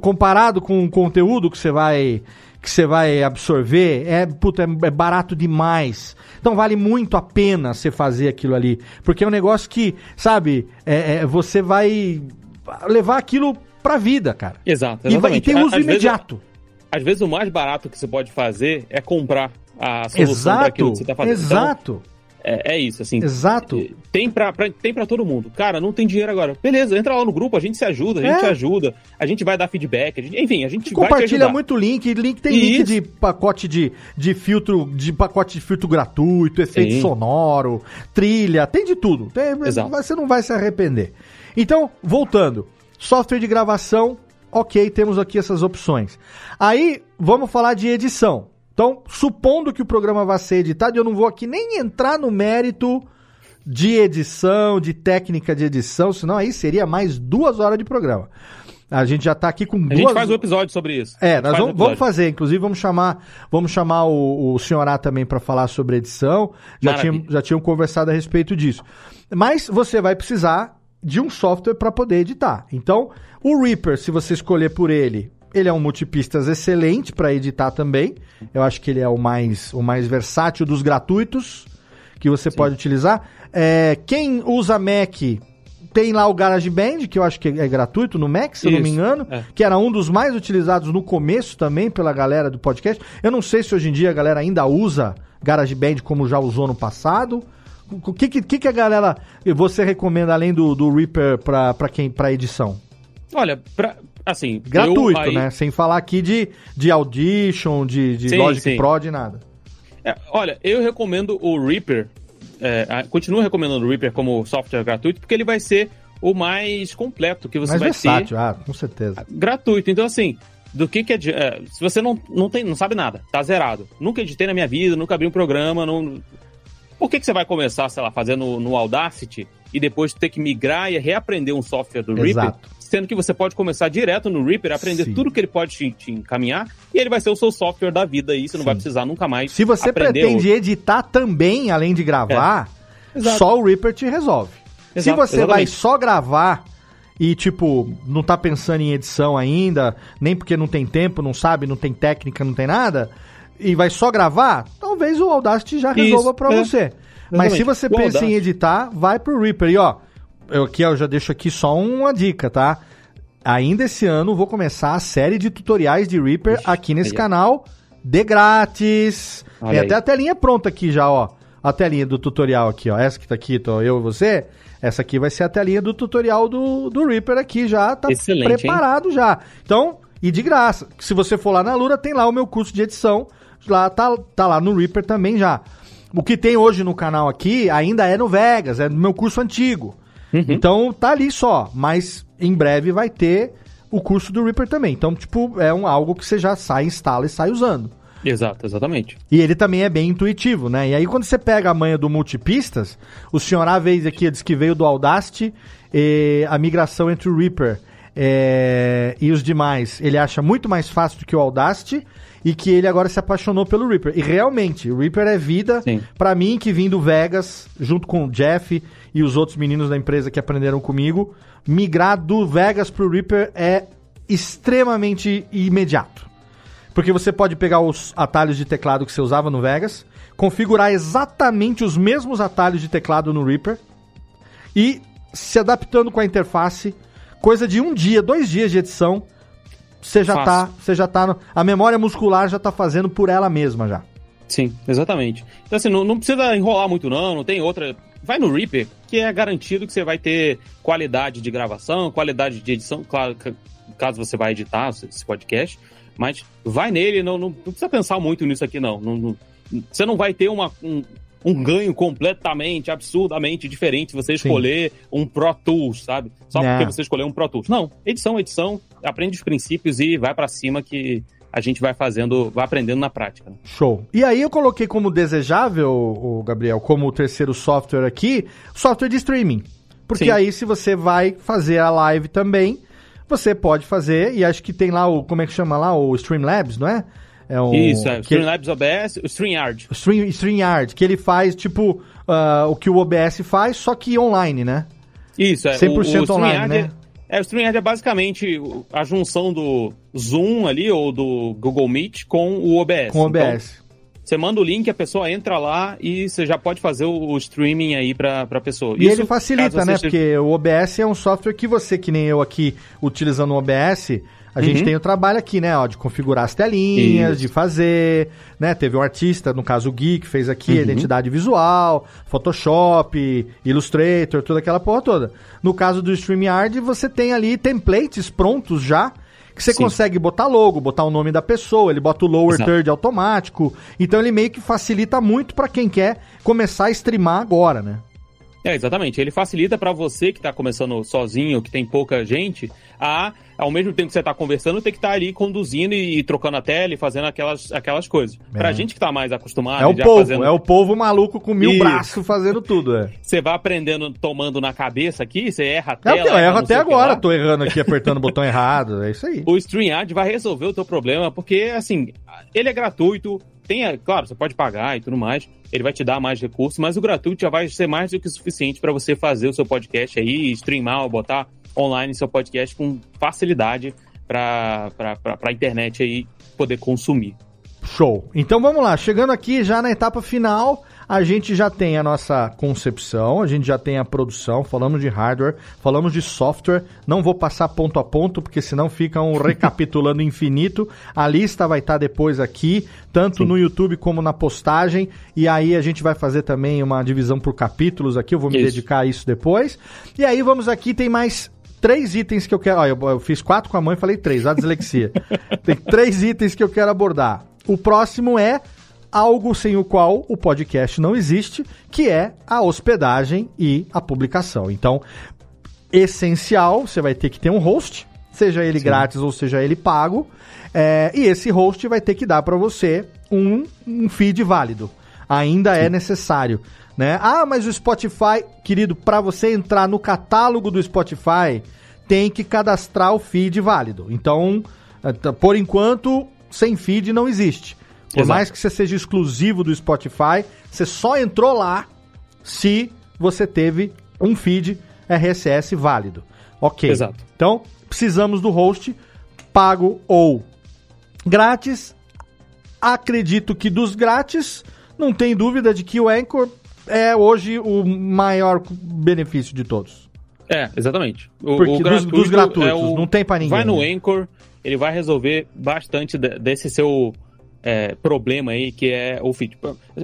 Comparado com o conteúdo que você vai que você vai absorver, é, puta, é, é barato demais. Então vale muito a pena você fazer aquilo ali. Porque é um negócio que, sabe, é, é você vai levar aquilo pra vida, cara. Exato. E, vai, e tem uso às imediato. Vezes, às vezes o mais barato que você pode fazer é comprar a solução para aquilo que você tá fazendo. Então, Exato. Então, é, é, isso, assim. Exato. Tem pra, pra, tem pra todo mundo. Cara, não tem dinheiro agora. Beleza, entra lá no grupo, a gente se ajuda, a gente é. ajuda, a gente vai dar feedback, a gente, enfim, a gente e vai Compartilha muito link, link tem isso. link de pacote de, de filtro, de pacote de filtro gratuito, efeito Sim. sonoro, trilha, tem de tudo. Tem, Exato. Você não vai se arrepender. Então, voltando. Software de gravação, ok, temos aqui essas opções. Aí, vamos falar de edição. Então, supondo que o programa vá ser editado, eu não vou aqui nem entrar no mérito de edição, de técnica de edição, senão aí seria mais duas horas de programa. A gente já está aqui com duas... A gente faz um episódio sobre isso. É, nós vamos, vamos, fazer. Inclusive, vamos chamar, vamos chamar o, o senhorá também para falar sobre edição. Já tinham, já tinham conversado a respeito disso. Mas você vai precisar de um software para poder editar. Então, o Reaper, se você escolher por ele, ele é um multipistas excelente para editar também. Eu acho que ele é o mais, o mais versátil dos gratuitos que você Sim. pode utilizar. É, quem usa Mac tem lá o GarageBand, que eu acho que é gratuito no Mac, se Isso, eu não me engano, é. que era um dos mais utilizados no começo também pela galera do podcast. Eu não sei se hoje em dia a galera ainda usa GarageBand como já usou no passado. O que, que, que a galera você recomenda além do, do Reaper para quem para edição? Olha, pra, Assim, gratuito, aí... né? Sem falar aqui de, de Audition, de, de sim, Logic sim. Pro, de nada. É, olha, eu recomendo o Reaper, é, continuo recomendando o Reaper como software gratuito, porque ele vai ser o mais completo que você mais vai versátil, ter. Ah, com certeza. Gratuito. Então, assim, do que que é, é, se você não, não, tem, não sabe nada, tá zerado. Nunca editei na minha vida, nunca abri um programa, não... Por que, que você vai começar, sei lá, fazendo no Audacity e depois ter que migrar e reaprender um software do Exato. Reaper? sendo que você pode começar direto no Reaper, aprender Sim. tudo que ele pode te, te, encaminhar, e ele vai ser o seu software da vida aí, você não vai precisar nunca mais. Se você pretende editar também, além de gravar, é. só o Reaper te resolve. Exato, Se você exatamente. vai só gravar e, tipo, não tá pensando em edição ainda, nem porque não tem tempo, não sabe, não tem técnica, não tem nada, e vai só gravar, talvez o Audacity já resolva para é. você. Mas se você o pensa Audacity. em editar, vai pro Reaper. E ó, eu aqui eu já deixo aqui só uma dica, tá? Ainda esse ano vou começar a série de tutoriais de Reaper Ixi, aqui nesse aí. canal, de grátis. Olha Tem aí. até a telinha pronta aqui já, ó. A telinha do tutorial aqui, ó. Essa que tá aqui, tô eu e você. Essa aqui vai ser a telinha do tutorial do, do Reaper aqui já, tá Excelente, preparado hein? já. Então, e de graça. Se você for lá na Lura, tem lá o meu curso de edição. Lá tá, tá lá no Reaper também já. O que tem hoje no canal aqui ainda é no Vegas, é no meu curso antigo. Uhum. Então tá ali só, mas em breve vai ter o curso do Reaper também. Então, tipo, é um, algo que você já sai, instala e sai usando. Exato, exatamente. E ele também é bem intuitivo, né? E aí quando você pega a manha do multipistas, o senhor A vez aqui diz que veio do Audacity, a migração entre o Reaper é, e os demais, ele acha muito mais fácil do que o Audacity e que ele agora se apaixonou pelo Reaper. E realmente, o Reaper é vida para mim que vim do Vegas, junto com o Jeff e os outros meninos da empresa que aprenderam comigo, migrar do Vegas pro Reaper é extremamente imediato. Porque você pode pegar os atalhos de teclado que você usava no Vegas, configurar exatamente os mesmos atalhos de teclado no Reaper e se adaptando com a interface, coisa de um dia, dois dias de edição, você já tá, você já tá, no, a memória muscular já tá fazendo por ela mesma já. Sim, exatamente. Então assim, não, não precisa enrolar muito não, não tem outra, vai no Reaper, que é garantido que você vai ter qualidade de gravação, qualidade de edição, claro, caso você vai editar esse podcast, mas vai nele, não, não, não precisa pensar muito nisso aqui não, não, não você não vai ter uma, um, um ganho completamente, absurdamente diferente você escolher Sim. um Pro Tools, sabe? Só é. porque você escolheu um Pro Tools. Não, edição, edição, aprende os princípios e vai para cima que a gente vai fazendo, vai aprendendo na prática. Né? Show. E aí eu coloquei como desejável, o Gabriel, como o terceiro software aqui, software de streaming. Porque Sim. aí se você vai fazer a live também, você pode fazer, e acho que tem lá o, como é que chama lá, o Streamlabs, não é? É um, Isso, é. Streamlabs OBS, o StreamYard. Stream, StreamYard, que ele faz, tipo, uh, o que o OBS faz, só que online, né? Isso, é. 100% o, o online, né? É, o StreamYard é basicamente a junção do Zoom ali, ou do Google Meet, com o OBS. Com o OBS. Então, você manda o link, a pessoa entra lá e você já pode fazer o, streaming aí pra, pra pessoa. E Isso, ele facilita, né? Porque o OBS é um software que você, que nem eu aqui, utilizando o OBS, a uhum. gente tem o trabalho aqui, né, ó, de configurar as telinhas, Isso. de fazer, né? Teve um artista, no caso o Gui, que fez aqui uhum. identidade visual, Photoshop, Illustrator, toda aquela porra toda. No caso do StreamYard, você tem ali templates prontos já que você Sim. consegue botar logo, botar o nome da pessoa, ele bota o lower Exato. third automático. Então ele meio que facilita muito para quem quer começar a streamar agora, né? É, exatamente. Ele facilita para você que está começando sozinho, que tem pouca gente, a, ao mesmo tempo que você está conversando, ter que estar tá ali conduzindo e, e, trocando a tela e fazendo aquelas, aquelas coisas. É. Pra gente que está mais acostumado. É o povo, fazendo... é o povo maluco com mil Isso. braços fazendo tudo, é. Você vai aprendendo, tomando na cabeça aqui, você erra a tela. É, eu erro até agora, tô errando aqui, apertando o botão errado, é isso aí. O StreamYard vai resolver o teu problema, porque, assim, ele é gratuito, tem, claro, você pode pagar e tudo mais, ele vai te dar mais recursos, mas o gratuito já vai ser mais do que suficiente para você fazer o seu podcast aí, streamar, botar online seu podcast com facilidade para a internet aí poder consumir. Show. Então vamos lá, chegando aqui já na etapa final, a gente já tem a nossa concepção, a gente já tem a produção, falamos de hardware, falamos de software. Não vou passar ponto a ponto, porque senão fica um recapitulando infinito. A lista vai estar depois aqui, tanto Sim. no YouTube como na postagem. E aí a gente vai fazer também uma divisão por capítulos aqui, eu vou me isso. dedicar a isso depois. E aí vamos aqui, tem mais três itens que eu quero. Olha, eu, eu fiz quatro com a mãe e falei três, a dislexia. tem três itens que eu quero abordar. O próximo é algo sem o qual o podcast não existe, que é a hospedagem e a publicação. Então, essencial, você vai ter que ter um host, seja ele Sim. grátis ou seja ele pago, é, e esse host vai ter que dar para você um, um, feed válido. Ainda é Sim. é necessário. Né? Ah, mas o Spotify, querido, para você entrar no catálogo do Spotify, tem que cadastrar o feed válido. Então, é, por enquanto, sem feed não existe. Por Exato. mais que você seja exclusivo do Spotify, você só entrou lá se você teve um feed RSS válido. Ok. Exato. Então, precisamos do host pago ou grátis. Acredito que dos grátis, não tem dúvida de que o Anchor é hoje o maior benefício de todos. É, exatamente. O, Porque o dos, dos, gratuitos, é o, não tem para ninguém. Vai no né? Anchor, ele vai resolver bastante desse seu é, problema aí, que é o feed.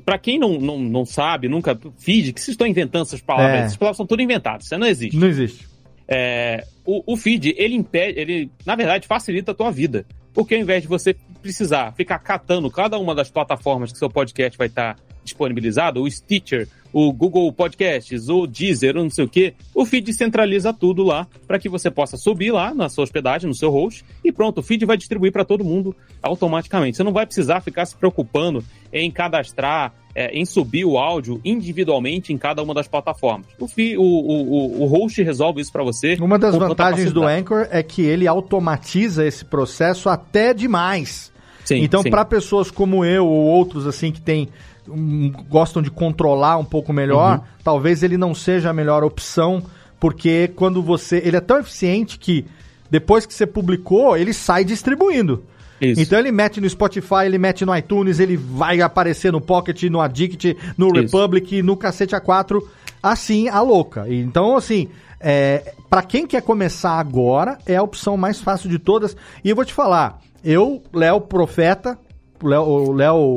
Para quem não, não, não sabe, nunca. Feed, que vocês estão inventando essas palavras, é. essas palavras são tudo inventadas, isso não existe. Não existe. É, o, o feed, ele impede, ele, na verdade, facilita a tua vida. Porque ao invés de você precisar ficar catando cada uma das plataformas que seu podcast vai estar disponibilizado, o Stitcher, o Google Podcasts, o Deezer, ou não sei o que, o feed centraliza tudo lá para que você possa subir lá na sua hospedagem, no seu host, e pronto, o feed vai distribuir para todo mundo automaticamente. Você não vai precisar ficar se preocupando em cadastrar, é, em subir o áudio individualmente em cada uma das plataformas. O, fi, o, o, o host resolve isso para você. Uma das vantagens do Anchor é que ele automatiza esse processo até demais. Sim, então, para pessoas como eu ou outros assim que têm um, gostam de controlar um pouco melhor, uhum. talvez ele não seja a melhor opção, porque quando você. Ele é tão eficiente que depois que você publicou, ele sai distribuindo. Isso. Então ele mete no Spotify, ele mete no iTunes, ele vai aparecer no Pocket, no Addict, no Isso. Republic, no Cacete A4, assim, a louca. Então, assim, é, para quem quer começar agora, é a opção mais fácil de todas. E eu vou te falar, eu, Léo Profeta, o Léo,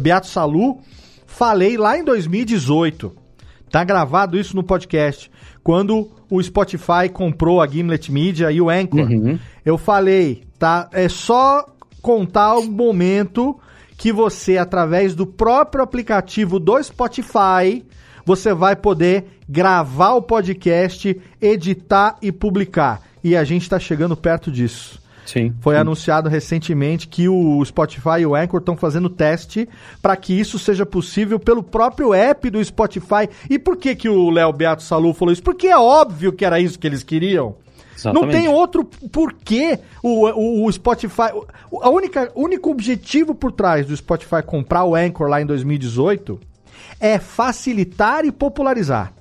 Beato Salu, falei lá em 2018. Tá gravado isso no podcast. Quando o Spotify comprou a Gimlet Media e o Anchor. Uhum. Eu falei, tá? É só contar o momento que você, através do próprio aplicativo do Spotify, você vai poder gravar o podcast, editar e publicar. E a gente está chegando perto disso. Sim. Foi sim. anunciado recentemente que o Spotify e o Anchor estão fazendo teste para que isso seja possível pelo próprio app do Spotify. E por que que o Léo Beato Salu falou isso? Porque é óbvio que era isso que eles queriam. Exatamente. Não tem outro porquê o, o, o Spotify. O a única, único objetivo por trás do Spotify comprar o Anchor lá em 2018 é facilitar e popularizar.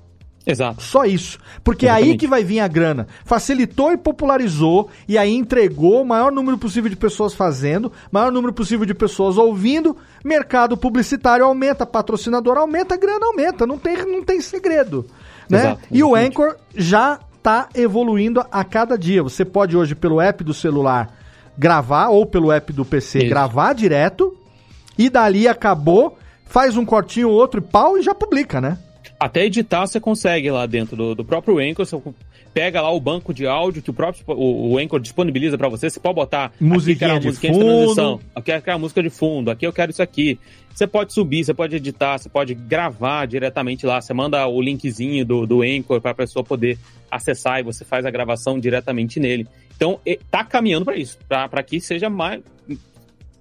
Exato. Só isso. Porque Exatamente. é aí que vai vir a grana. Facilitou e popularizou, e aí entregou o maior número possível de pessoas fazendo, maior número possível de pessoas ouvindo, mercado publicitário aumenta, patrocinador aumenta, grana aumenta. Não tem, não tem segredo. Né? Exato, e o Anchor já está evoluindo a cada dia. Você pode hoje, pelo app do celular, gravar, ou pelo app do PC, isso. gravar direto, e dali acabou, faz um cortinho, outro e pau e já publica, né? Até editar você consegue lá dentro do, do próprio Anchor, você pega lá o banco de áudio que o próprio o, o Anchor disponibiliza para você, você pode botar musiquinha aqui, de fundo, aqui é a música de fundo, aqui eu quero isso aqui. Você pode subir, você pode editar, você pode gravar diretamente lá, você manda o linkzinho do, do Anchor para a pessoa poder acessar e você faz a gravação diretamente nele. Então, tá caminhando para isso, para que seja mais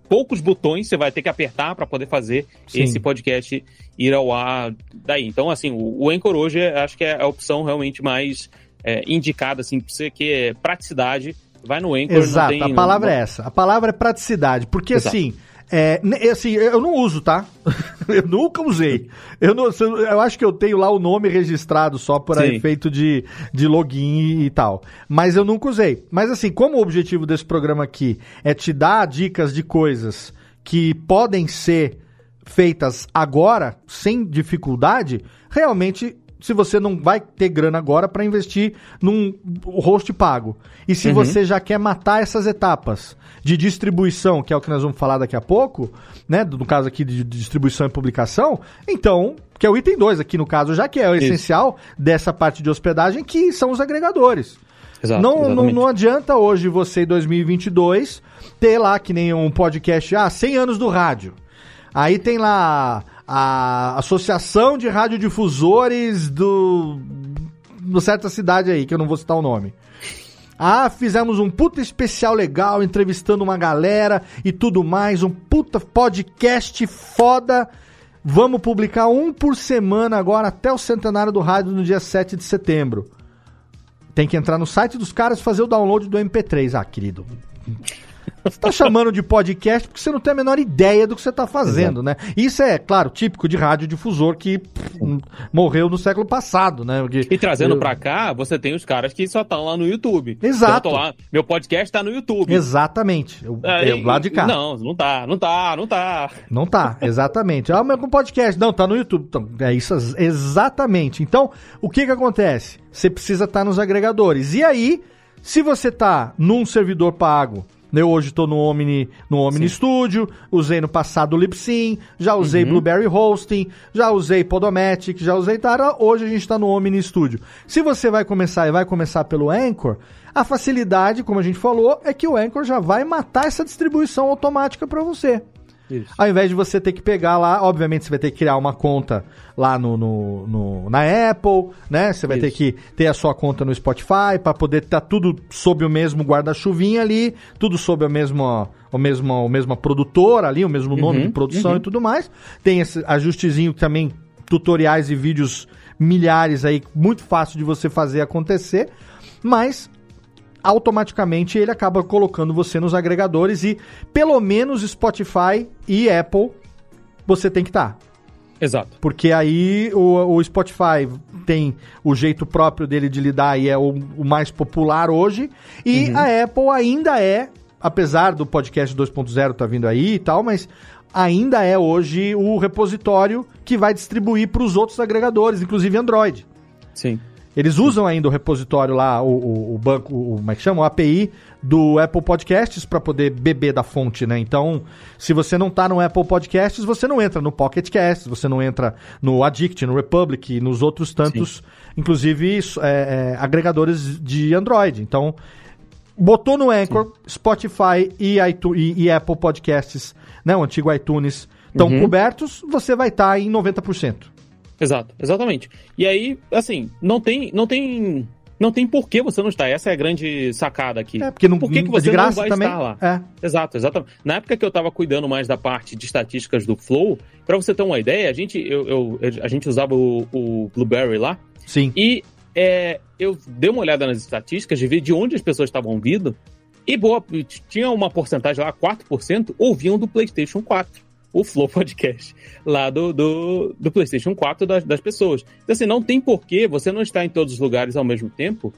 poucos botões você vai ter que apertar para poder fazer Sim. esse podcast ir ao ar daí. Então, assim, o, o Anchor hoje acho que é a opção realmente mais é, indicada, assim, pra você que é praticidade, vai no Anchor. Exato, tem, a palavra não... é essa. A palavra é praticidade, porque Exato. assim é, assim, eu não uso, tá? eu nunca usei. Eu, não, eu acho que eu tenho lá o nome registrado só por efeito de, de login e tal. Mas eu nunca usei. Mas assim, como o objetivo desse programa aqui é te dar dicas de coisas que podem ser feitas agora, sem dificuldade, realmente se você não vai ter grana agora para investir num host pago. E se uhum. você já quer matar essas etapas de distribuição, que é o que nós vamos falar daqui a pouco, né? No caso aqui de distribuição e publicação, então, que é o item 2 aqui no caso, já que é o Isso. essencial dessa parte de hospedagem, que são os agregadores. Exato, não, não, não adianta hoje você, em 2022, ter lá que nem um podcast, ah, 100 anos do rádio. Aí tem lá a Associação de Radiodifusores do. de certa cidade aí, que eu não vou citar o nome. Ah, fizemos um puta especial legal, entrevistando uma galera e tudo mais, um puta podcast foda. Vamos publicar um por semana agora até o centenário do rádio no dia 7 de setembro. Tem que entrar no site dos caras e fazer o download do MP3. Ah, querido. Você tá chamando de podcast porque você não tem a menor ideia do que você tá fazendo, Exato. né? Isso é, claro, típico de radiodifusor que pff, morreu no século passado, né? Porque, e trazendo eu... pra cá, você tem os caras que só estão lá no YouTube. Exato. Lá, meu podcast tá no YouTube. Exatamente. Eu, é, eu, lá de cá. Não, não tá, não tá, não tá. Não tá, exatamente. Ah, meu podcast. Não, tá no YouTube. Então, é isso exatamente. Então, o que que acontece? Você precisa estar tá nos agregadores. E aí, se você tá num servidor pago eu hoje estou no Omni, no Omni Studio, usei no passado o Libsyn, já usei uhum. Blueberry Hosting, já usei Podomatic, já usei Tara, hoje a gente está no Omni Studio. Se você vai começar e vai começar pelo Anchor, a facilidade, como a gente falou, é que o Anchor já vai matar essa distribuição automática para você. Isso. Ao invés de você ter que pegar lá, obviamente você vai ter que criar uma conta lá no, no, no na Apple, né? Você vai Isso. ter que ter a sua conta no Spotify para poder estar tá tudo sob o mesmo guarda-chuvinha ali, tudo sob a mesma, o mesmo, o mesma produtora ali, o mesmo nome uhum, de produção uhum. e tudo mais. Tem esse ajustezinho também, tutoriais e vídeos milhares aí, muito fácil de você fazer acontecer. Mas automaticamente ele acaba colocando você nos agregadores e pelo menos Spotify e Apple você tem que estar. Tá. Exato. Porque aí o, o, Spotify tem o jeito próprio dele de lidar e é o, o mais popular hoje. E uhum. a Apple ainda é, apesar do podcast 2.0 tá vindo aí e tal, mas ainda é hoje o repositório que vai distribuir para os outros agregadores, inclusive Android. Sim. Eles usam ainda o repositório lá, o, o, o banco, o, como é que chama? O API do Apple Podcasts para poder beber da fonte, né? Então, se você não está no Apple Podcasts, você não entra no Pocket Casts, você não entra no Addict, no Republic e nos outros tantos, Sim. inclusive é, é, agregadores de Android. Então, botou no Anchor, Sim. Spotify e, iTunes, e, e, Apple Podcasts, né? O antigo iTunes estão uhum. cobertos, você vai estar tá em 90%. Exato, exatamente. E aí, assim, não tem, não tem, não tem por que você não estar. Essa é a grande sacada aqui. É, porque não, por que, que você não vai também? estar lá? É. Exato, exatamente. Na época que eu estava cuidando mais da parte de estatísticas do Flow, para você ter uma ideia, a gente, eu, eu a gente usava o, o Blueberry lá. Sim. E é, eu dei uma olhada nas estatísticas de ver de onde as pessoas estavam ouvindo, e boa, tinha uma porcentagem lá, 4%, ouviam do PlayStation 4 o Flow Podcast lá do, do, do PlayStation 4 das, das pessoas. Então, assim, não tem porquê você não estar em todos os lugares ao mesmo tempo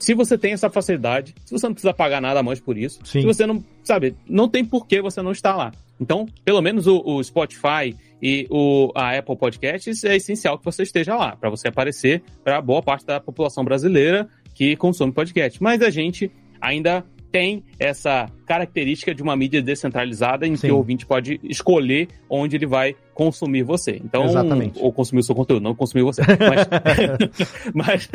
se você tem essa facilidade, se você não precisa pagar nada mais por isso, Sim. se você não, sabe, não tem porquê você não estar lá. Então, pelo menos o, o Spotify e o, a Apple Podcasts é essencial que você esteja lá, para você aparecer para boa parte da população brasileira que consome podcast. Mas a gente ainda tem essa característica de uma mídia descentralizada em Sim. que o ouvinte pode escolher onde ele vai consumir você. Então, Exatamente. ou consumir o seu conteúdo, não consumir você. Mas, mas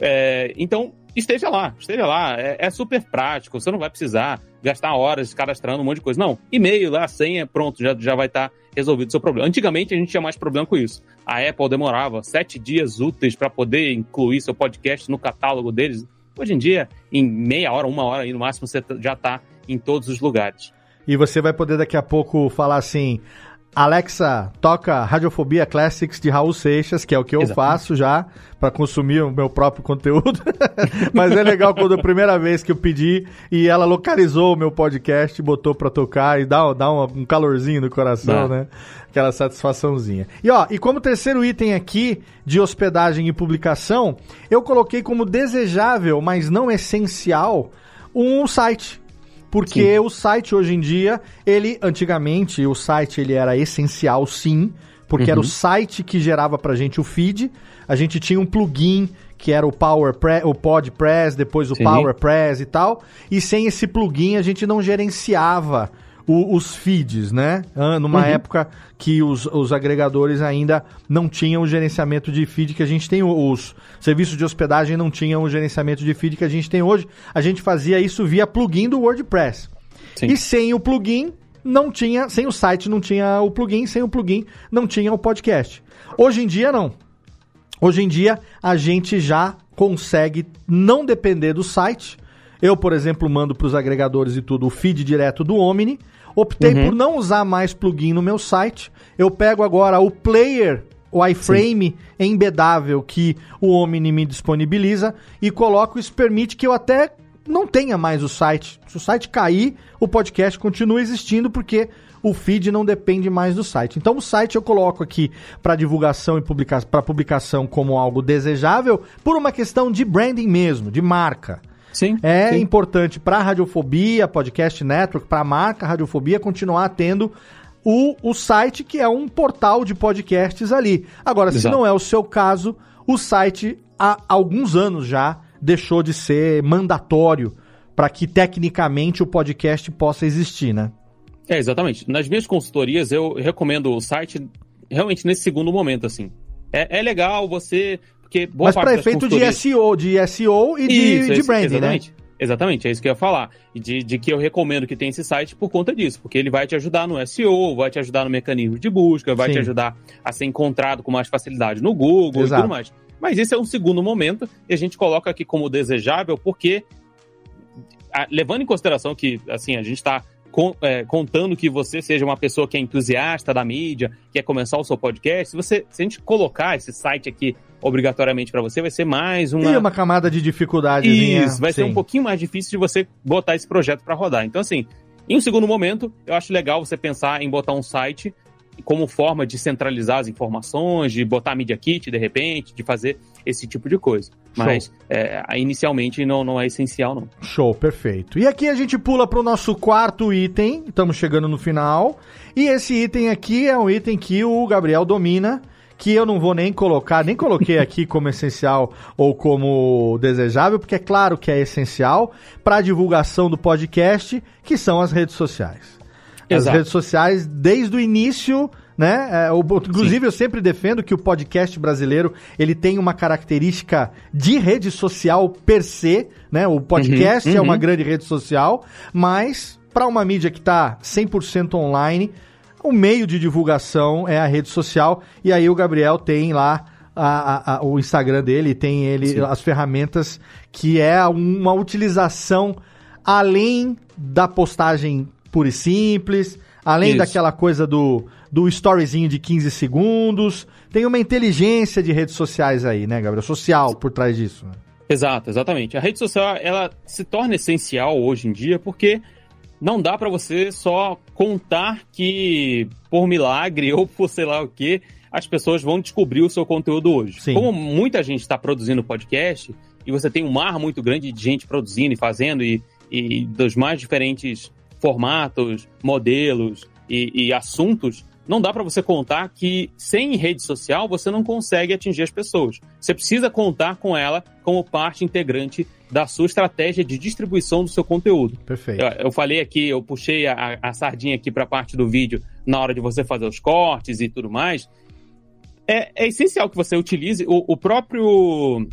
é, então, esteja lá, esteja lá. É, é, super prático, você não vai precisar gastar horas cadastrando um monte de coisa. Não, e-mail lá, senha, pronto, já, já vai estar tá resolvido o seu problema. Antigamente a gente tinha mais problema com isso. A Apple demorava sete dias úteis para poder incluir seu podcast no catálogo deles. Hoje em dia, em meia hora, uma hora aí no máximo, você já está em todos os lugares. E você vai poder daqui a pouco falar assim: Alexa, toca Radiofobia Classics de Raul Seixas, que é o que eu Exatamente. faço já para consumir o meu próprio conteúdo. Mas é legal quando a primeira vez que eu pedi e ela localizou o meu podcast, botou para tocar e dá, dá um calorzinho no coração, né? Aquela satisfaçãozinha. E ó, e como terceiro item aqui de hospedagem e publicação, eu coloquei como desejável, mas não essencial, um site porque sim. o site hoje em dia, ele antigamente o site ele era essencial sim, porque uhum. era o uhum. site que gerava pra gente o feed. A gente tinha um plugin que era o PowerPress, o PodPress, depois o sim. PowerPress e tal. E sem esse plugin a gente não gerenciava o, os feeds, né? Numa uhum. época que os, os agregadores ainda não tinham o gerenciamento de feed que a gente tem, os serviços de hospedagem não tinham o gerenciamento de feed que a gente tem hoje. A gente fazia isso via plugin do WordPress. Sim. E sem o plugin, não tinha, sem o site não tinha o plugin, sem o plugin não tinha o podcast. Hoje em dia não. Hoje em dia a gente já consegue não depender do site. Eu, por exemplo, mando para os agregadores e tudo o feed direto do Omni Optei uhum. por não usar mais plugin no meu site. Eu pego agora o player, o iframe Sim. embedável que o Omni me disponibiliza e coloco isso permite que eu até não tenha mais o site. Se o site cair, o podcast continua existindo porque o feed não depende mais do site. Então o site eu coloco aqui para divulgação e publica para publicação como algo desejável por uma questão de branding mesmo, de marca. Sim. É sim. importante para a Radiofobia, Podcast Network, para a marca Radiofobia continuar tendo o, o site que é um portal de podcasts ali. Agora, Exato. se não é o seu caso, o site há alguns anos já deixou de ser mandatório para que tecnicamente o podcast possa existir, né? É, exatamente. Nas minhas consultorias eu recomendo o site realmente nesse segundo momento, assim. É, é legal você porque boa Mas para efeito de SEO, de SEO e de, de branding, né? exatamente. né? Exatamente, é isso que eu ia falar. De, de que eu recomendo que tenha esse site por conta disso, porque ele vai te ajudar no SEO, vai te ajudar no mecanismo de busca, vai Sim. te ajudar a ser encontrado com mais facilidade no Google Exato. e tudo mais. Mas esse é um segundo momento e a gente coloca aqui como desejável, porque levando em consideração que assim a gente está é, contando que você seja uma pessoa que é entusiasta da mídia, quer começar o seu podcast, se, você, se a gente colocar esse site aqui obrigatoriamente para você, vai ser mais uma. E uma camada de dificuldade. Isso, vai Sim. ser um pouquinho mais difícil de você botar esse projeto para rodar. Então, assim, em um segundo momento, eu acho legal você pensar em botar um site como forma de centralizar as informações, de botar Media Kit de repente, de fazer esse tipo de coisa. Mas é, inicialmente não, não é essencial, não. Show, perfeito. E aqui a gente pula para o nosso quarto item, estamos chegando no final. E esse item aqui é um item que o Gabriel domina que eu não vou nem colocar, nem coloquei aqui como essencial ou como desejável, porque é claro que é essencial para a divulgação do podcast, que são as redes sociais. Exato. As redes sociais, desde o início, né? É, o, inclusive, Sim. eu sempre defendo que o podcast brasileiro ele tem uma característica de rede social per se, né? O podcast uhum, é uma uhum. grande rede social, mas para uma mídia que está 100% online, o meio de divulgação é a rede social. E aí o Gabriel tem lá a, a, a, o Instagram dele, tem ele Sim. as ferramentas que é uma utilização além da postagem pura e simples, além Isso. daquela coisa do, do storyzinho de 15 segundos. Tem uma inteligência de redes sociais aí, né, Gabriel? Social por trás disso. Né? Exato, exatamente. A rede social, ela se torna essencial hoje em dia porque não dá para você só contar que por milagre ou por sei lá o que as pessoas vão descobrir o seu conteúdo hoje. Sim. Como muita gente está produzindo podcast e você tem um mar muito grande de gente produzindo e fazendo e, e dos mais diferentes formatos, modelos e, e assuntos, não dá para você contar que sem rede social você não consegue atingir as pessoas. Você precisa contar com ela como parte integrante da sua estratégia de distribuição do seu conteúdo. Perfeito. Eu, eu falei aqui, eu puxei a, a sardinha aqui para a parte do vídeo na hora de você fazer os cortes e tudo mais. É, é essencial que você utilize o, o próprio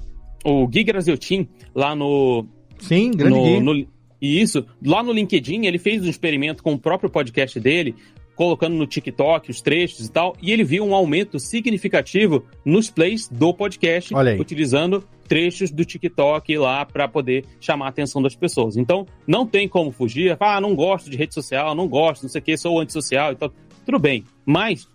o Gui Graziotin lá no Sim, grande no, no, e isso, lá no LinkedIn, ele fez um experimento com o próprio podcast dele, colocando no TikTok os trechos e tal, e ele viu um aumento significativo nos plays do podcast, utilizando trechos do TikTok lá para poder chamar a atenção das pessoas. Então, não tem como fugir, ah, não gosto de rede social, não gosto, não sei o que, sou antissocial e tal. Tudo bem, mas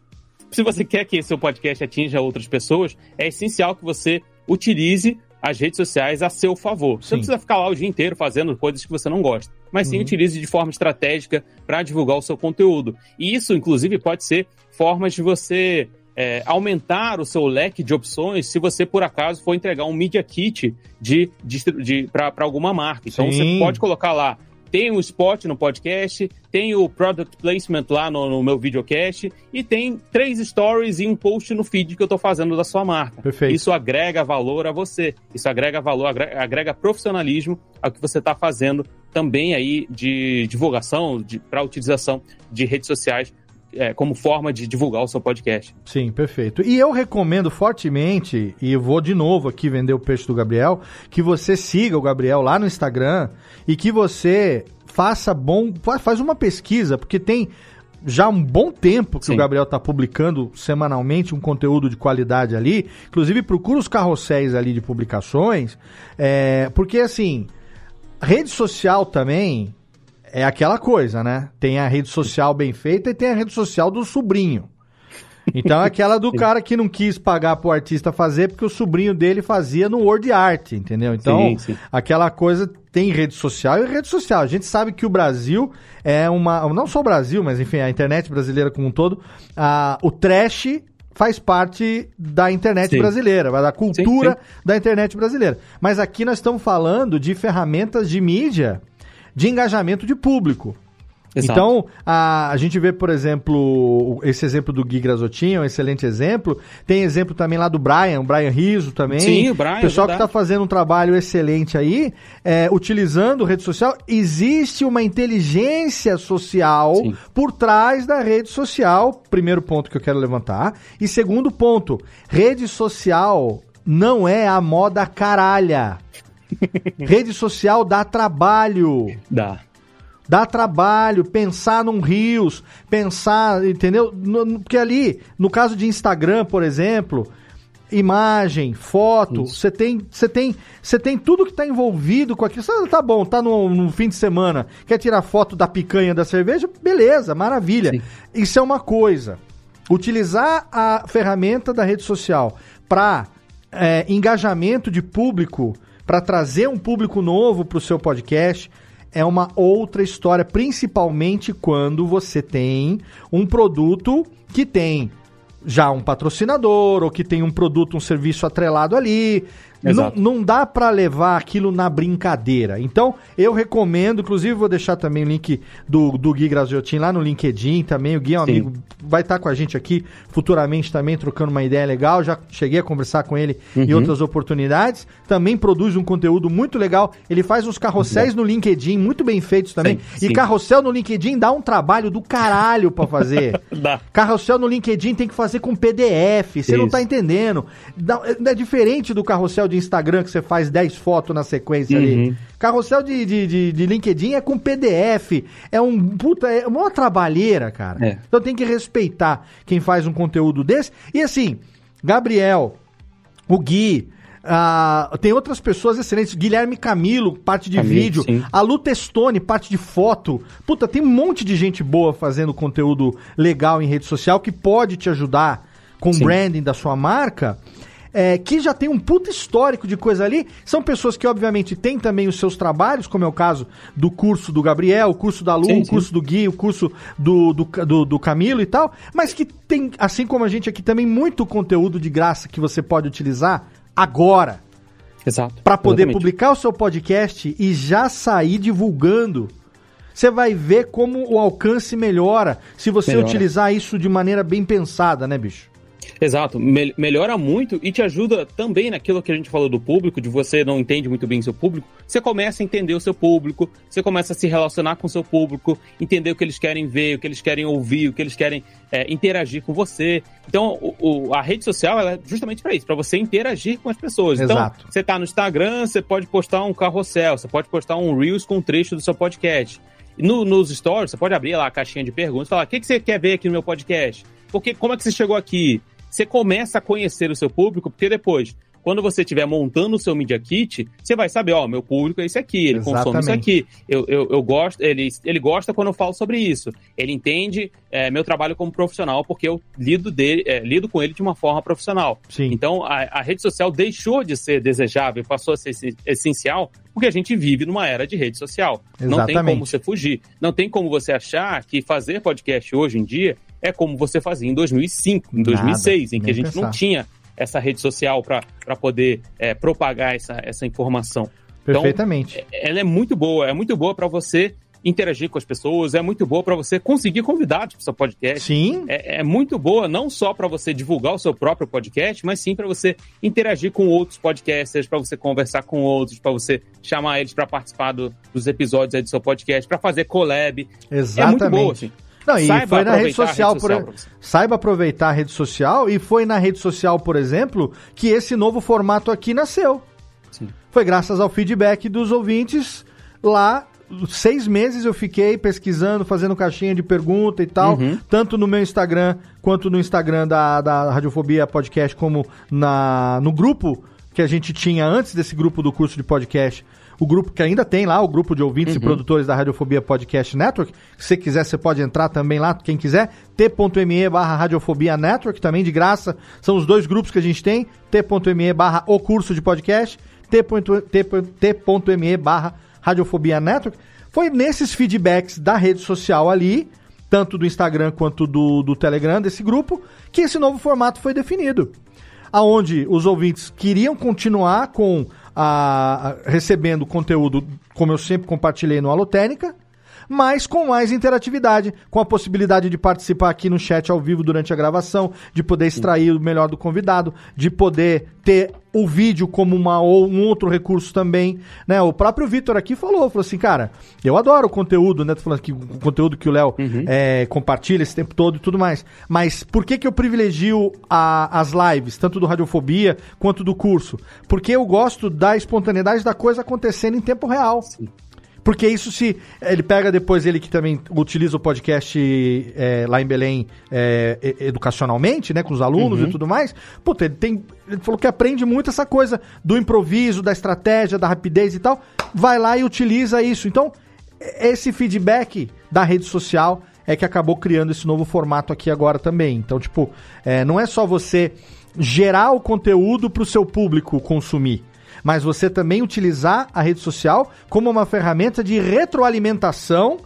se você quer que seu podcast atinja outras pessoas, é essencial que você utilize as redes sociais a seu favor. Você não precisa ficar lá o dia inteiro fazendo coisas que você não gosta, mas sim uhum. utilize de forma estratégica para divulgar o seu conteúdo. E isso, inclusive, pode ser formas de você é, aumentar o seu leque de opções se você, por acaso, for entregar um Media Kit de, de, de para alguma marca. Então, sim. você pode colocar lá tem o spot no podcast, tem o product placement lá no, no, meu videocast e tem três stories e um post no feed que eu estou fazendo da sua marca. Perfeito. Isso agrega valor a você. Isso agrega valor, agrega, agrega profissionalismo ao que você está fazendo também aí de divulgação, para utilização de redes sociais é, como forma de divulgar o seu podcast. Sim, perfeito. E eu recomendo fortemente, e vou de novo aqui vender o peixe do Gabriel, que você siga o Gabriel lá no Instagram e que você faça bom, faz uma pesquisa, porque tem já um bom tempo que Sim. o Gabriel está publicando semanalmente um conteúdo de qualidade ali. Inclusive, procura os carrosséis ali de publicações, é, porque assim, rede social também é aquela coisa, né? Tem a rede social bem feita e tem a rede social do sobrinho. Então, é aquela do cara que não quis pagar pro artista fazer porque o sobrinho dele fazia no Word Art, entendeu? Então, sim, sim. aquela coisa tem rede social e rede social. A gente sabe que o Brasil é uma. Não só o Brasil, mas enfim, a internet brasileira como um todo. A, o trash faz parte da internet sim. brasileira, da cultura da internet brasileira. Mas aqui nós estamos falando de ferramentas de mídia de engajamento de público. Exato. Então, a, a gente vê, por exemplo, esse exemplo do Gui Grasotin, é um excelente exemplo. Tem exemplo também lá do Brian, o Brian Riso também. Sim, o Brian. Pessoal que está fazendo um trabalho excelente aí, é, utilizando rede social. Existe uma inteligência social Sim. por trás da rede social. Primeiro ponto que eu quero levantar. E segundo ponto, rede social não é a moda caralha. Rede social dá trabalho. Dá. Dá trabalho pensar num Rios, pensar, entendeu? No, porque ali, no caso de Instagram, por exemplo, imagem, foto, você tem, você tem, você tem tudo que está envolvido com aquilo. Você, tá bom, tá no, no, fim de semana, quer tirar foto da picanha da cerveja? Beleza, maravilha. Sim. Isso é uma coisa. Utilizar a ferramenta da rede social para é, engajamento de público para trazer um público novo para o seu podcast é uma outra história, principalmente quando você tem um produto que tem já um patrocinador ou que tem um produto, um serviço atrelado ali. Não, não dá para levar aquilo na brincadeira. Então, eu recomendo, inclusive vou deixar também o link do, do Gui Graziotin lá no LinkedIn também. O Gui é um Sim. amigo, vai estar com a gente aqui futuramente também, trocando uma ideia legal. Já cheguei a conversar com ele uhum. em outras oportunidades. Também produz um conteúdo muito legal. Ele faz uns carrosséis no LinkedIn muito bem feitos também. Sim, e sim. carrossel no LinkedIn dá um trabalho do caralho para fazer. dá. Carrossel no LinkedIn tem que fazer com PDF. Você não tá entendendo. É, é diferente do carrossel de Instagram que você faz 10 fotos na sequência uhum. ali. Carrossel de, de, de, de, LinkedIn é com PDF. É um puta, é uma trabalheira, cara. É. Então tem que respeitar quem faz um conteúdo desse. E assim, Gabriel, o Gui, Ah, tem outras pessoas excelentes. Guilherme Camilo, parte de Camilo, vídeo. sim. A Lu Testoni, parte de foto. Puta, tem um monte de gente boa fazendo conteúdo legal em rede social que pode te ajudar com o branding da sua marca. É, que já tem um puta histórico de coisa ali. São pessoas que, obviamente, têm também os seus trabalhos, como é o caso do curso do Gabriel, o curso da Lu, Sim, o sim. curso do Gui, o curso do, do, do, do Camilo e tal. Mas que tem, assim como a gente aqui, também muito conteúdo de graça que você pode utilizar agora Exato. para poder Exatamente. publicar o seu podcast e já sair divulgando. Você vai ver como o alcance melhora se você Melhora. utilizar isso de maneira bem pensada, né, bicho? Exato, Mel- melhora muito e te ajuda também naquilo que a gente falou do público, de você não entende muito bem seu público, você começa a entender o seu público, você começa a se relacionar com o seu público, entender o que eles querem ver, o que eles querem ouvir, o que eles querem é, interagir com você. Então, o- o- a rede social ela é justamente para isso, para você interagir com as pessoas. Exato. Então, você tá no Instagram, você pode postar um carrossel, você pode postar um Reels com um trecho do seu podcast. No- nos stories, você pode abrir lá a caixinha de perguntas e falar: o que, que você quer ver aqui no meu podcast? Porque, como é que você chegou aqui? Você começa a conhecer o seu público, porque depois, quando você estiver montando o seu Media Kit, você vai saber: ó, meu público é esse aqui, ele consome isso Exatamente. aqui. Eu, eu, eu gosto, ele, ele gosta quando eu falo sobre isso. Ele entende é, meu trabalho como profissional, porque eu lido, dele, é, lido com ele de uma forma profissional. Sim. Então, a, a rede social deixou de ser desejável, passou a ser essen- essencial, porque a gente vive numa era de rede social. Não tem Exatamente. como você fugir. Não tem como você achar que fazer podcast hoje em dia é como você fazia em 2005, em Nada, 2006, em que a gente pensar. não tinha essa rede social para poder é, propagar essa, essa informação. Perfeitamente. Ela é muito boa, é muito boa para você interagir com as pessoas, é muito boa para você conseguir convidados para o seu podcast. Sim. É, é muito boa não só para você divulgar o seu próprio podcast, mas sim para você interagir com outros podcasters, para você conversar com outros, para você chamar eles para participar do- dos episódios aí do seu podcast, para fazer collab. Exatamente. É muito boa, assim. Não, e Saiba foi na rede social, rede por, social você. saiba aproveitar a rede social e foi na rede social, por exemplo, que esse novo formato aqui nasceu. Sim. Foi graças ao feedback dos ouvintes lá. Seis meses eu fiquei pesquisando, fazendo caixinha de pergunta e tal, Uhum. tanto no meu Instagram quanto no Instagram da, da Radiofobia Podcast, como na, no grupo que a gente tinha antes desse grupo do curso de podcast. O grupo que ainda tem lá, o grupo de ouvintes e produtores da Radiofobia Podcast Network. Se você quiser, você pode entrar também lá, quem quiser. t.me barra Radiofobia Network, também de graça. São os dois grupos que a gente tem. t.me barra o curso de podcast. t.me t.me barra Radiofobia Network. Foi nesses feedbacks da rede social ali, tanto do Instagram quanto do, do Telegram, desse grupo, que esse novo formato foi definido aonde os ouvintes queriam continuar com a, a- recebendo conteúdo, como eu sempre compartilhei no Alotênica, mas com mais interatividade, com a possibilidade de participar aqui no chat ao vivo durante a gravação, de poder extrair o melhor do convidado, de poder ter o vídeo como uma, ou um outro recurso também, né? O próprio Vitor aqui falou, falou assim, cara, eu adoro o conteúdo, né? Tô falando aqui, o conteúdo que o Léo é, compartilha esse tempo todo e tudo mais, mas por que que eu privilegio a- as lives, tanto do Radiofobia quanto do curso? Porque eu gosto da espontaneidade da coisa acontecendo em tempo real. Porque isso se. Ele pega depois ele que também utiliza o podcast é, lá em Belém é, educacionalmente, né? Com os alunos e tudo mais. Puta, ele tem. Ele falou que aprende muito essa coisa do improviso, da estratégia, da rapidez e tal. Vai lá e utiliza isso. Então, esse feedback da rede social é que acabou criando esse novo formato aqui agora também. Então, tipo, é, não é só você gerar o conteúdo para o seu público consumir mas você também utilizar a rede social como uma ferramenta de retroalimentação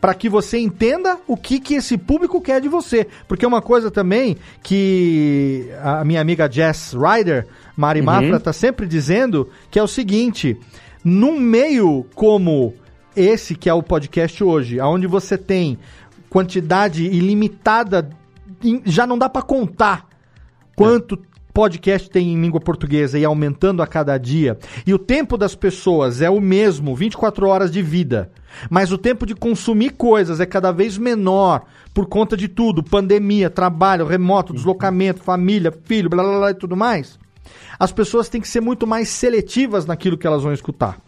para que você entenda o que, que esse público quer de você. Porque uma coisa também que a minha amiga Jess Ryder, Mari Mafra, tá sempre dizendo que é o seguinte: num meio como esse que é o podcast hoje, onde você tem quantidade ilimitada, já não dá para contar quanto podcast tem em língua portuguesa e aumentando a cada dia, e o tempo das pessoas é o mesmo, 24 horas de vida, mas o tempo de consumir coisas é cada vez menor por conta de tudo, pandemia, trabalho, remoto, deslocamento, família, filho, blá blá blá e tudo mais. As pessoas têm que ser muito mais seletivas naquilo que elas vão escutar.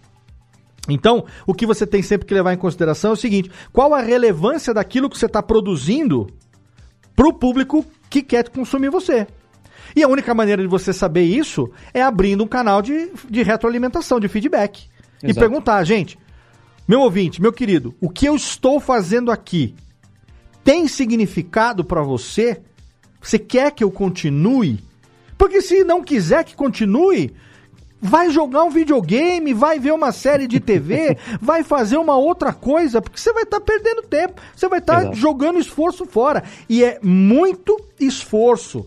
Então, o que você tem sempre que levar em consideração é o seguinte: qual a relevância daquilo que você está produzindo para o público que quer consumir você? E a única maneira de você saber isso é abrindo um canal de, de retroalimentação, de feedback. Exato. E perguntar, gente, meu ouvinte, meu querido, o que eu estou fazendo aqui tem significado para você? Você quer que eu continue? Porque se não quiser que continue, vai jogar um videogame, vai ver uma série de TV, vai fazer uma outra coisa, porque você vai estar tá perdendo tempo, você vai estar tá jogando esforço fora. E é muito esforço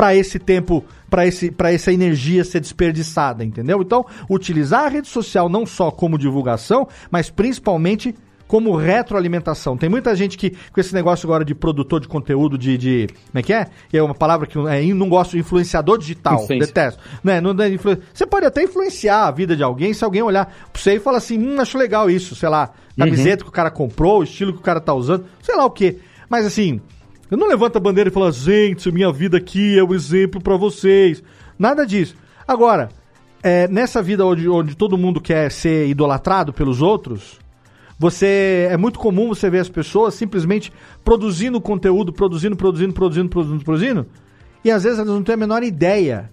para esse tempo, para esse, essa energia ser desperdiçada, entendeu? Então, utilizar a rede social não só como divulgação, mas principalmente como retroalimentação. Tem muita gente que, com esse negócio agora de produtor de conteúdo, de. de como é que é? É uma palavra que é, não gosto, influenciador digital. Detesto. Né? Não, é influ... Você pode até influenciar a vida de alguém se alguém olhar pra você e falar assim: hum, acho legal isso, sei lá, camiseta uhum. que o cara comprou, o estilo que o cara tá usando, sei lá o quê. Mas assim, eu não levanto a bandeira e falo, gente, minha vida aqui é o um exemplo para vocês. Nada disso. Agora, é, nessa vida onde, onde todo mundo quer ser idolatrado pelos outros, você é muito comum você ver as pessoas simplesmente produzindo conteúdo, produzindo, produzindo, produzindo, produzindo, produzindo, e às vezes elas não têm a menor ideia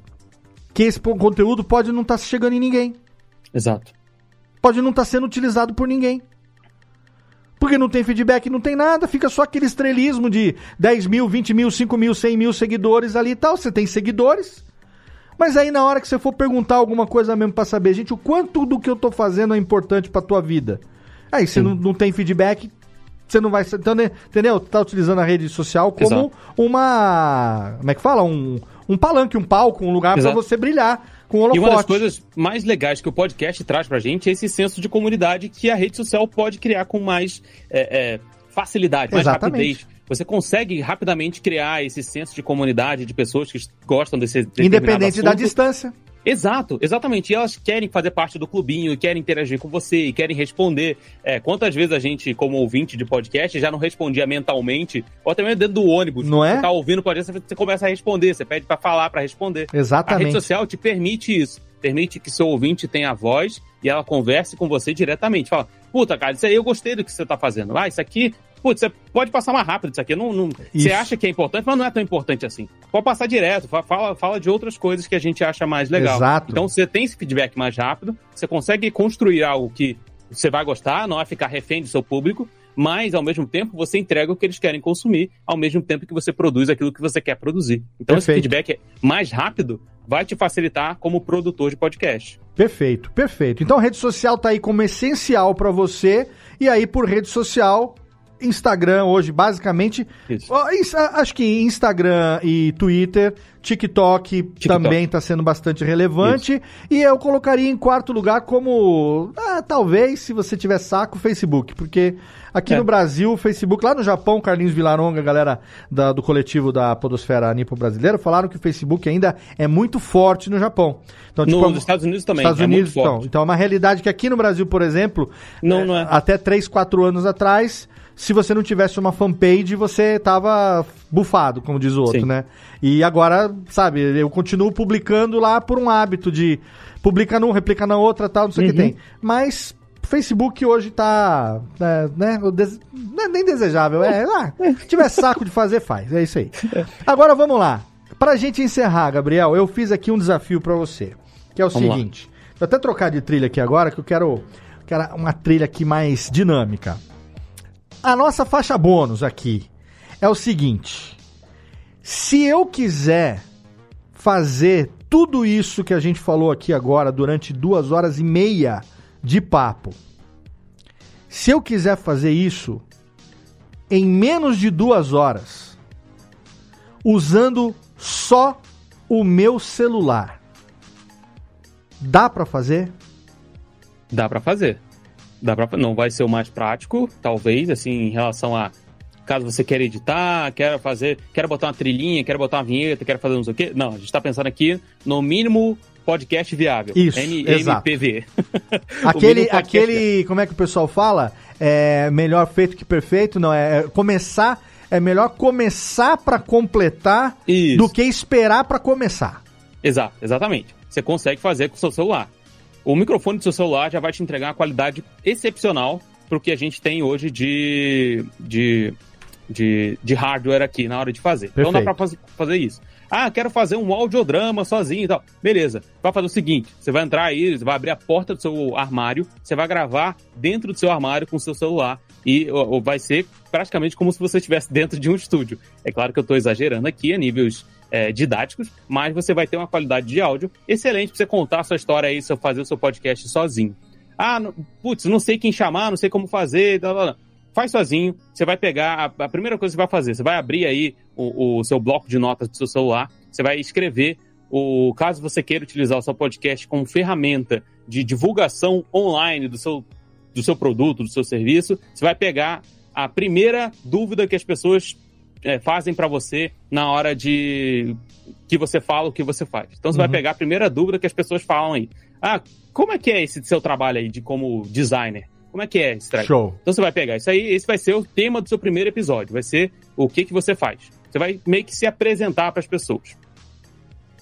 que esse conteúdo pode não estar tá chegando em ninguém. Exato. Pode não estar tá sendo utilizado por ninguém. Porque não tem feedback, não tem nada, fica só aquele estrelismo de 10 mil, 20 mil, 5 mil, 100 mil seguidores ali e tal. Você tem seguidores, mas aí na hora que você for perguntar alguma coisa mesmo para saber, gente, o quanto do que eu tô fazendo é importante para tua vida? Aí você não, não tem feedback, você não vai. Então, né, entendeu? Tá utilizando a rede social como Exato. uma. Como é que fala? Um, um palanque, um palco, um lugar para você brilhar com holofote. E uma das coisas mais legais que o podcast traz pra gente é esse senso de comunidade que a rede social pode criar com mais é, é, facilidade, mais Exatamente. rapidez. Você consegue rapidamente criar esse senso de comunidade de pessoas que gostam desse Independente assunto. da distância. Exato, exatamente. E elas querem fazer parte do clubinho, querem interagir com você, e querem responder. É, quantas vezes a gente, como ouvinte de podcast, já não respondia mentalmente, ou até mesmo dentro do ônibus. Não é? Você tá ouvindo o podcast, você começa a responder, você pede para falar, para responder. Exatamente. A rede social te permite isso. Permite que seu ouvinte tenha voz e ela converse com você diretamente. Fala, puta, cara, isso aí eu gostei do que você tá fazendo. Ah, isso aqui putz, você pode passar mais rápido isso aqui. Não, não, você acha que é importante, mas não é tão importante assim. Pode passar direto, fala, fala de outras coisas que a gente acha mais legal. Exato. Então você tem esse feedback mais rápido, você consegue construir algo que você vai gostar, não vai ficar refém do seu público, mas ao mesmo tempo você entrega o que eles querem consumir, ao mesmo tempo que você produz aquilo que você quer produzir. Então Perfeito. esse feedback mais rápido vai te facilitar como produtor de podcast. Perfeito, perfeito. Então a rede social tá aí como essencial para você e aí por rede social Instagram hoje, basicamente. Isso. Acho que Instagram e Twitter, TikTok, TikTok. também está sendo bastante relevante. Isso. E eu colocaria em quarto lugar como, ah, talvez, se você tiver saco, Facebook. Porque aqui é. no Brasil, o Facebook, lá no Japão, Carlinhos Vilaronga, galera da, do coletivo da Podosfera Nipo Brasileira, falaram que o Facebook ainda é muito forte no Japão. Então, tipo, nos Estados Unidos também. Estados é Unidos, então. Então é uma realidade que aqui no Brasil, por exemplo, não, é, não é. até 3, 4 anos atrás se você não tivesse uma fanpage, você tava bufado, como diz o outro, Sim. né? E agora, sabe, eu continuo publicando lá por um hábito de publica num, replica na outra, tal, não sei o uhum. que tem. Mas Facebook hoje tá, é, né, não é nem desejável, é, ah, se tiver saco de fazer, faz, é isso aí. Agora vamos lá. Pra gente encerrar, Gabriel, eu fiz aqui um desafio para você, que é o vamos seguinte. Lá. Vou até trocar de trilha aqui agora, que eu quero, quero uma trilha aqui mais dinâmica. A nossa faixa bônus aqui é o seguinte: se eu quiser fazer tudo isso que a gente falou aqui agora durante duas horas e meia de papo, se eu quiser fazer isso em menos de duas horas, usando só o meu celular, dá para fazer? Dá para fazer. Dá pra, não vai ser o mais prático, talvez, assim, em relação a caso você queira editar, quer fazer, quer botar uma trilhinha, quer botar uma vinheta, quer fazer não sei o quê. Não, a gente está pensando aqui no mínimo podcast viável. Isso, N MPV. aquele, aquele, como é que o pessoal fala? É melhor feito que perfeito? Não, é, é começar, é melhor começar para completar Isso. do que esperar para começar. Exato, exatamente. Você consegue fazer com o seu celular o microfone do seu celular já vai te entregar uma qualidade excepcional para o que a gente tem hoje de, de, de, de, hardware aqui na hora de fazer. Perfeito. Então dá para fazer, isso. Ah, quero fazer um audiodrama sozinho e tal. Beleza. Vai fazer o seguinte: você vai entrar aí, vai abrir a porta do seu armário, você vai gravar dentro do seu armário com o seu celular e ou, vai ser praticamente como se você estivesse dentro de um estúdio. É claro que eu estou exagerando aqui a níveis é, didáticos, mas você vai ter uma qualidade de áudio excelente para você contar a sua história aí, fazer o seu podcast sozinho. Ah, não, putz, não sei quem chamar, não sei como fazer. Blá, blá, blá. Faz sozinho. Você vai pegar. A, a, primeira coisa que você vai fazer, você vai abrir aí o, o seu bloco de notas do seu celular. Você vai escrever o caso você queira utilizar o seu podcast como ferramenta de divulgação online do seu, do seu produto, do seu serviço, você vai pegar a primeira dúvida que as pessoas é, fazem para você na hora de que você fala o que você faz. Então você uhum. vai pegar a primeira dúvida que as pessoas falam aí. Ah, como é que é esse seu trabalho aí de como designer? Como é que é esse trabalho? Show. Então você vai pegar isso aí, esse vai ser o tema do seu primeiro episódio, vai ser o que que você faz. Você vai meio que se apresentar para as pessoas.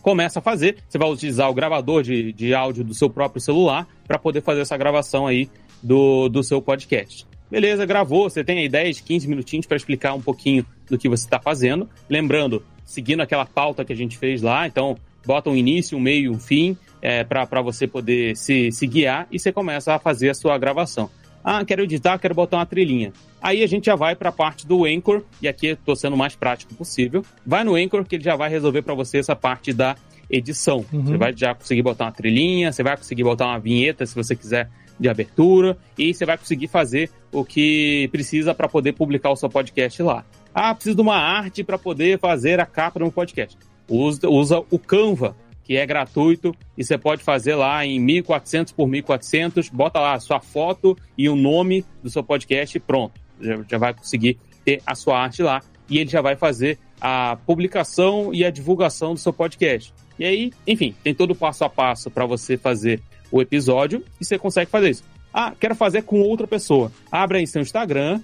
Começa a fazer, você vai utilizar o gravador de, de áudio do seu próprio celular para poder fazer essa gravação aí do, do seu podcast. Beleza, gravou, você tem aí 10, 15 minutinhos para explicar um pouquinho do que você está fazendo. Lembrando, seguindo aquela pauta que a gente fez lá, então bota um início, um meio, um fim, é, para você poder se, se guiar e você começa a fazer a sua gravação. Ah, quero editar, quero botar uma trilhinha. Aí a gente já vai para a parte do Anchor, e aqui estou sendo o mais prático possível. Vai no Anchor que ele já vai resolver para você essa parte da edição. Uhum. Você vai já conseguir botar uma trilhinha, você vai conseguir botar uma vinheta se você quiser de abertura, e você vai conseguir fazer o que precisa para poder publicar o seu podcast lá. Ah, preciso de uma arte para poder fazer a capa de um podcast. Usa, usa o Canva, que é gratuito e você pode fazer lá em 1400 por 1400, bota lá a sua foto e o nome do seu podcast e pronto. Já, já vai conseguir ter a sua arte lá e ele já vai fazer a publicação e a divulgação do seu podcast. E aí, enfim, tem todo o passo a passo para você fazer o episódio e você consegue fazer isso. Ah, quero fazer com outra pessoa. Abre aí seu Instagram,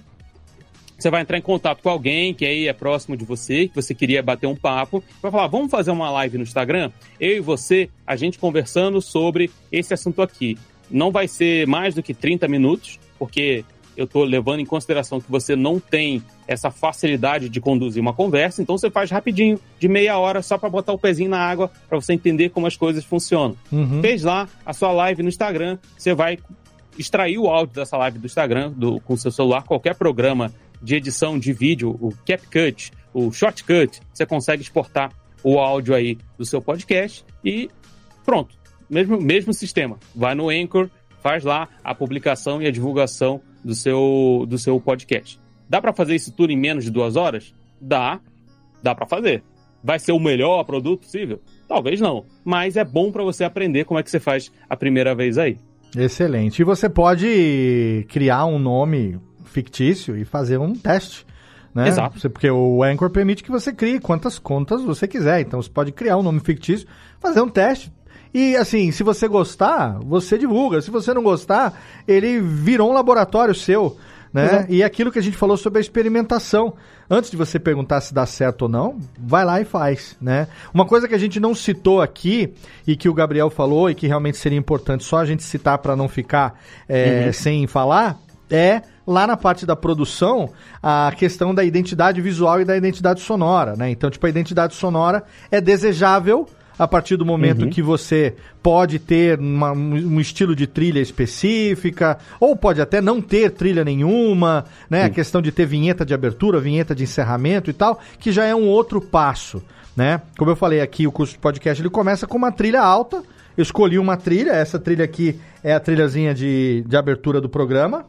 você vai entrar em contato com alguém que aí é próximo de você, que você queria bater um papo, vai falar: vamos fazer uma live no Instagram? Eu e você, a gente conversando sobre esse assunto aqui. Não vai ser mais do que 30 minutos, porque eu estou levando em consideração que você não tem essa facilidade de conduzir uma conversa, então você faz rapidinho, de meia hora, só para botar o pezinho na água, para você entender como as coisas funcionam. Uhum. Fez lá a sua live no Instagram, você vai extrair o áudio dessa live do Instagram do, com o seu celular, qualquer programa de edição de vídeo, o CapCut, o Shortcut, você consegue exportar o áudio aí do seu podcast e pronto. Mesmo, mesmo sistema. Vai no Anchor, faz lá a publicação e a divulgação do seu, do seu podcast. Dá para fazer isso tudo em menos de duas horas? Dá. Dá para fazer. Vai ser o melhor produto possível? Talvez não. Mas é bom para você aprender como é que você faz a primeira vez aí. Excelente. E você pode criar um nome fictício e fazer um teste. Né? Exato. Porque o Anchor permite que você crie quantas contas você quiser. Então você pode criar um nome fictício, fazer um teste. E assim, se você gostar, você divulga. Se você não gostar, ele virou um laboratório seu. Né? E aquilo que a gente falou sobre a experimentação. Antes de você perguntar se dá certo ou não, vai lá e faz, né? Uma coisa que a gente não citou aqui e que o Gabriel falou e que realmente seria importante só a gente citar para não ficar é, uhum. sem falar é lá na parte da produção a questão da identidade visual e da identidade sonora, né? Então, tipo, a identidade sonora é desejável a partir do momento uhum. que você pode ter uma, um estilo de trilha específica, ou pode até não ter trilha nenhuma, né? A questão de ter vinheta de abertura, vinheta de encerramento e tal, que já é um outro passo, né? Como eu falei aqui, o curso de podcast ele começa com uma trilha alta. Eu escolhi uma trilha, essa trilha aqui é a trilhazinha de, de abertura do programa,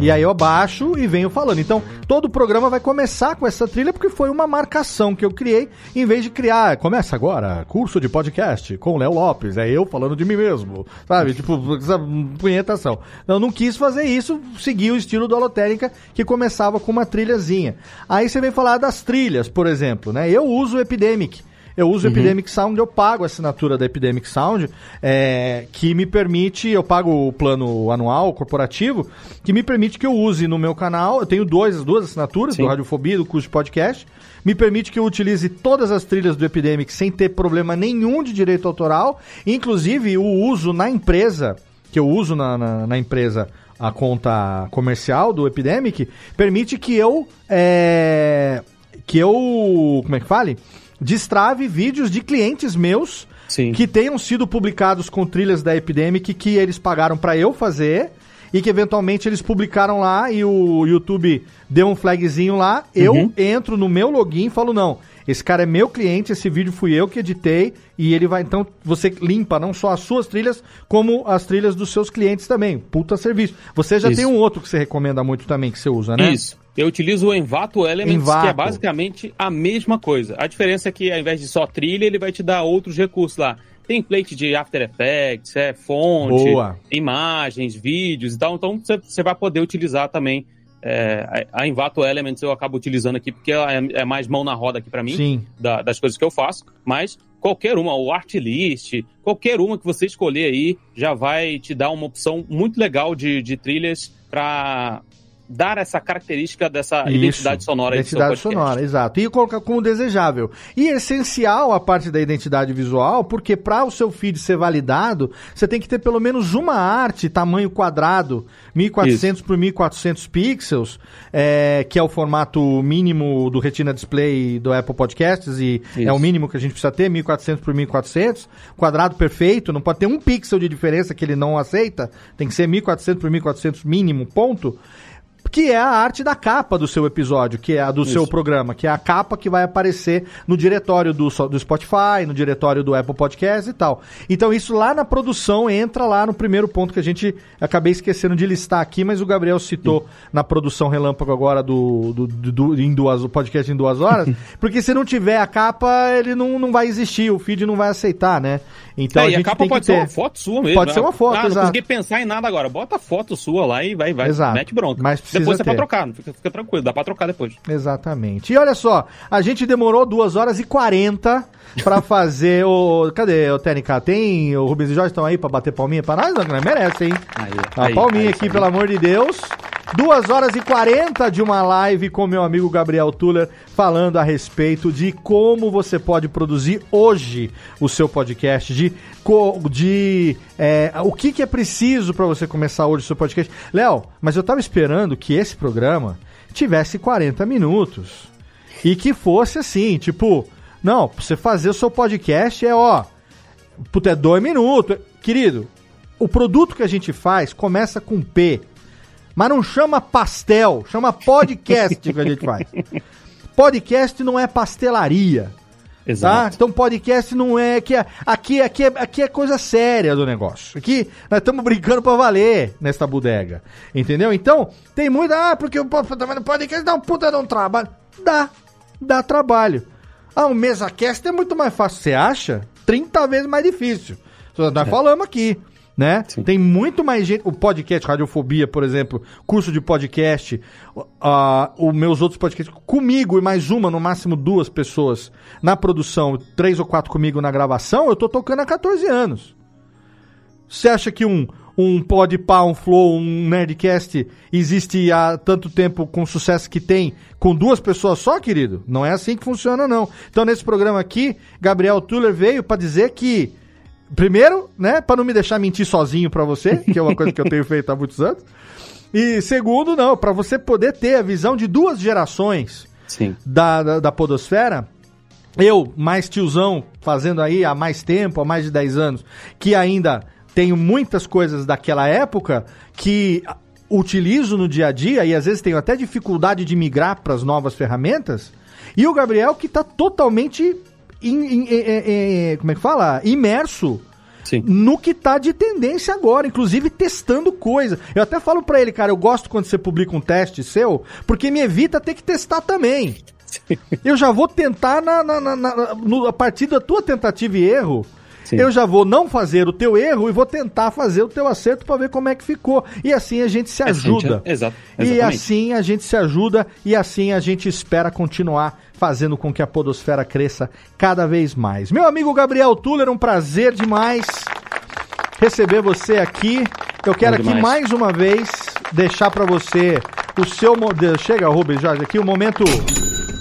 E aí eu baixo e venho falando. Então, todo o programa vai começar com essa trilha porque foi uma marcação que eu criei, em vez de criar, começa agora, curso de podcast com Léo Lopes, é eu falando de mim mesmo, sabe? Tipo, essa punhetação. Eu não quis fazer isso, segui o estilo do Alotérica, que começava com uma trilhazinha. Aí você vem falar das trilhas, por exemplo, né? Eu uso o Epidemic eu uso o uhum. Epidemic Sound, eu pago a assinatura da Epidemic Sound, é, que me permite, eu pago o plano anual corporativo, que me permite que eu use no meu canal, eu tenho dois, duas assinaturas, Sim. do Radiofobia e do curso de podcast, me permite que eu utilize todas as trilhas do Epidemic sem ter problema nenhum de direito autoral, inclusive o uso na empresa, que eu uso na, na, na empresa a conta comercial do Epidemic, permite que eu. É, que eu. Como é que fale? Destrave vídeos de clientes meus Sim. que tenham sido publicados com trilhas da Epidemic que eles pagaram para eu fazer e que eventualmente eles publicaram lá e o YouTube deu um flagzinho lá. Eu Uhum. entro no meu login e falo: não, esse cara é meu cliente, esse vídeo fui eu que editei e ele vai. Então você limpa não só as suas trilhas, como as trilhas dos seus clientes também. Puta serviço. Você já Isso. tem um outro que você recomenda muito também que você usa, né? Isso. Eu utilizo o Envato Elements, Envato. que é basicamente a mesma coisa. A diferença é que ao invés de só trilha, ele vai te dar outros recursos lá. Template de After Effects, é, fonte, Boa. imagens, vídeos e tal. Então você- vai poder utilizar também. é, a Envato Elements eu acabo utilizando aqui porque ela é, é mais mão na roda aqui para mim da- das coisas que eu faço, mas qualquer uma, o Artlist, qualquer uma que você escolher aí, já vai te dar uma opção muito legal de, de trilhas para dar essa característica dessa Isso. identidade sonora Identidade sonora, exato. E colocar como desejável. E é essencial a parte da identidade visual, porque para o seu feed ser validado, você tem que ter pelo menos uma arte tamanho quadrado, 1400 por 1400 pixels, é, que é o formato mínimo do Retina Display do Apple Podcasts e Isso. é o mínimo que a gente precisa ter, 1400 por 1400, quadrado perfeito, não pode ter um pixel de diferença que ele não aceita, tem que ser 1400 por 1400 mínimo, ponto que é a arte da capa do seu episódio, que é a do Isso. seu programa, que é a capa que vai aparecer no diretório do, do Spotify, no diretório do Apple Podcast e tal. Então isso lá na produção entra lá no primeiro ponto que a gente acabei esquecendo de listar aqui, mas o Gabriel citou na produção relâmpago agora do, do, do- em duas, o podcast em duas horas, porque se não tiver a capa, ele não, não vai existir, o feed não vai aceitar, né? Então É, a e a gente capa pode ser uma foto sua mesmo. Pode ser uma foto, ah, não exato. consegui pensar em nada agora. Bota a foto sua lá e vai, vai. Exato. Mete bronca. Mas depois você ter. pode trocar, fica, fica tranquilo, dá pra trocar depois. Exatamente. E olha só, a gente demorou 2 horas e 40 pra fazer o. Cadê o TNK? Tem. O Rubens e Jorge estão aí pra bater palminha pra nós? Não, não merece, hein? Aí, A aí, palminha aí, aqui, pelo amor de Deus. 2 horas e 40 de uma live com meu amigo Gabriel Tuller falando a respeito de como você pode produzir hoje o seu podcast, de, de é, o que, que é preciso pra você começar hoje o seu podcast. Léo, mas eu tava esperando que esse programa tivesse 40 minutos e que fosse assim, tipo, não, você fazer o seu podcast é ó, puta, é dois minutos. Querido, o produto que a gente faz começa com P. Mas não chama pastel, chama podcast que a gente faz. Podcast não é pastelaria, tá? Exato. Então podcast não é que é- aqui aqui é, aqui é coisa séria do negócio. Aqui nós estamos brincando pra valer nesta bodega, entendeu? Então tem muita ah porque o no podcast dá um puta de um trabalho, dá, dá trabalho. Ah, um mesa cast é muito mais fácil, você acha? 30 vezes mais difícil. Nós falamos aqui né? Sim. Tem muito mais gente. O podcast Radiofobia, por exemplo, curso de podcast, ah, os meus outros podcasts, comigo e mais uma, no máximo duas pessoas na produção, três ou quatro comigo na gravação, eu tô tocando há 14 anos. Você acha que um, um Podpah, um Flow, um Nerdcast existe há tanto tempo com o sucesso que tem com duas pessoas só, querido? Não é assim que funciona, não. Então, nesse programa aqui, Gabriel Tuller veio para dizer que, primeiro, né, para não me deixar mentir sozinho para você, que é uma coisa que eu tenho feito há muitos anos. E segundo, não, para você poder ter a visão de duas gerações Sim. da, da, da podosfera, eu, mais tiozão, fazendo aí há mais tempo, há mais de 10 anos, que ainda tenho muitas coisas daquela época que utilizo no dia a dia e às vezes tenho até dificuldade de migrar para as novas ferramentas, e o Gabriel que está totalmente, in- in- em- como é que fala? Imerso Sim. no que tá de tendência agora, inclusive testando coisa. Eu até falo pra ele, cara, eu gosto quando você publica um teste seu, porque me evita ter que testar também. Eu já vou tentar na, na- na- na- no- a partir da tua tentativa e erro. Sim. Eu já vou não fazer o teu erro e vou tentar fazer o teu acerto pra ver como é que ficou. E assim a gente se gente, ajuda. é- exato, E assim a gente se ajuda e assim a gente espera continuar fazendo com que a podosfera cresça cada vez mais. Meu amigo Gabriel Tuller, um prazer demais receber você aqui. Eu quero aqui mais uma vez deixar pra você o seu modelo. Chega, Rubens Jorge, aqui o momento.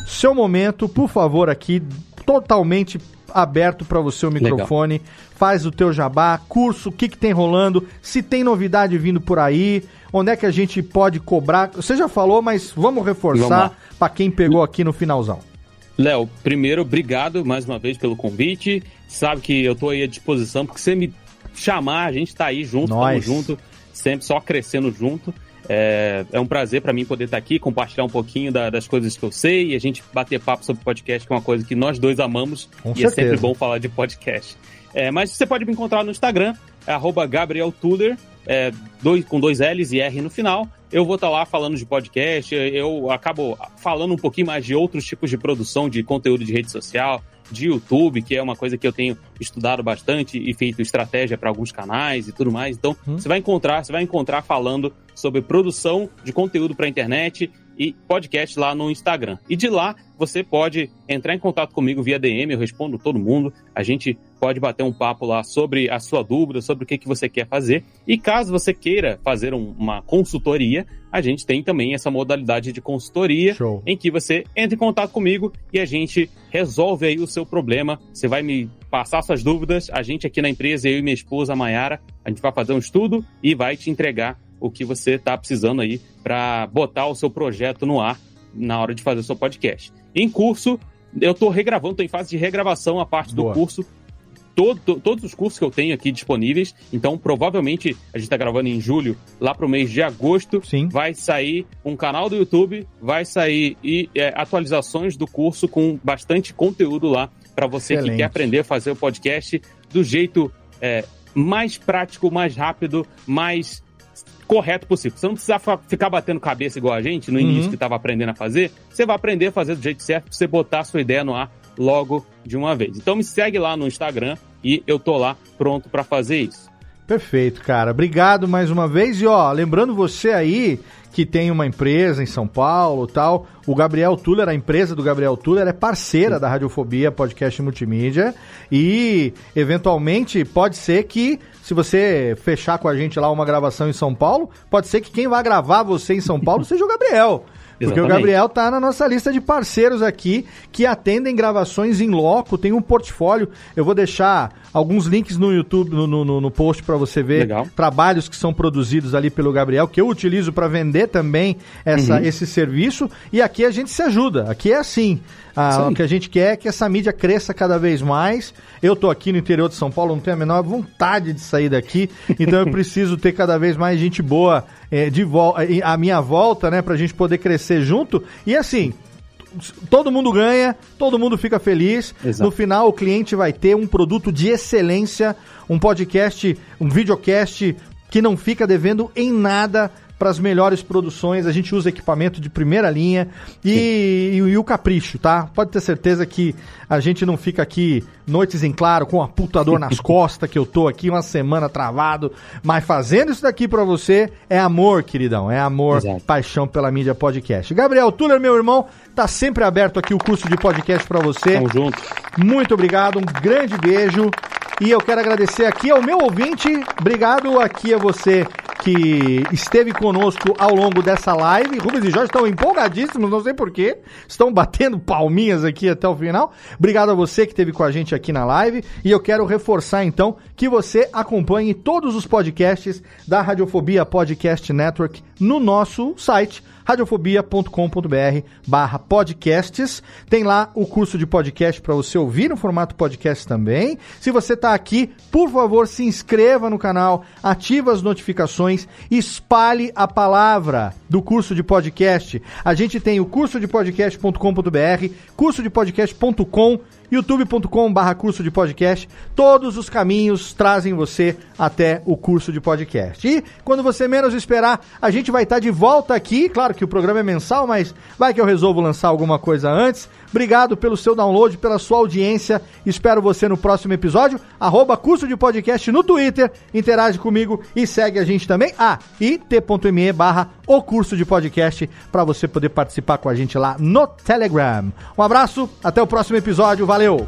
Seu momento, por favor, aqui, totalmente aberto para você o microfone. Legal. Faz o teu jabá, curso, o que, que tem rolando, se tem novidade vindo por aí, onde é que a gente pode cobrar. Você já falou, mas vamos reforçar para quem pegou aqui no finalzão. Léo, primeiro, obrigado mais uma vez pelo convite. Sabe que eu estou aí à disposição, porque você me chamar, a gente está aí junto, estamos junto, sempre só crescendo junto. É, é um prazer para mim poder estar aqui, compartilhar um pouquinho da, das coisas que eu sei e a gente bater papo sobre podcast, que é uma coisa que nós dois amamos Com e certeza. é sempre bom falar de podcast. É, mas você pode me encontrar no Instagram, é Gabriel Tuller, é, dois, com dois L's e R no final. Eu vou estar lá falando de podcast, eu acabo falando um pouquinho mais de outros tipos de produção de conteúdo de rede social, de YouTube, que é uma coisa que eu tenho estudado bastante e feito estratégia para alguns canais e tudo mais. Então, hum. você vai encontrar, você vai encontrar falando sobre produção de conteúdo para internet e podcast lá no Instagram. E de lá você pode entrar em contato comigo via DM, eu respondo todo mundo. A gente pode bater um papo lá sobre a sua dúvida, sobre o que, que você quer fazer. E caso você queira fazer um, uma consultoria, a gente tem também essa modalidade de consultoria Show. em que você entra em contato comigo e a gente resolve aí o seu problema. Você vai me passar suas dúvidas, a gente aqui na empresa, eu e minha esposa Mayara, a gente vai fazer um estudo e vai te entregar o que você está precisando aí para botar o seu projeto no ar na hora de fazer o seu podcast. Em curso, eu estou regravando, estou em fase de regravação a parte Boa. do curso. Todo, todos os cursos que eu tenho aqui disponíveis. Então, provavelmente, a gente está gravando em julho, lá para o mês de agosto, Sim. vai sair um canal do YouTube, vai sair e é, atualizações do curso com bastante conteúdo lá para você Excelente. que quer aprender a fazer o podcast do jeito é, mais prático, mais rápido, mais correto possível. Você não precisa ficar batendo cabeça igual a gente no início uhum. que estava aprendendo a fazer. Você vai aprender a fazer do jeito certo pra você botar a sua ideia no ar logo de uma vez. Então me segue lá no Instagram e eu tô lá pronto para fazer isso. Perfeito, cara. Obrigado mais uma vez. E ó, lembrando você aí que tem uma empresa em São Paulo tal. O Gabriel Tuller, a empresa do Gabriel Tuller, é parceira da Radiofobia Podcast Multimídia. E, eventualmente, pode ser que, se você fechar com a gente lá uma gravação em São Paulo, pode ser que quem vai gravar você em São Paulo seja o Gabriel. Porque Exatamente. o Gabriel tá na nossa lista de parceiros aqui que atendem gravações em loco, tem um portfólio. Eu vou deixar alguns links no YouTube, no, no, no post para você ver Legal. trabalhos que são produzidos ali pelo Gabriel, que eu utilizo para vender também essa, uhum. esse serviço. E aqui a gente se ajuda. Aqui é assim. Ah, o que a gente quer é que essa mídia cresça cada vez mais. Eu tô aqui no interior de São Paulo, não tenho a menor vontade de sair daqui, então eu preciso ter cada vez mais gente boa é, de volta, a minha volta, né, pra gente poder crescer junto. E assim, todo mundo ganha, todo mundo fica feliz. Exato. No final, o cliente vai ter um produto de excelência, um podcast, um videocast que não fica devendo em nada para as melhores produções. A gente usa equipamento de primeira linha e, e, e, o capricho, tá? Pode ter certeza que a gente não fica aqui noites em claro com a puta dor nas costas que eu tô aqui uma semana travado, mas fazendo isso daqui para você é amor, queridão, é amor, Exato. paixão pela mídia podcast. Gabriel Tuller, meu irmão, tá sempre aberto aqui o curso de podcast para você. Tamo junto. Muito obrigado, um grande beijo. E eu quero agradecer aqui ao meu ouvinte, obrigado aqui a você que esteve conosco ao longo dessa live. Rubens e Jorge estão empolgadíssimos, não sei porquê, estão batendo palminhas aqui até o final. Obrigado a você que esteve com a gente aqui na live. E eu quero reforçar então que você acompanhe todos os podcasts da Radiofobia Podcast Network no nosso site radiofobia.com.br barra podcasts. Tem lá o curso de podcast para você ouvir no formato podcast também. Se você está aqui, por favor, se inscreva no canal, ative as notificações, espalhe a palavra do curso de podcast. A gente tem o curso de podcast.com.br, curso de podcast.com youtube.com/barra curso de podcast. Todos os caminhos trazem você até o curso de podcast. E quando você menos esperar, a gente vai estar de volta aqui. Claro que o programa é mensal, mas vai que eu resolvo lançar alguma coisa antes. Obrigado pelo seu download, pela sua audiência. Espero você no próximo episódio. Arroba curso de podcast no Twitter. Interage comigo e segue a gente também. Ah, e t.me barra o curso de podcast para você poder participar com a gente lá no Telegram. Um abraço, até o próximo episódio. Valeu!